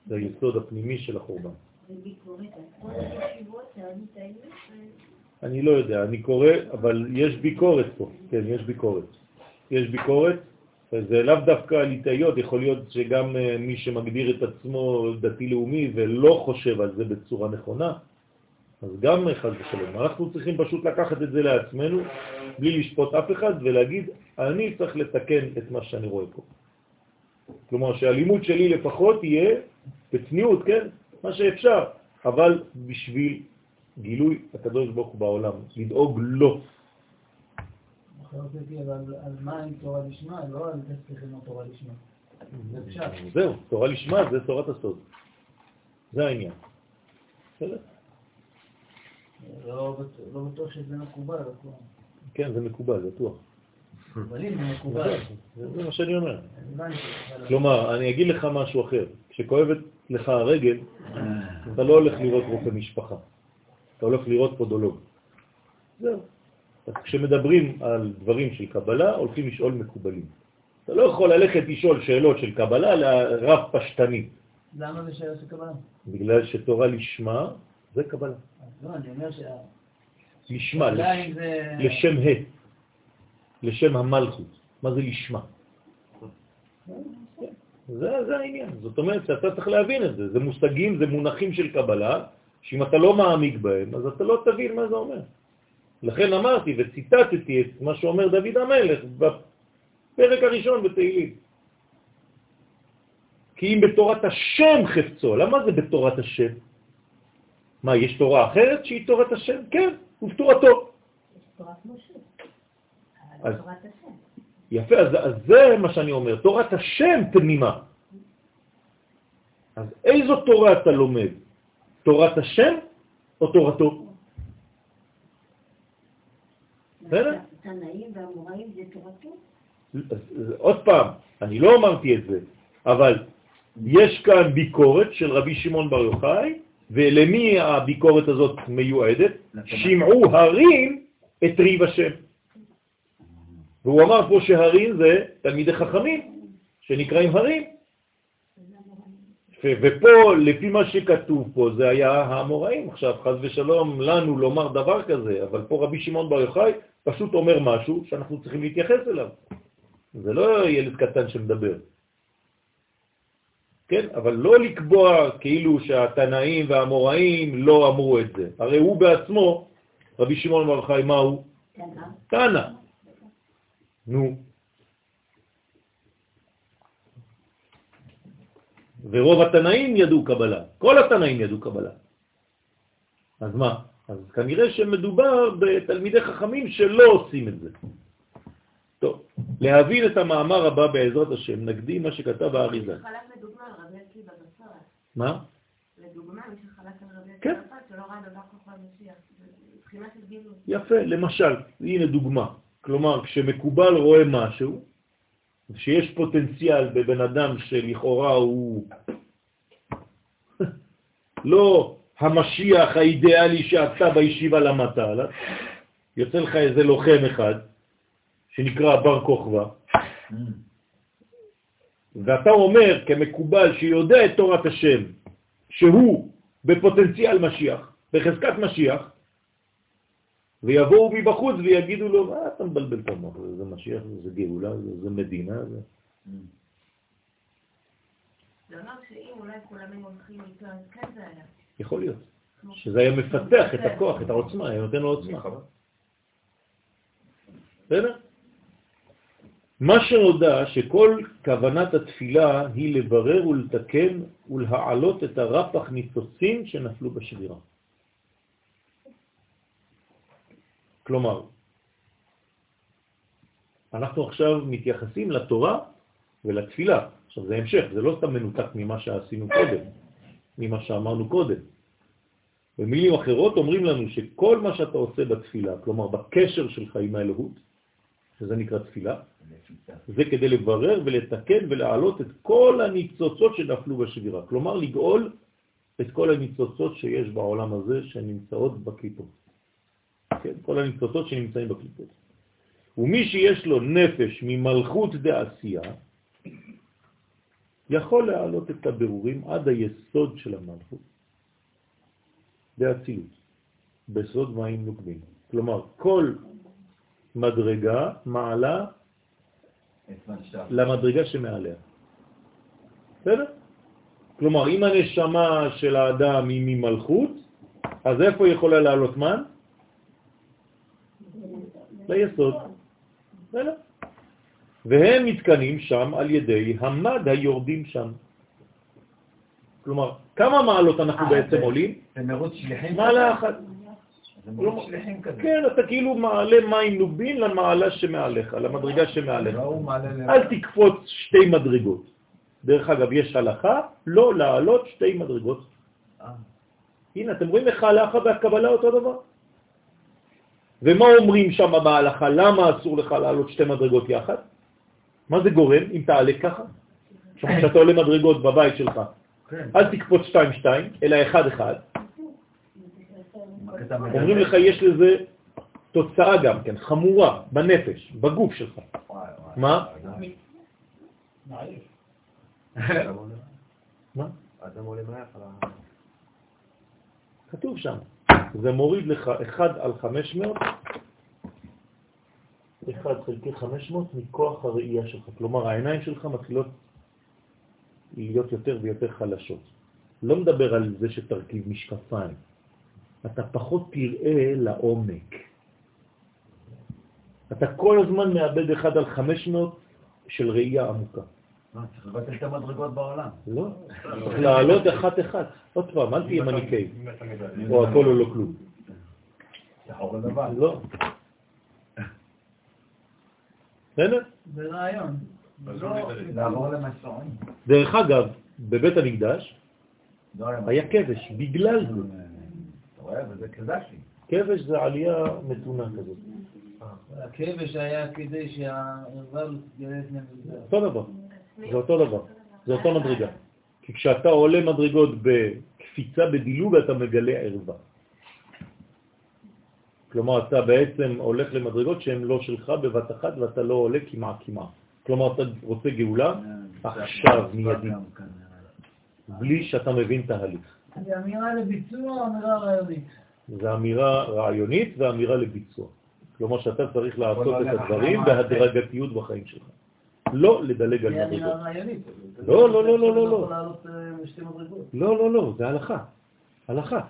זה היסוד הפנימי של החורבן. אני לא יודע, אני קורא, אבל יש ביקורת פה, כן, יש ביקורת. יש ביקורת, זה לאו דווקא ליטאיות, יכול להיות שגם אה, מי שמגדיר את עצמו דתי-לאומי ולא חושב על זה בצורה נכונה, אז גם חס ושלום. אנחנו צריכים פשוט לקחת את זה לעצמנו, בלי לשפוט אף אחד, ולהגיד, אני צריך לתקן את מה שאני רואה פה. כלומר, שהלימוד שלי לפחות יהיה בצניעות, כן? מה שאפשר, אבל בשביל גילוי הקדוש ברוך הוא בעולם, לדאוג לו. לא. זהו, תורה לשמה זה תורת הסוד. זה העניין. בסדר? לא לא בטוח שזה מקובל, כן, זה מקובל, בטוח. אבל אם זה מקובל, זה זה מה שאני אומר. כלומר, אני אגיד לך משהו אחר. כשכואבת לך הרגל, אתה לא הולך לראות רופא משפחה. אתה הולך לראות פודולוג. זהו. כשמדברים על דברים של קבלה, הולכים לשאול מקובלים. אתה לא יכול ללכת לשאול שאלות של קבלה לרב פשטני, למה זה שאלה של קבלה? בגלל שתורה לשמה זה קבלה. לא, אני אומר שה... לשמה, זה... לשם ה', לשם המלכות. מה זה לשמה? זה, זה העניין. זאת אומרת שאתה צריך להבין את זה. זה מושגים, זה מונחים של קבלה, שאם אתה לא מעמיק בהם, אז אתה לא תבין מה זה אומר. לכן אמרתי וציטטתי את מה שאומר דוד המלך בפרק הראשון בתהילים. כי אם בתורת השם חפצו, למה זה בתורת השם? מה, יש תורה אחרת שהיא תורת השם? כן, ובתורתו. אז-. יפה, אז, אז זה מה שאני אומר, תורת השם תמימה. אז איזו תורה אתה לומד? תורת השם או תורתו? בסדר? התנאים והאמוראים זה תורתו? עוד פעם, אני לא אמרתי את זה, אבל יש כאן ביקורת של רבי שמעון בר יוחאי, ולמי הביקורת הזאת מיועדת? שמעו הרים את ריב השם. והוא אמר פה שהרים זה תלמידי חכמים, שנקראים הרים. ופה, לפי מה שכתוב פה, זה היה האמוראים. עכשיו, חז ושלום לנו לומר דבר כזה, אבל פה רבי שמעון בר יוחאי פשוט אומר משהו שאנחנו צריכים להתייחס אליו. זה לא ילד קטן שמדבר. כן? אבל לא לקבוע כאילו שהתנאים והאמוראים לא אמרו את זה. הרי הוא בעצמו, רבי שמעון בר יוחאי, מה הוא? תנא. תנא. נו. ורוב התנאים ידעו קבלה, כל התנאים ידעו קבלה. אז מה? אז כנראה שמדובר בתלמידי חכמים שלא עושים את זה. טוב, להבין את המאמר הבא בעזרת השם, נקדים מה שכתב האריזה. חלק לדוגמה על רבי עקיבא בספרד. מה? לדוגמה, מי שחלק על רבי כן. שלא ראה דבר כוכב משיח. זה מבחינה של גילוי. יפה, למשל, הנה דוגמה. כלומר, כשמקובל רואה משהו, שיש פוטנציאל בבן אדם שלכאורה הוא לא המשיח האידיאלי שאתה בישיבה למדת עליו, יוצא לך איזה לוחם אחד שנקרא בר כוכבא, ואתה אומר כמקובל שיודע את תורת השם, שהוא בפוטנציאל משיח, בחזקת משיח, ויבואו מבחוץ ויגידו לו, מה אתה מבלבל את המוח, זה משיח, זה גאולה, זה, זה מדינה, זה... זה אומר שאם אולי כולם היו הולכים איתו, אז כן זה היה. יכול להיות. שזה היה מפתח את הכוח, את העוצמה, היה נותן לו עוצמה. בסדר? מה שנודע שכל כוונת התפילה היא לברר ולתקן ולהעלות את הרפח ניצוצים שנפלו בשבירה. כלומר, אנחנו עכשיו מתייחסים לתורה ולתפילה. עכשיו זה המשך, זה לא סתם מנותק ממה שעשינו קודם, ממה שאמרנו קודם. במילים אחרות אומרים לנו שכל מה שאתה עושה בתפילה, כלומר בקשר שלך עם האלוהות, שזה נקרא תפילה, זה כדי לברר ולתקן ולהעלות את כל הניצוצות שנפלו בשבירה. כלומר, לגאול את כל הניצוצות שיש בעולם הזה שנמצאות בקליפות. כן, כל הניצוצות שנמצאים בקליפות. ומי שיש לו נפש ממלכות דעשייה, יכול להעלות את הבירורים עד היסוד של המלכות, באצילות, בסוד מים נוקבים. כלומר, כל מדרגה מעלה למדרגה שמעליה. בסדר? כלומר, אם הנשמה של האדם היא ממלכות, אז איפה יכולה לעלות מן? ליסוד. בסדר? והם מתקנים שם על ידי המד היורדים שם. כלומר, כמה מעלות אנחנו אה, בעצם עולים? זה מרוץ שליחים? מעלה אחת. זה מרוץ שליחים כזה. כן, אתה כאילו מעלה מים נובין למעלה שמעליך, למדרגה שמעליך. לא הוא מעלה ל... אל תקפוץ שתי מדרגות. דרך אגב, יש הלכה לא לעלות שתי מדרגות. אה. הנה, אתם רואים איך ההלכה והקבלה אותו דבר? ומה אומרים שם בהלכה? למה אסור לך לעלות שתי מדרגות יחד? מה זה גורם אם תעלה ככה? עכשיו, כשאתה עולה מדרגות בבית שלך, כן. אל תקפוץ שתיים שתיים, אלא אחד אחד. הקטע אומרים לך, יש לזה תוצאה גם כן, חמורה, בנפש, בגוף שלך. וואי, וואי. מה? מה? כתוב שם. זה מוריד לך 1 על 500, 1 חלקי 500 מכוח הראייה שלך. כלומר, העיניים שלך מתחילות להיות יותר ויותר חלשות. לא מדבר על זה שתרכיב משקפיים. אתה פחות תראה לעומק. אתה כל הזמן מאבד 1 על 500 של ראייה עמוקה. מה, צריך לבטל את המדרגות בעולם. לא, צריך לעלות אחת-אחת. עוד פעם, אל תהיה מניקי, או הכל או לא כלום. לא. בסדר? זה רעיון. לא- לעבור למסורים. דרך אגב, בבית המקדש לא היה היה כבש, בגלל זה. אתה רואה? וזה. כבש זה עלייה מתונה כזאת. הכבש היה כדי שהערווה לא המזבח. אותו דבר, זה אותו דבר, זה אותו מדרגה. כי כשאתה עולה מדרגות בקפיצה בדילוג, אתה מגלה ערווה. כלומר, אתה בעצם הולך למדרגות שהן לא שלך בבת אחת ואתה לא עולה כמעט כמעט. כלומר, אתה רוצה גאולה עכשיו, מיידי, בלי שאתה מבין תהליך. זה אמירה לביצוע או אמירה רעיונית? זה אמירה רעיונית ואמירה לביצוע. כלומר שאתה צריך לעשות לא את הדברים. בהדרגתיות בחיים שלך. לא לדלג על זה אמירה מדרגות. רעיונית. לא, לא, לא, לא, לא, לא. לעלות אה. לא, לא, לא, זה הלכה. הלכה.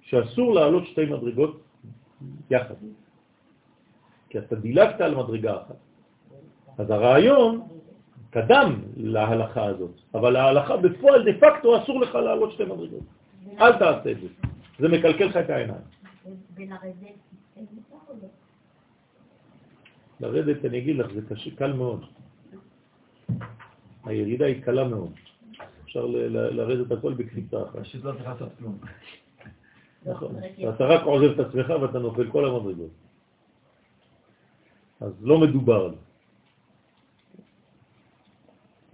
שאסור לעלות שתי מדרגות יחד. כי אתה דילגת על מדרגה אחת. אז הרעיון קדם להלכה הזאת, אבל ההלכה בפועל דה פקטו אסור לך לעלות שתי מדרגות. אל תעשה את זה. זה מקלקל לך את העיניים. לרדת, אני אגיד לך, זה קשה, קל מאוד. הירידה היא קלה מאוד. אפשר לרדת הכל בקפיצה אחת. פשוט לא צריך לעשות כלום. נכון. אתה רק עוזב את עצמך ואתה נופל כל המדרגות. אז לא מדובר על זה.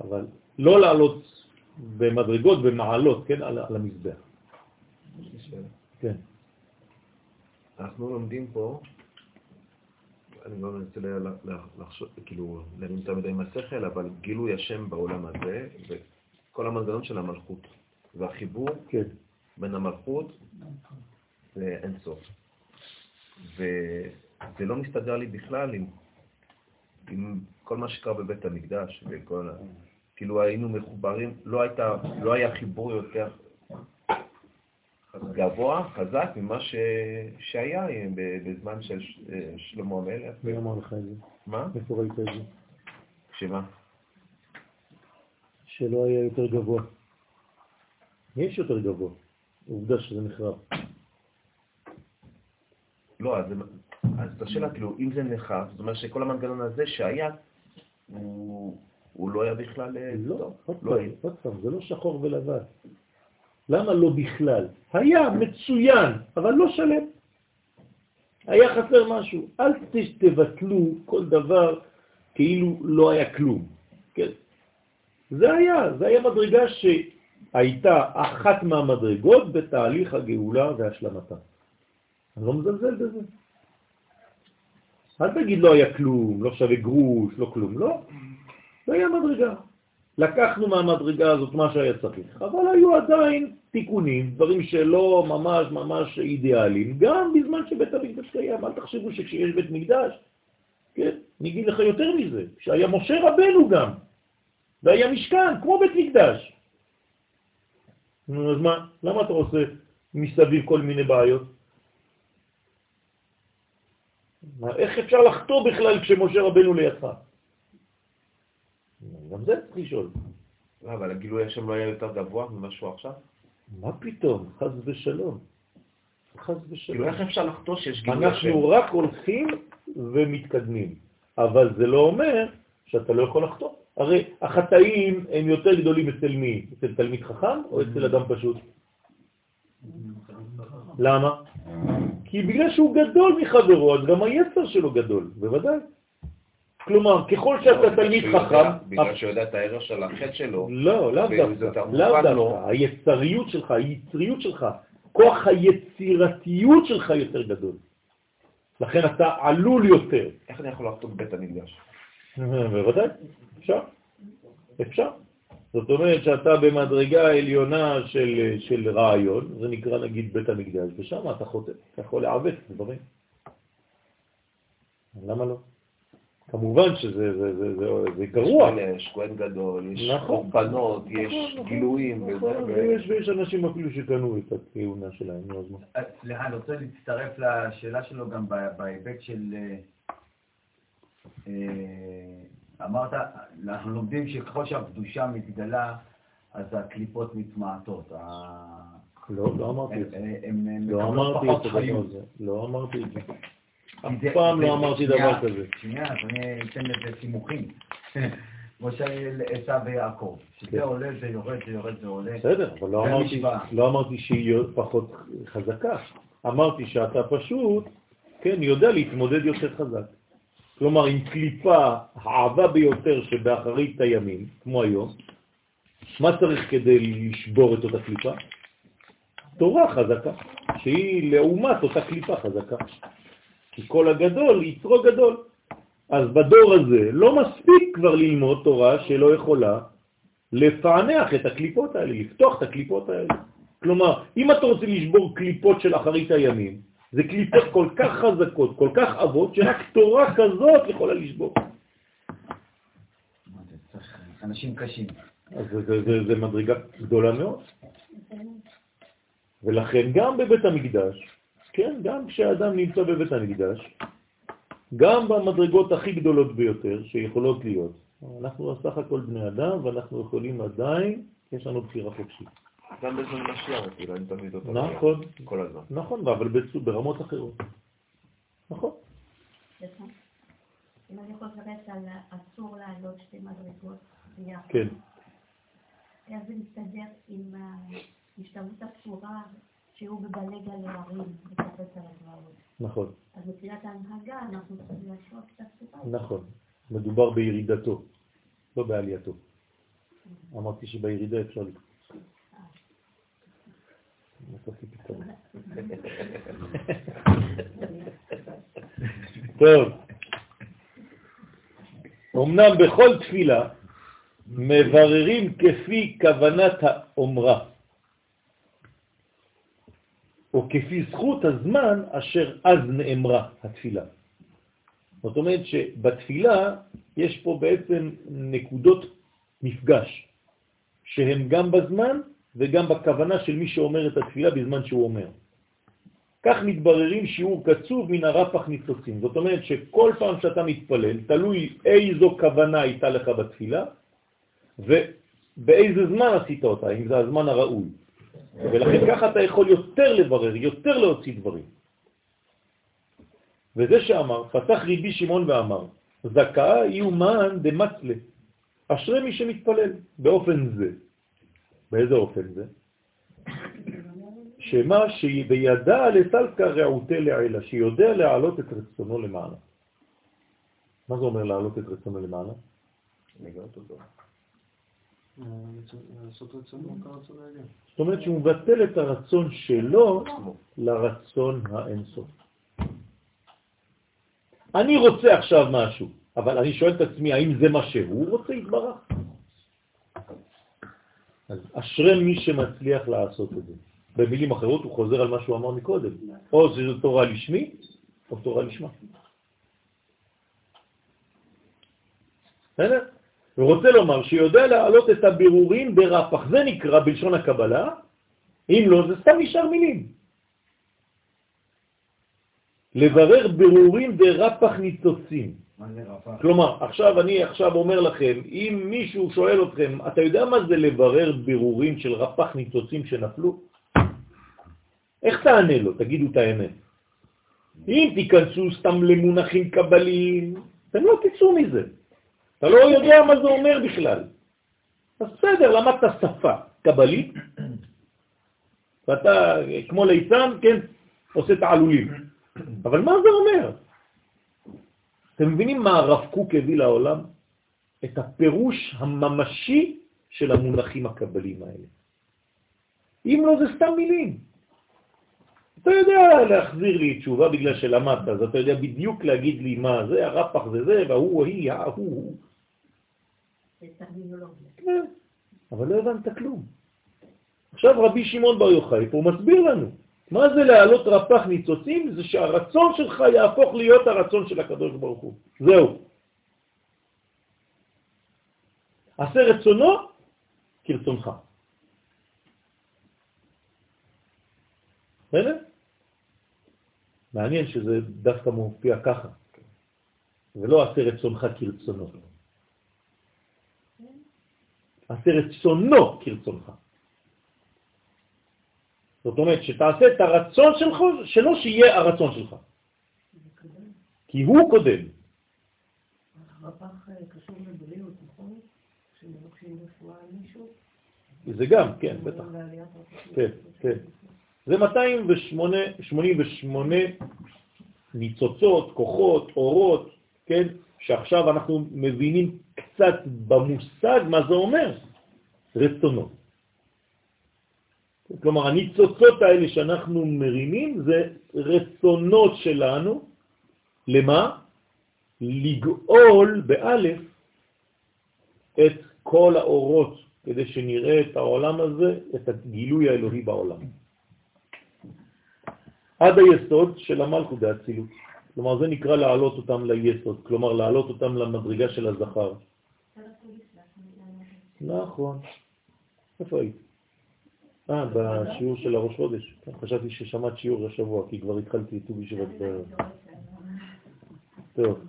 אבל לא לעלות במדרגות, במעלות, כן, על, על המזבח. כן. אנחנו לומדים פה, אני לא מנסה ל- ל- לחשוב, כאילו, להבין יותר מדי עם השכל, אבל גילוי השם בעולם הזה, וכל המנגנון של המלכות, והחיבור כן. בין המלכות לאינסוף. וזה לא מסתדר לי בכלל עם, עם כל מה שקרה בבית המקדש, וכל. כאילו היינו מחוברים, לא, הייתה, לא היה חיבור יותר גבוה, חזק, ממה ש... שהיה ב- בזמן של ש- שלמה המלך. מי אמר לך את זה? מה? איפה ראית את זה? שמה? שלא היה יותר גבוה. יש יותר גבוה. עובדה שזה נחרב. לא, אז, אז זו שאלה, כאילו, אם זה נחף, זאת אומרת שכל המנגנון הזה שהיה, הוא הוא לא היה בכלל... אה, לא, עוד לא פעם. עוד פעם, זה לא שחור ולבן. למה לא בכלל? היה מצוין, אבל לא שלם. היה חסר משהו. אל תבטלו כל דבר כאילו לא היה כלום. כן? זה היה, זה היה מדרגה שהייתה אחת מהמדרגות בתהליך הגאולה והשלמתה. אני לא מזלזל בזה. אל תגיד לא היה כלום, לא שווה גרוש, לא כלום, לא. זה היה מדרגה. לקחנו מהמדרגה הזאת מה שהיה צריך, אבל היו עדיין תיקונים, דברים שלא ממש ממש אידיאליים, גם בזמן שבית המקדש קיים. אל תחשבו שכשיש בית מקדש, כן, אני אגיד לך יותר מזה, שהיה משה רבנו גם, והיה משכן, כמו בית מקדש. אז מה, למה אתה עושה מסביב כל מיני בעיות? איך אפשר לחתור בכלל כשמשה רבנו לידך? גם זה צריך לשאול. לא, אבל הגילוי השם לא היה יותר גבוה ממה שהוא עכשיו? מה פתאום? חז ושלום. כאילו, ושלום. איך אפשר לחתור שיש גילוי השם? אנחנו רק הולכים ומתקדמים, אבל זה לא אומר שאתה לא יכול לחתור. הרי החטאים הם יותר גדולים אצל מי? אצל תלמיד חכם או אצל אדם פשוט? למה? כי בגלל שהוא גדול מחברו, אז גם היצר שלו גדול, בוודאי. כלומר, ככל לא, שאתה תלמיד חכם, בגלל שהוא יודע את הערך של החטא שלו. לא, לאו דווקא, לאו. דווקא. היצריות שלך, היצריות שלך, כוח היצירתיות שלך יותר גדול. לכן אתה עלול יותר. איך אני יכול לחתור בבית המקדש? בוודאי, אפשר. אפשר. זאת אומרת שאתה במדרגה העליונה של, של רעיון, זה נקרא נגיד בית המקדש, ושם אתה חוטא, אתה יכול לעוות דברים. למה לא? כמובן שזה זה, זה, זה, זה גרוע. יש כהן גדול, יש נכון. קורבנות, יש נכון, גילויים, וזה, נכון, ו- ויש, ויש אנשים אפילו שקנו את הכהונה שלהם, נו, אז מה? אה, סליחה, אני רוצה להצטרף לשאלה שלו גם ב- בהיבט של... אה, אה, אמרת, אנחנו לומדים שככל שהקדושה מתגלה, אז הקליפות מתמעטות. לא, לא אמרתי את זה. לא. הזה. לא אמרתי את זה. אף פעם לא אמרתי דבר כזה. שנייה, אז אני אתן לזה סימוכים. כמו של עשיו ויעקב. כן. שזה עולה, זה יורד, זה יורד, זה עולה. בסדר, אבל לא. לא אמרתי שהיא פחות חזקה. אמרתי שאתה פשוט, כן, יודע להתמודד יותר חזק. כלומר, עם קליפה העבה ביותר שבאחרית הימים, כמו היום, מה צריך כדי לשבור את אותה קליפה? תורה חזקה, שהיא לעומת אותה קליפה חזקה. כי כל הגדול יצרו גדול. אז בדור הזה לא מספיק כבר ללמוד תורה שלא יכולה לפענח את הקליפות האלה, לפתוח את הקליפות האלה. כלומר, אם אתה רוצה לשבור קליפות של אחרית הימים, זה קליפות כל כך חזקות, כל כך עבות, שרק תורה כזאת יכולה לשבור. אנשים קשים. אז זה, זה, זה, זה מדרגה גדולה מאוד. ולכן גם בבית המקדש, כן, גם כשאדם נמצא בבית המקדש, גם במדרגות הכי גדולות ביותר שיכולות להיות, אנחנו בסך הכל בני אדם ואנחנו יכולים עדיין, יש לנו בחירה חופשית. גם בזמן משיח, כאילו, אני תמיד אותו. נכון, כל הזמן. נכון, אבל ברמות אחרות. נכון. סליחה. אם אני חוזרת על אסור לעלות שתי מדרגות ביחד. כן. איך זה מסתדר עם ההשתלבות הפשורה שהוא בבלג על ההרים וקופץ על הגבעות. נכון, אז מבחינת ההנהגה אנחנו צריכים להשוות את הסביבה. נכון. מדובר בירידתו, לא בעלייתו. אמרתי שבירידה אפשר לקפוץ. טוב. אמנם בכל תפילה מבררים כפי כוונת האומרה, או כפי זכות הזמן אשר אז נאמרה התפילה. זאת אומרת שבתפילה יש פה בעצם נקודות מפגש, שהן גם בזמן וגם בכוונה של מי שאומר את התפילה בזמן שהוא אומר. כך מתבררים שיעור קצוב מן הרפח ניצוצים. זאת אומרת שכל פעם שאתה מתפלל, תלוי איזו כוונה הייתה לך בתפילה, ובאיזה זמן עשית אותה, אם זה הזמן הראוי. ולכן ככה אתה יכול יותר לברר, יותר להוציא דברים. וזה שאמר, פתח ריבי שמעון ואמר, זכאה יאומן דמצלה, אשרי מי שמתפלל, באופן זה. באיזה אופן זה? שמה שבידע לסלקה רעותה לעילה, שיודע להעלות את רצונו למעלה. מה זה אומר להעלות את רצונו למעלה? לגלות אותו. לעשות רצונו כרצון העליון. זאת אומרת שהוא מבטל את הרצון שלו לרצון האינסוף. אני רוצה עכשיו משהו, אבל אני שואל את עצמי, האם זה מה שהוא רוצה יתברך? אז אשרי מי שמצליח לעשות את זה. במילים אחרות הוא חוזר על מה שהוא אמר מקודם. או שזה תורה לשמי, או תורה לשמה. בסדר? רוצה לומר שיודע להעלות את הבירורים ברפח, זה נקרא בלשון הקבלה, אם לא זה סתם נשאר מילים. לברר בירורים ברפח ניצוצים. מה זה רפ"ח? כלומר, עכשיו אני עכשיו אומר לכם, אם מישהו שואל אתכם, אתה יודע מה זה לברר בירורים של רפח ניצוצים שנפלו? איך תענה לו? תגידו את האמת. אם תיכנסו סתם למונחים קבליים, אתם לא תצאו מזה. אתה לא יודע מה זה אומר בכלל. בסדר, למדת שפה קבלית, ואתה כמו ליצן, כן, עושה את העלולים. אבל מה זה אומר? אתם מבינים מה הרב קוק הביא לעולם? את הפירוש הממשי של המונחים הקבליים האלה. אם לא, זה סתם מילים. אתה יודע להחזיר לי תשובה בגלל שלמדת, אז אתה יודע בדיוק להגיד לי מה זה, הרפח זה זה, והוא, היא, ההוא, הוא. זה טרמינולוגיה. כן, אבל לא הבנת כלום. עכשיו רבי שמעון בר יוחאי פה מסביר לנו, מה זה להעלות רפ"ח ניצוצים? זה שהרצון שלך יהפוך להיות הרצון של הקדוש ברוך הוא. זהו. עשה רצונו כרצונך. בסדר? מעניין שזה דווקא מופיע ככה, ולא עשה רצונך כרצונו. עשה רצונו כרצונך. זאת אומרת, שתעשה את הרצון שלך, שלו שיהיה הרצון שלך. כי הוא קודם. רפ"ח אה, קשור לבריאות, נכון? כשמבקשים רפואה על מישהו, זה גם, כן, בטח. אומרים לעליית רפ"ח. כן, כן. זה 288 ניצוצות, כוחות, אורות, כן? שעכשיו אנחנו מבינים קצת במושג מה זה אומר, רצונות. כלומר, הניצוצות האלה שאנחנו מרימים זה רצונות שלנו, למה? לגאול באלף את כל האורות, כדי שנראה את העולם הזה, את הגילוי האלוהי בעולם. עד היסוד של המלכות באצילות. כלומר, זה נקרא להעלות אותם ליסוד, כלומר, להעלות אותם למדרגה של הזכר. נכון. איפה היית? אה, בשיעור של הראש חודש. כן, חשבתי ששמעת שיעור השבוע, כי כבר התחלתי את ט"ו בשבט. ב- טוב.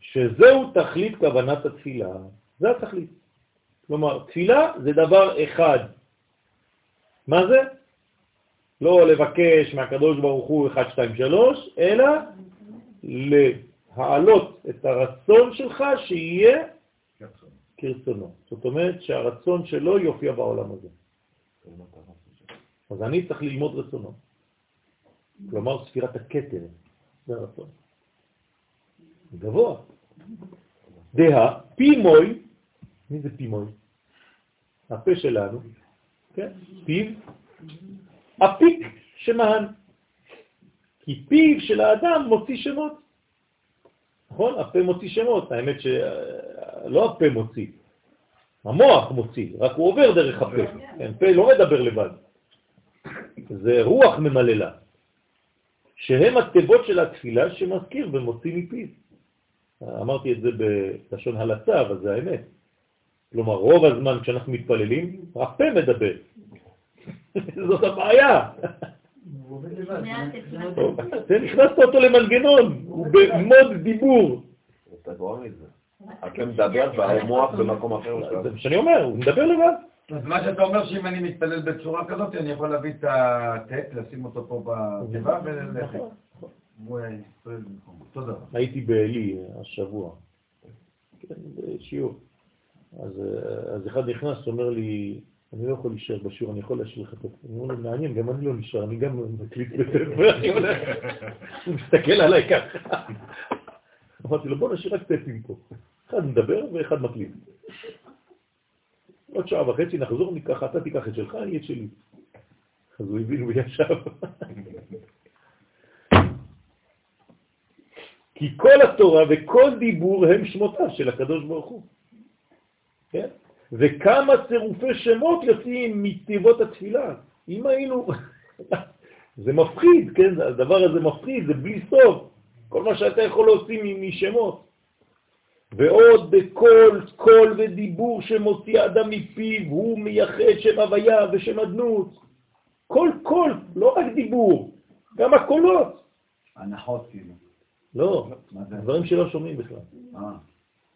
שזהו תכלית כוונת התפילה. זה התכלית. כלומר, תפילה זה דבר אחד. מה זה? לא לבקש מהקדוש ברוך הוא 1, 2, 3, אלא להעלות את הרצון שלך שיהיה כרצונו. זאת אומרת שהרצון שלו יופיע בעולם הזה. אז אני צריך ללמוד רצונו. כלומר, ספירת הכתר, זה הרצון. גבוה. דה, פימוי, מי זה פימוי? הפה שלנו, כן? פיו, הפיק שמהן. כי פיו של האדם מוציא שמות. נכון? הפה מוציא שמות. האמת שלא הפה מוציא, המוח מוציא, רק הוא עובר דרך הפה. כן, פה לא מדבר לבד. זה רוח ממללה, שהם התיבות של התפילה שמזכיר ומוציא מפיו. אמרתי את זה בלשון הלצה, אבל זה האמת. כלומר, רוב הזמן כשאנחנו מתפללים, הפה מדבר. זאת הבעיה. זה הכנסת אותו למנגנון, הוא במוד דיבור. אתה גורם מזה. אתה מדבר והמוח במקום אחר. זה מה שאני אומר, הוא מדבר לבד. אז מה שאתה אומר שאם אני מתפלל בצורה כזאת, אני יכול להביא את הטט, לשים אותו פה בתיבה וללכת. ישראל במקום. תודה. הייתי בעלי השבוע, כן, בשיעור. אז, אז אחד נכנס, אומר לי, אני לא יכול להישאר בשיעור, אני יכול להשאיר לך את זה. אני אומר לו, מעניין, גם אני לא נשאר, אני גם מקליט בספר, אני הולך, הוא מסתכל עליי ככה. אמרתי לו, בוא נשאיר רק טפים פה. אחד מדבר ואחד מקליט. עוד שעה וחצי נחזור, ניקח, אתה תיקח את שלך, אני את שלי. אז הוא הבין וישב. כי כל התורה וכל דיבור הם שמותיו של הקדוש ברוך הוא. כן? וכמה צירופי שמות יוצאים מתיבות התפילה. אם היינו... זה מפחיד, כן? הדבר הזה מפחיד, זה בלי סוף. כל מה שאתה יכול להוציא משמות. ועוד בכל קול ודיבור שמוציא אדם מפיו, הוא מייחד שם הוויה ושם אדנות. כל קול, לא רק דיבור, גם הקולות. אנחות כאילו. לא? דברים שלא שומעים בכלל. אה,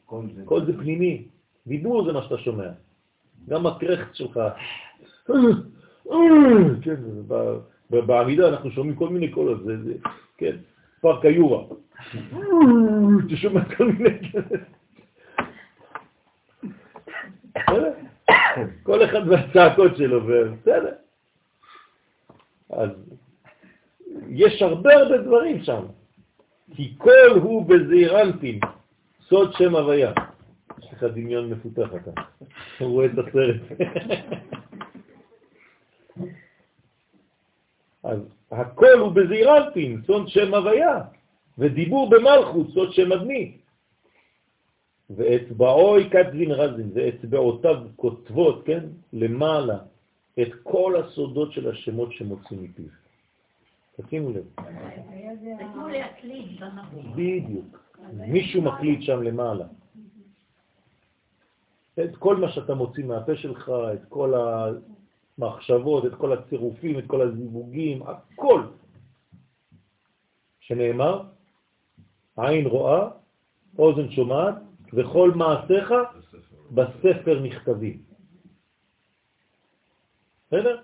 כל זה. קול זה פנימי, דיבור זה מה שאתה שומע. גם הקרעכץ שלך. כן, בעמידה אנחנו שומעים כל מיני קולות, כן, פארק היורה. אתה שומע כל מיני... כל אחד והצעקות שלו, בסדר. אז יש הרבה הרבה דברים שם. כי כל הוא בזעיר אנפין, סוד שם הוויה. יש לך דמיון מפותח אתה. אתה רואה את הסרט. אז הכל הוא בזעיר אנפין, סוד שם הוויה, ודיבור במלכות, סוד שם אדמי. ואצבעוי כתבין רזין, ואצבעותיו כותבות, כן, למעלה, את כל הסודות של השמות שמוצאים מפיו. תשימו לב. בדיוק. מישהו מקליט שם למעלה. את כל מה שאתה מוציא מהפה שלך, את כל המחשבות, את כל הצירופים, את כל הזיווגים, הכל. שנאמר, עין רואה, אוזן שומעת, וכל מעשיך בספר נכתבים. בסדר?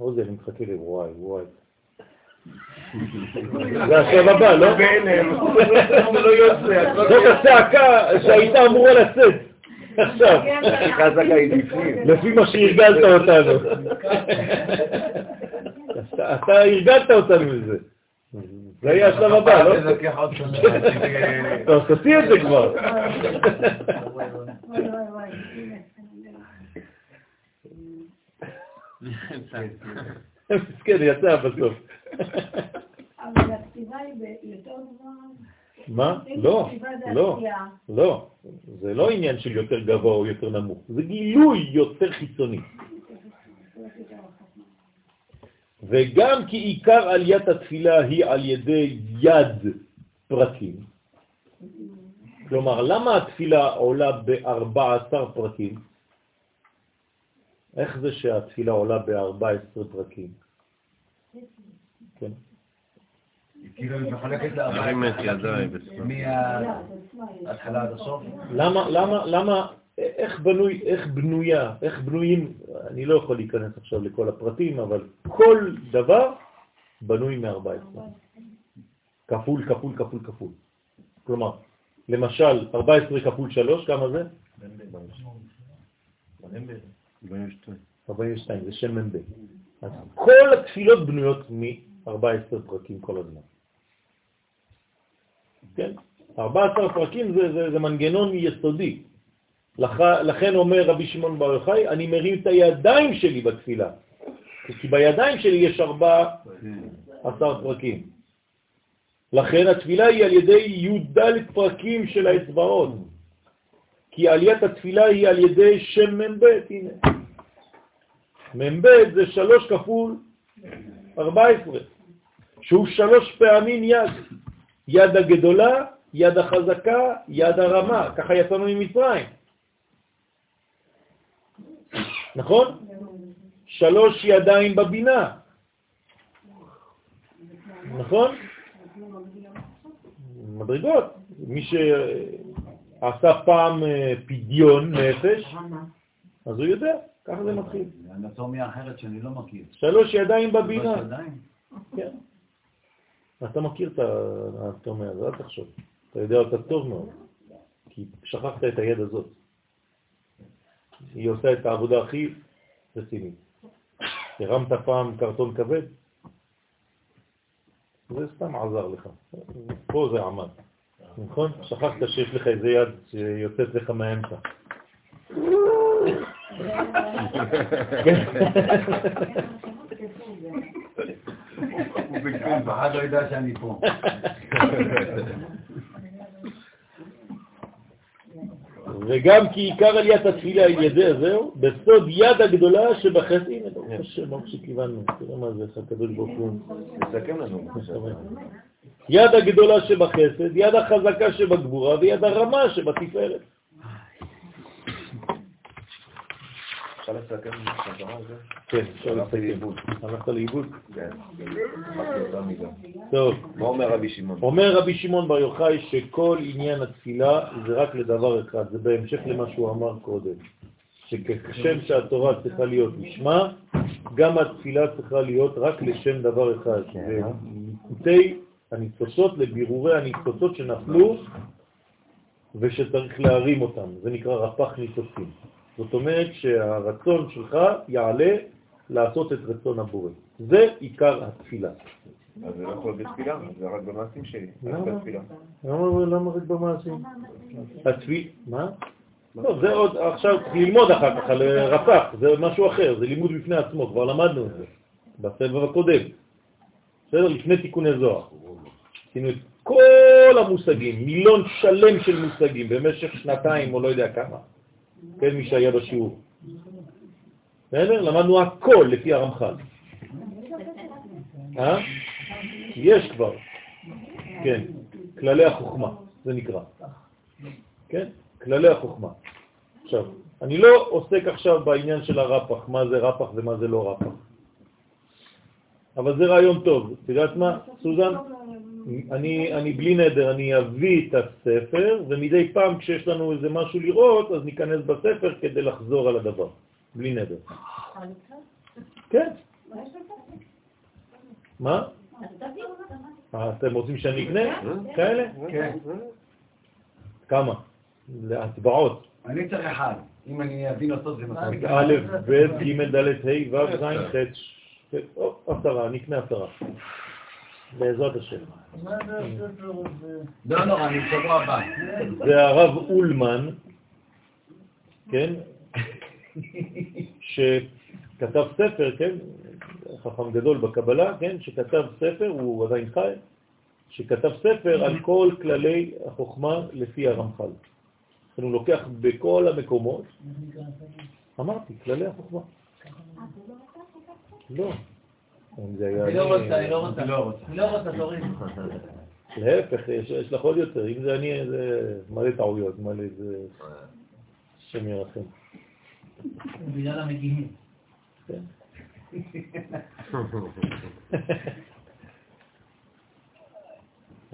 אני מחכה לי, וואי, וואי. זה השלב הבא, לא? זאת הצעקה שהייתה אמורה לצאת עכשיו, חזקה היא בפנים. לפי מה שהרגלת אותנו. אתה אתה הרגלת אותנו מזה. זה היה השלב הבא, לא? טוב, תוציא את זה כבר. מסכן, יצא בסוף. אבל הכתיבה היא ביותר גבוהה. מה? לא, לא, לא. זה לא עניין של יותר גבוה או יותר נמוך, זה גילוי יותר חיצוני. וגם כי עיקר עליית התפילה היא על ידי יד פרקים. כלומר, למה התפילה עולה ב-14 פרקים? איך זה שהתפילה עולה ב-14 פרקים? כן. כאילו היא מחלקת מרים את לארבעה ידיי חלקים. מההתחלה עד הסוף. למה, למה, למה, איך בנוי, איך בנויה, איך בנויים, אני לא יכול להיכנס עכשיו לכל הפרטים, אבל כל דבר בנוי מ-14. כפול, כפול, כפול, כפול. כלומר, למשל, 14 כפול 3, כמה זה? 42, זה שם מ"ב. אז כל התפילות בנויות מ-14 פרקים כל הזמן. כן? 14 פרקים זה, זה, זה מנגנון יסודי. לח, לכן אומר רבי שמעון בר יוחאי, אני מרים את הידיים שלי בתפילה. כי בידיים שלי יש 14 פרקים. לכן התפילה היא על ידי י"ד פרקים של האצבעות. כי עליית התפילה היא על ידי שם מ"ב, הנה. מ"ב זה שלוש כפול 14, שהוא שלוש פעמים יד. יד הגדולה, יד החזקה, יד הרמה. ככה יצאנו ממצרים. נכון? שלוש ידיים בבינה. נכון? מדרגות. מי שעשה פעם אה, פדיון נפש, אז הוא יודע, ככה זה מתחיל. אנטומיה אחרת שאני לא מכיר. שלוש ידיים בבינה. שלוש ידיים? כן. אתה מכיר את האנטומיה הזאת, אל תחשוב. אתה יודע אותה טוב מאוד, כי שכחת את היד הזאת. היא עושה את העבודה הכי רצינית. הרמת פעם קרטון כבד? זה סתם עזר לך. פה זה עמד. נכון? שכחת שיש לך איזה יד שיוצאת לך מהאמצע. אף אחד לא ידע שאני פה. וגם כי עיקר עליית התפילה על ידי זהו, בסוד יד הגדולה שבחסד, הנה ברוך השם, ברוך שכיוונו, תראה מה זה, הקדוש ברוך הוא. תסכם לנו. יד הגדולה שבחסד, יד החזקה שבגבורה ויד הרמה שבתפארת. אפשר לסכם חזרה על זה? כן, אפשר לסכם. לאיבוד. הלכת לאיבוד? כן. טוב. מה אומר רבי שמעון? אומר רבי שמעון בר יוחאי שכל עניין התפילה זה רק לדבר אחד, זה בהמשך למה שהוא אמר קודם, שכשם שהתורה צריכה להיות לשמה, גם התפילה צריכה להיות רק לשם דבר אחד, וליקוטי הניצוצות לבירורי הניצוצות שנפלו ושצריך להרים אותם, זה נקרא רפ"ח ניצוצים. זאת אומרת שהרצון שלך יעלה לעשות את רצון הבורא. זה עיקר התפילה. אז זה לא יכול בתפילה, זה רק במעשים שלי. למה? למה למה רק במעשים? התפיל... מה? לא, זה עוד, עכשיו צריך ללמוד אחר כך על רפ"ח, זה משהו אחר, זה לימוד בפני עצמו, כבר למדנו את זה, בסבב הקודם. בסדר? לפני תיקוני זוהר. עשינו את כל המושגים, מילון שלם של מושגים במשך שנתיים או לא יודע כמה. כן, מי שהיה בשיעור. בסדר? למדנו הכל לפי הרמח"ל. אה? יש כבר. כן, כללי החוכמה, זה נקרא. כן? כללי החוכמה. עכשיו, אני לא עוסק עכשיו בעניין של הרפ"ח, מה זה רפ"ח ומה זה לא רפ"ח. אבל זה רעיון טוב. את יודעת מה, סוזן? אני, אני בלי נדר, אני אביא את הספר, ומדי פעם כשיש לנו איזה משהו לראות, אז ניכנס בספר כדי לחזור על הדבר. בלי נדר. כן. מה? אה, אתם רוצים שאני אקנה? כאלה? כן. כמה? להצבעות. אני צריך אחד. אם אני אבין אותו זה מספיק. א', ב', ג', ד', ה', ו', ז', ח', עשרה, נקנה עשרה. בעזרת השם. לא נורא, אני בשבוע הבא. זה הרב אולמן, כן, שכתב ספר, כן, חכם גדול בקבלה, כן, שכתב ספר, הוא עדיין חי, שכתב ספר על כל כללי החוכמה לפי הרמח"ל. הוא לוקח בכל המקומות, אמרתי, כללי החוכמה. לא. אם זה היה... אני לא רוצה, אני לא רוצה. אני לא רוצה. אני לא רוצה, תוריד. להפך, יש, יש לך עוד יותר, אם זה אני, זה מלא טעויות, מלא זה... השם ירחם. בגלל המגיהים. כן.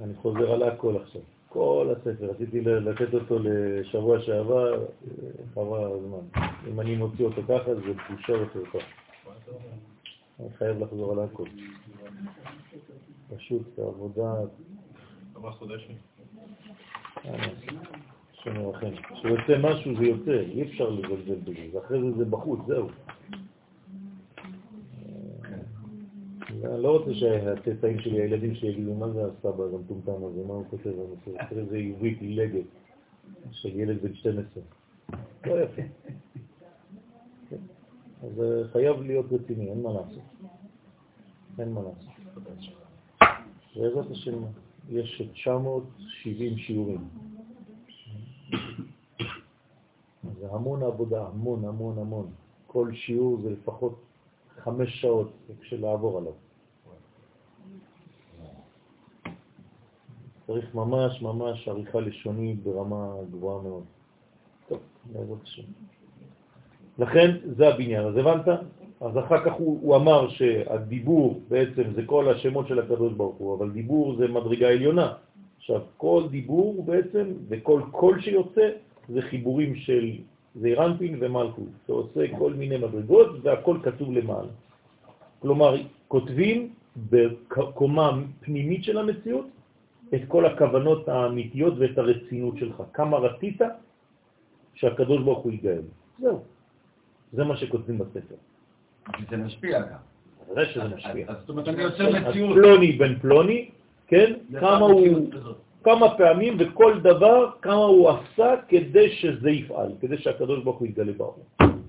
אני חוזר על הכל עכשיו. כל הספר, רציתי ל- לתת אותו לשבוע שעבר, אה, חבל על הזמן. אם אני מוציא אותו ככה, זה בושה וחרפה. אני חייב לחזור על הכל. פשוט עבודה... כמה חודשים? אה, השם ירחם. כשיוצא משהו זה יוצא, אי אפשר לזלזל בזה, ואחרי זה זה בחוץ, זהו. אה, אני לא רוצה שהצאצאים שלי, הילדים שלי יגידו, מה זה הסבא המטומטם הזה, מה הוא כותב בנושא? תראה איזה עברית עילגת של ילד בן 12. לא יפה. אז אה, חייב להיות רציני, אין מה לעשות. אין מה לעשות. בעזרת השם, יש 970 שיעורים. זה המון עבודה, המון המון המון. כל שיעור זה לפחות חמש שעות של לעבור עליו. צריך ממש ממש עריכה לשונית ברמה גבוהה מאוד. טוב, בעזרת השם. לכן זה הבניין, אז הבנת? אז אחר כך הוא, הוא אמר שהדיבור בעצם זה כל השמות של הקדוש ברוך הוא, אבל דיבור זה מדרגה עליונה. עכשיו, כל דיבור בעצם, וכל קול שיוצא, זה חיבורים של זעירנטין ומלכות, שעושה כל מיני מדרגות, והכל כתוב למעלה. כלומר, כותבים בקומה פנימית של המציאות את כל הכוונות האמיתיות ואת הרצינות שלך. כמה רצית שהקדוש ברוך הוא יגאל. זהו. זה מה שכותבים בספר. זה משפיע גם. בוודאי שזה משפיע. אז זאת אומרת, אני יוצר מציאות. פלוני בן פלוני, כן? כמה הוא, כמה פעמים וכל דבר, כמה הוא עשה כדי שזה יפעל, כדי שהקדוש ברוך הוא יתגלה בעולם.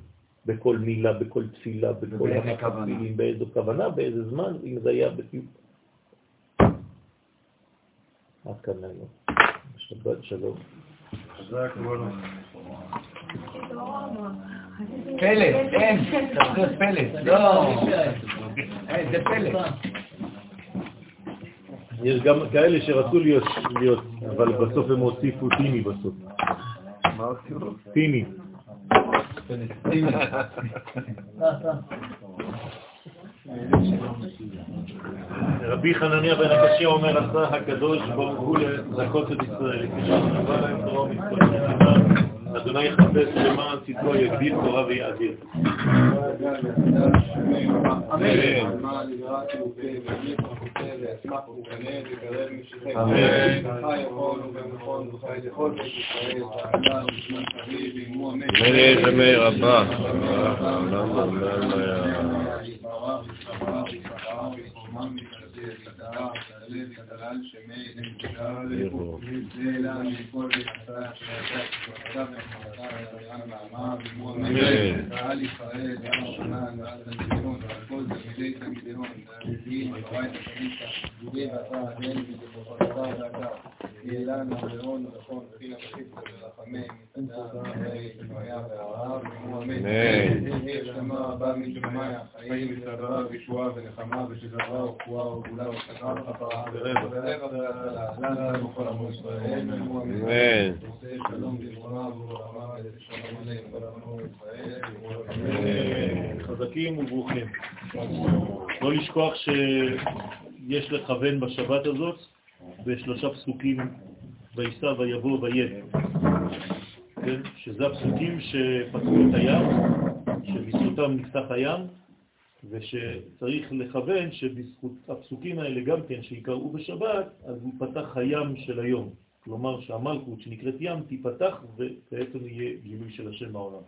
בכל מילה, בכל תפילה, בכל. המקבילים, באיזו כוונה, באיזה זמן, אם זה היה בדיוק. עד כאן להיום. שבת שלום. פלא, אין, צריך להיות פלא. לא, אין, זה פלא. יש גם כאלה שרצו להיות, להיות, אבל בסוף הם הוסיפו טיני בסוף. מה? טיני. רבי חנניה בן הקשיא אומר, עשה הקדוש ברוך הוא לזכות את ישראל. להם תורה ומצוות אדוני יחפש למען צדקו יגדיל תורה ויאדיר. מני זמי רבה. למה, למה, אמן. חזקים וברוכים. לא לשכוח שיש לכוון בשבת הזאת בשלושה פסוקים, ויסע ויבוא ויד. כן? שזה הפסוקים שפתחו את הים, שבזכותם נפתח הים, ושצריך לכוון שבזכות הפסוקים האלה גם כן שיקראו בשבת, אז ייפתח הים של היום. כלומר שהמלכות שנקראת ים תיפתח ובעצם יהיה גילוי של השם בעולם.